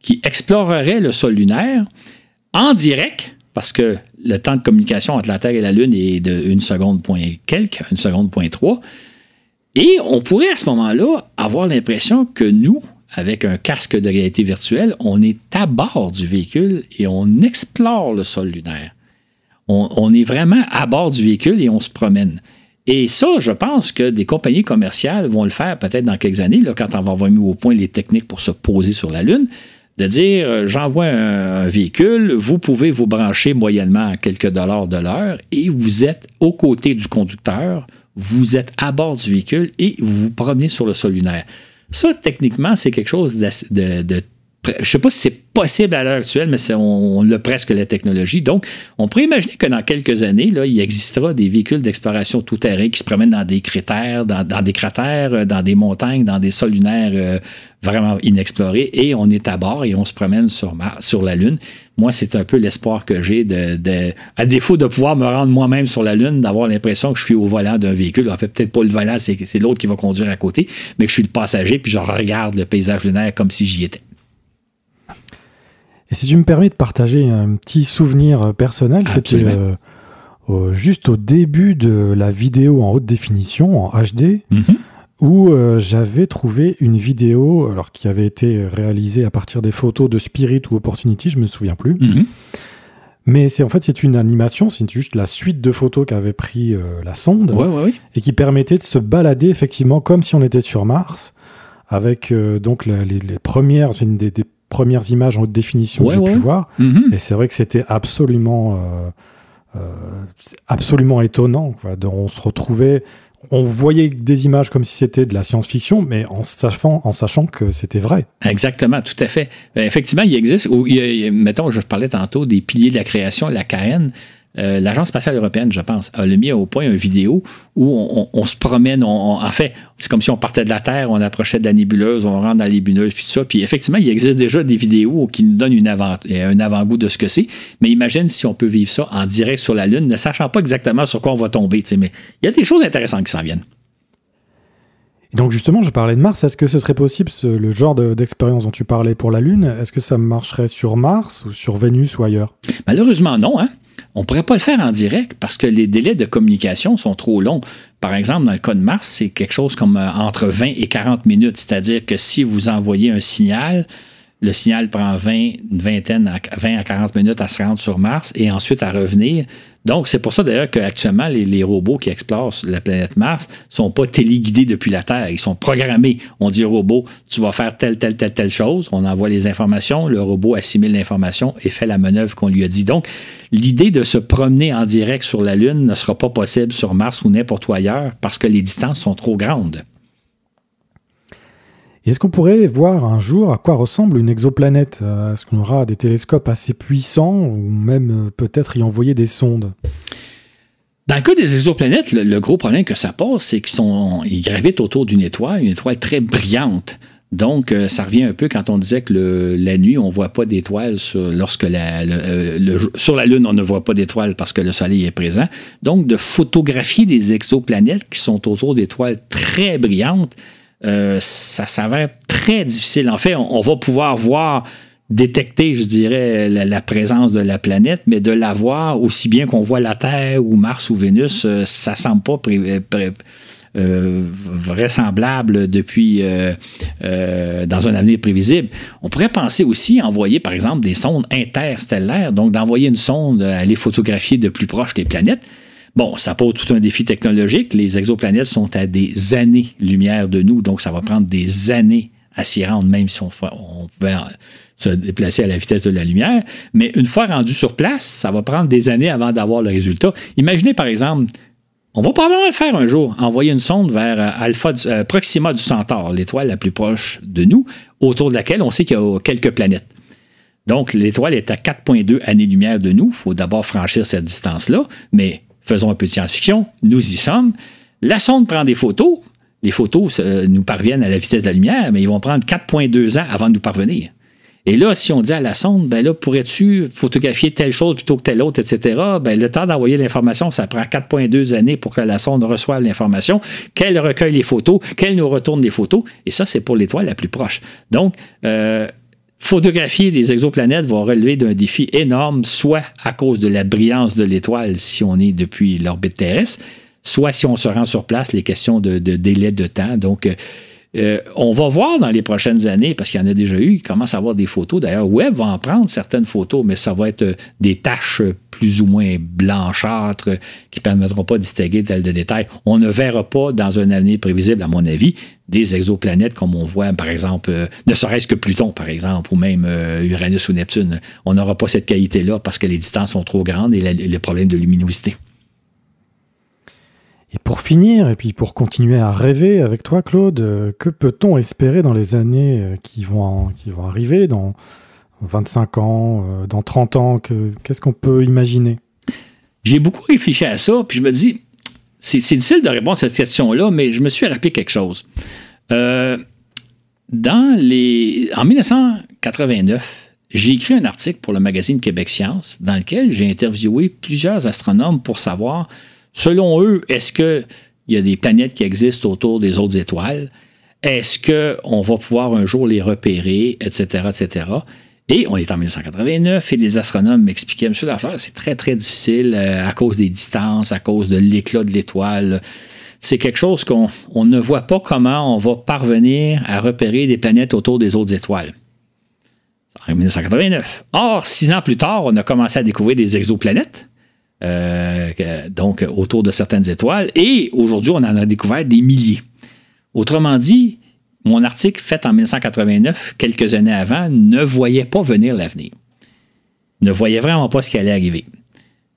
qui exploreraient le sol lunaire en direct, parce que le temps de communication entre la Terre et la Lune est de une seconde point quelque, une seconde point trois. Et on pourrait à ce moment-là avoir l'impression que nous, avec un casque de réalité virtuelle, on est à bord du véhicule et on explore le sol lunaire. On, est vraiment à bord du véhicule et on se promène. Et ça, je pense que des compagnies commerciales vont le faire peut-être dans quelques années, quand on va avoir mis au point les techniques pour se poser sur la Lune, de dire euh, j'envoie un, véhicule, vous pouvez vous brancher moyennement à quelques dollars de l'heure et vous êtes aux côtés du conducteur, vous êtes à bord du véhicule et vous vous promenez sur le sol lunaire. Ça, techniquement, c'est quelque chose de, je ne sais pas si c'est possible à l'heure actuelle, mais on, on, a presque la technologie. Donc, on pourrait imaginer que dans quelques années, il existera des véhicules d'exploration tout-terrain qui se promènent dans des cratères, dans, des cratères, euh, dans des montagnes, dans des sols lunaires euh, vraiment inexplorés, et on est à bord et on se promène sur la Lune. Moi, c'est un peu l'espoir que j'ai de, à défaut de pouvoir me rendre moi-même sur la Lune, d'avoir l'impression que je suis au volant d'un véhicule. En fait, peut-être pas le volant, c'est l'autre qui va conduire à côté, mais que je suis le passager, puis je regarde le paysage lunaire comme si j'y étais. Et si tu me permets de partager un petit souvenir euh, personnel, c'était euh, juste au début de la vidéo en haute définition, en HD, mhm. Où euh, j'avais trouvé une vidéo alors, qui avait été réalisée à partir des photos de Spirit ou Opportunity, je me souviens plus. Mhm. Mais c'est en fait c'est une animation, c'est juste la suite de photos qu'avait pris la sonde et qui permettait de se balader effectivement comme si on était sur Mars avec donc les, premières, c'est une des, des, premières images en haute définition que j'ai pu voir. Mhm. Et c'est vrai que c'était absolument, euh, euh, absolument étonnant. On se retrouvait, on voyait des images comme si c'était de la science-fiction, mais en sachant, en sachant que c'était vrai. Exactement, tout à fait. Ben, effectivement, il existe, mettons, je parlais tantôt des piliers de la création, la KN. Euh, l'Agence spatiale européenne, je pense, a mis au point une vidéo où on, se promène. en fait, c'est comme si on partait de la Terre, on approchait de la nébuleuse, on rentre dans la nébuleuse, puis tout ça. Puis effectivement, il existe déjà des vidéos qui nous donnent une avant, un avant-goût de ce que c'est. Mais imagine si on peut vivre ça en direct sur la Lune, ne sachant pas exactement sur quoi on va tomber. Mais il y a des choses intéressantes qui s'en viennent. donc justement, je parlais de Mars. Est-ce que ce serait possible, le genre d'expérience dont tu parlais pour la Lune, est-ce que ça marcherait sur Mars ou sur Vénus ou ailleurs? Malheureusement, non. Hein? On ne pourrait pas le faire en direct parce que les délais de communication sont trop longs. Par exemple, dans le cas de Mars, c'est quelque chose comme euh, entre 20 et 40 minutes. C'est-à-dire que si vous envoyez un signal, le signal prend 20, une vingtaine, 20 à 40 minutes à se rendre sur Mars et ensuite à revenir. Donc, c'est pour ça d'ailleurs qu'actuellement, les, les, robots qui explorent la planète Mars ne sont pas téléguidés depuis la Terre. Ils sont programmés. On dit au robot, tu vas faire telle, telle, telle, telle chose. On envoie les informations. Le robot assimile l'information et fait la manœuvre qu'on lui a dit. Donc, l'idée de se promener en direct sur la Lune ne sera pas possible sur Mars ou n'importe où ailleurs parce que les distances sont trop grandes. Est-ce qu'on pourrait voir un jour à quoi ressemble une exoplanète? Euh, Est-ce qu'on aura des télescopes assez puissants ou même euh, peut-être y envoyer des sondes? Dans le cas des exoplanètes, le, gros problème que ça pose, c'est qu'ils gravitent autour d'une étoile, une étoile très brillante. Donc, euh, ça revient un peu quand on disait que la nuit, on ne voit pas d'étoiles lorsque la, sur la Lune, on ne voit pas d'étoiles parce que le Soleil est présent. Donc, de photographier des exoplanètes qui sont autour d'étoiles très brillantes, euh, ça s'avère très difficile. En fait, on, va pouvoir voir, détecter, je dirais, la, présence de la planète, mais de la voir aussi bien qu'on voit la Terre ou Mars ou Vénus, euh, ça semble pas euh, vraisemblable depuis dans un avenir prévisible. On pourrait penser aussi à envoyer, par exemple, des sondes interstellaires, donc d'envoyer une sonde à aller photographier de plus proche les planètes. Bon, ça pose tout un défi technologique. Les exoplanètes sont à des années-lumière de nous, donc ça va prendre des années à s'y rendre, même si on, pouvait se déplacer à la vitesse de la lumière. Mais une fois rendu sur place, ça va prendre des années avant d'avoir le résultat. Imaginez par exemple, on va probablement le faire un jour, envoyer une sonde vers euh, Alpha, euh, Proxima du Centaure, l'étoile la plus proche de nous, autour de laquelle on sait qu'il y a quelques planètes. Donc, l'étoile est à 4,2 années-lumière de nous. Il faut d'abord franchir cette distance-là, mais faisons un peu de science-fiction, nous y sommes. La sonde prend des photos. Les photos euh, nous parviennent à la vitesse de la lumière, mais ils vont prendre 4,2 ans avant de nous parvenir. Et là, si on dit à la sonde, ben là, pourrais-tu photographier telle chose plutôt que telle autre, etc., ben le temps d'envoyer l'information, ça prend 4,2 années pour que la sonde reçoive l'information, qu'elle recueille les photos, qu'elle nous retourne les photos. Et ça, c'est pour l'étoile la plus proche. Donc, euh, photographier des exoplanètes va relever d'un défi énorme, soit à cause de la brillance de l'étoile si on est depuis l'orbite terrestre, soit si on se rend sur place, les questions de, délai de temps. Donc, euh, euh, on va voir dans les prochaines années, parce qu'il y en a déjà eu, il commence à avoir des photos. D'ailleurs, Web va en prendre certaines photos, mais ça va être euh, des taches plus ou moins blanchâtres qui ne permettront pas de distinguer tel de détails. On ne verra pas dans un avenir prévisible, à mon avis, des exoplanètes comme on voit, par exemple, euh, ne serait-ce que Pluton, par exemple, ou même Uranus ou Neptune. On n'aura pas cette qualité-là parce que les distances sont trop grandes et les problèmes de luminosité. Et pour finir, et puis pour continuer à rêver avec toi, Claude, euh, que peut-on espérer dans les années euh, qui vont, qui vont arriver, dans 25 ans, euh, dans 30 ans Qu'est-ce qu'on peut imaginer? J'ai beaucoup réfléchi à ça, puis je me dis, c'est difficile de répondre à cette question-là, mais je me suis rappelé quelque chose. dans les, en 1989, j'ai écrit un article pour le magazine Québec Science dans lequel j'ai interviewé plusieurs astronomes pour savoir Selon eux, est-ce qu'il y a des planètes qui existent autour des autres étoiles? Est-ce qu'on va pouvoir un jour les repérer, etc., etc.? Et on est en 1989 et les astronomes m'expliquaient, Monsieur Lafleur, c'est très, très difficile euh, à cause des distances, à cause de l'éclat de l'étoile. C'est quelque chose qu'on ne voit pas comment on va parvenir à repérer des planètes autour des autres étoiles. En 1989. Or, six ans plus tard, on a commencé à découvrir des exoplanètes. Euh, donc autour de certaines étoiles. Et aujourd'hui, on en a découvert des milliers. Autrement dit, mon article fait en 1989, quelques années avant, ne voyait pas venir l'avenir. Ne voyait vraiment pas ce qui allait arriver.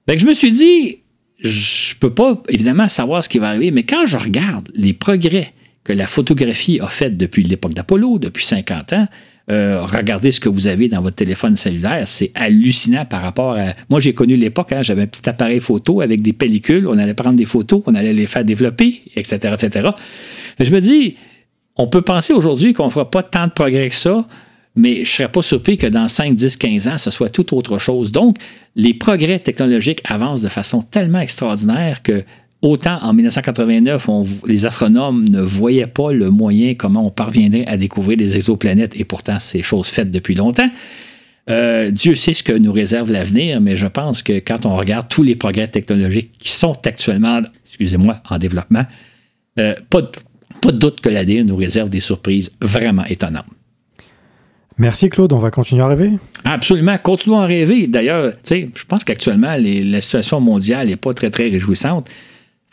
Je me suis dit, je ne peux pas évidemment savoir ce qui va arriver, mais quand je regarde les progrès que la photographie a fait depuis l'époque d'Apollo, depuis 50 ans, euh, regardez ce que vous avez dans votre téléphone cellulaire. C'est hallucinant par rapport à. Moi, j'ai connu l'époque, hein, j'avais un petit appareil photo avec des pellicules. On allait prendre des photos, on allait les faire développer, etc. etc. Mais je me dis, on peut penser aujourd'hui qu'on ne fera pas tant de progrès que ça, mais je ne serais pas surpris que dans 5, 10, 15 ans, ce soit tout autre chose. Donc, les progrès technologiques avancent de façon tellement extraordinaire que Autant en 1989, les astronomes ne voyaient pas le moyen comment on parviendrait à découvrir des exoplanètes, et pourtant c'est chose faite depuis longtemps. Euh, Dieu sait ce que nous réserve l'avenir, mais je pense que quand on regarde tous les progrès technologiques qui sont actuellement, excusez-moi, en développement, euh, pas, de, pas de doute que l'avenir nous réserve des surprises vraiment étonnantes. Merci Claude, on va continuer à rêver? Absolument, continuons à rêver. D'ailleurs, je pense qu'actuellement, la situation mondiale n'est pas très, très réjouissante.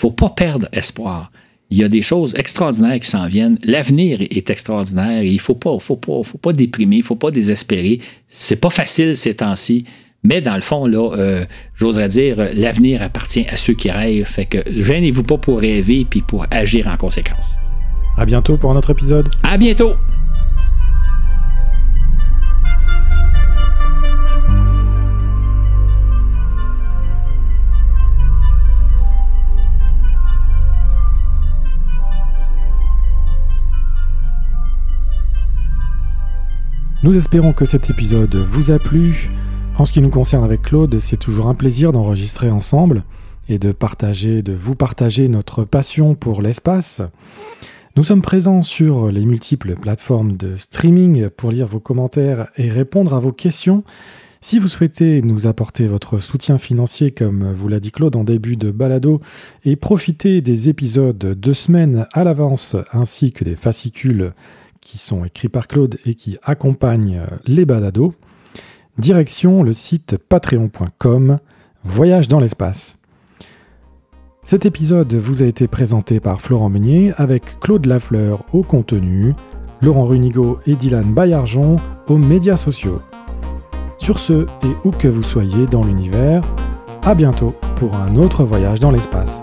Il ne faut pas perdre espoir. Il y a des choses extraordinaires qui s'en viennent. L'avenir est extraordinaire. il ne faut pas, faut, pas, faut pas déprimer, il ne faut pas désespérer. C'est pas facile ces temps-ci. Mais dans le fond, là, euh, j'oserais dire, l'avenir appartient à ceux qui rêvent. Fait que gênez-vous pas pour rêver puis pour agir en conséquence. À bientôt pour un autre épisode. À bientôt. Nous espérons que cet épisode vous a plu. En ce qui nous concerne avec Claude, c'est toujours un plaisir d'enregistrer ensemble et de partager, de vous partager notre passion pour l'espace. Nous sommes présents sur les multiples plateformes de streaming pour lire vos commentaires et répondre à vos questions. Si vous souhaitez nous apporter votre soutien financier, comme vous l'a dit Claude en début de balado, et profiter des épisodes deux semaines à l'avance ainsi que des fascicules qui sont écrits par Claude et qui accompagnent euh, les balados. Direction le site patreon.com, Voyage dans l'espace. Cet épisode vous a été présenté par Florent Meunier avec Claude Lafleur au contenu, Laurent Runigo et Dylan Baillargeon aux médias sociaux. Sur ce, et où que vous soyez dans l'univers, à bientôt pour un autre voyage dans l'espace.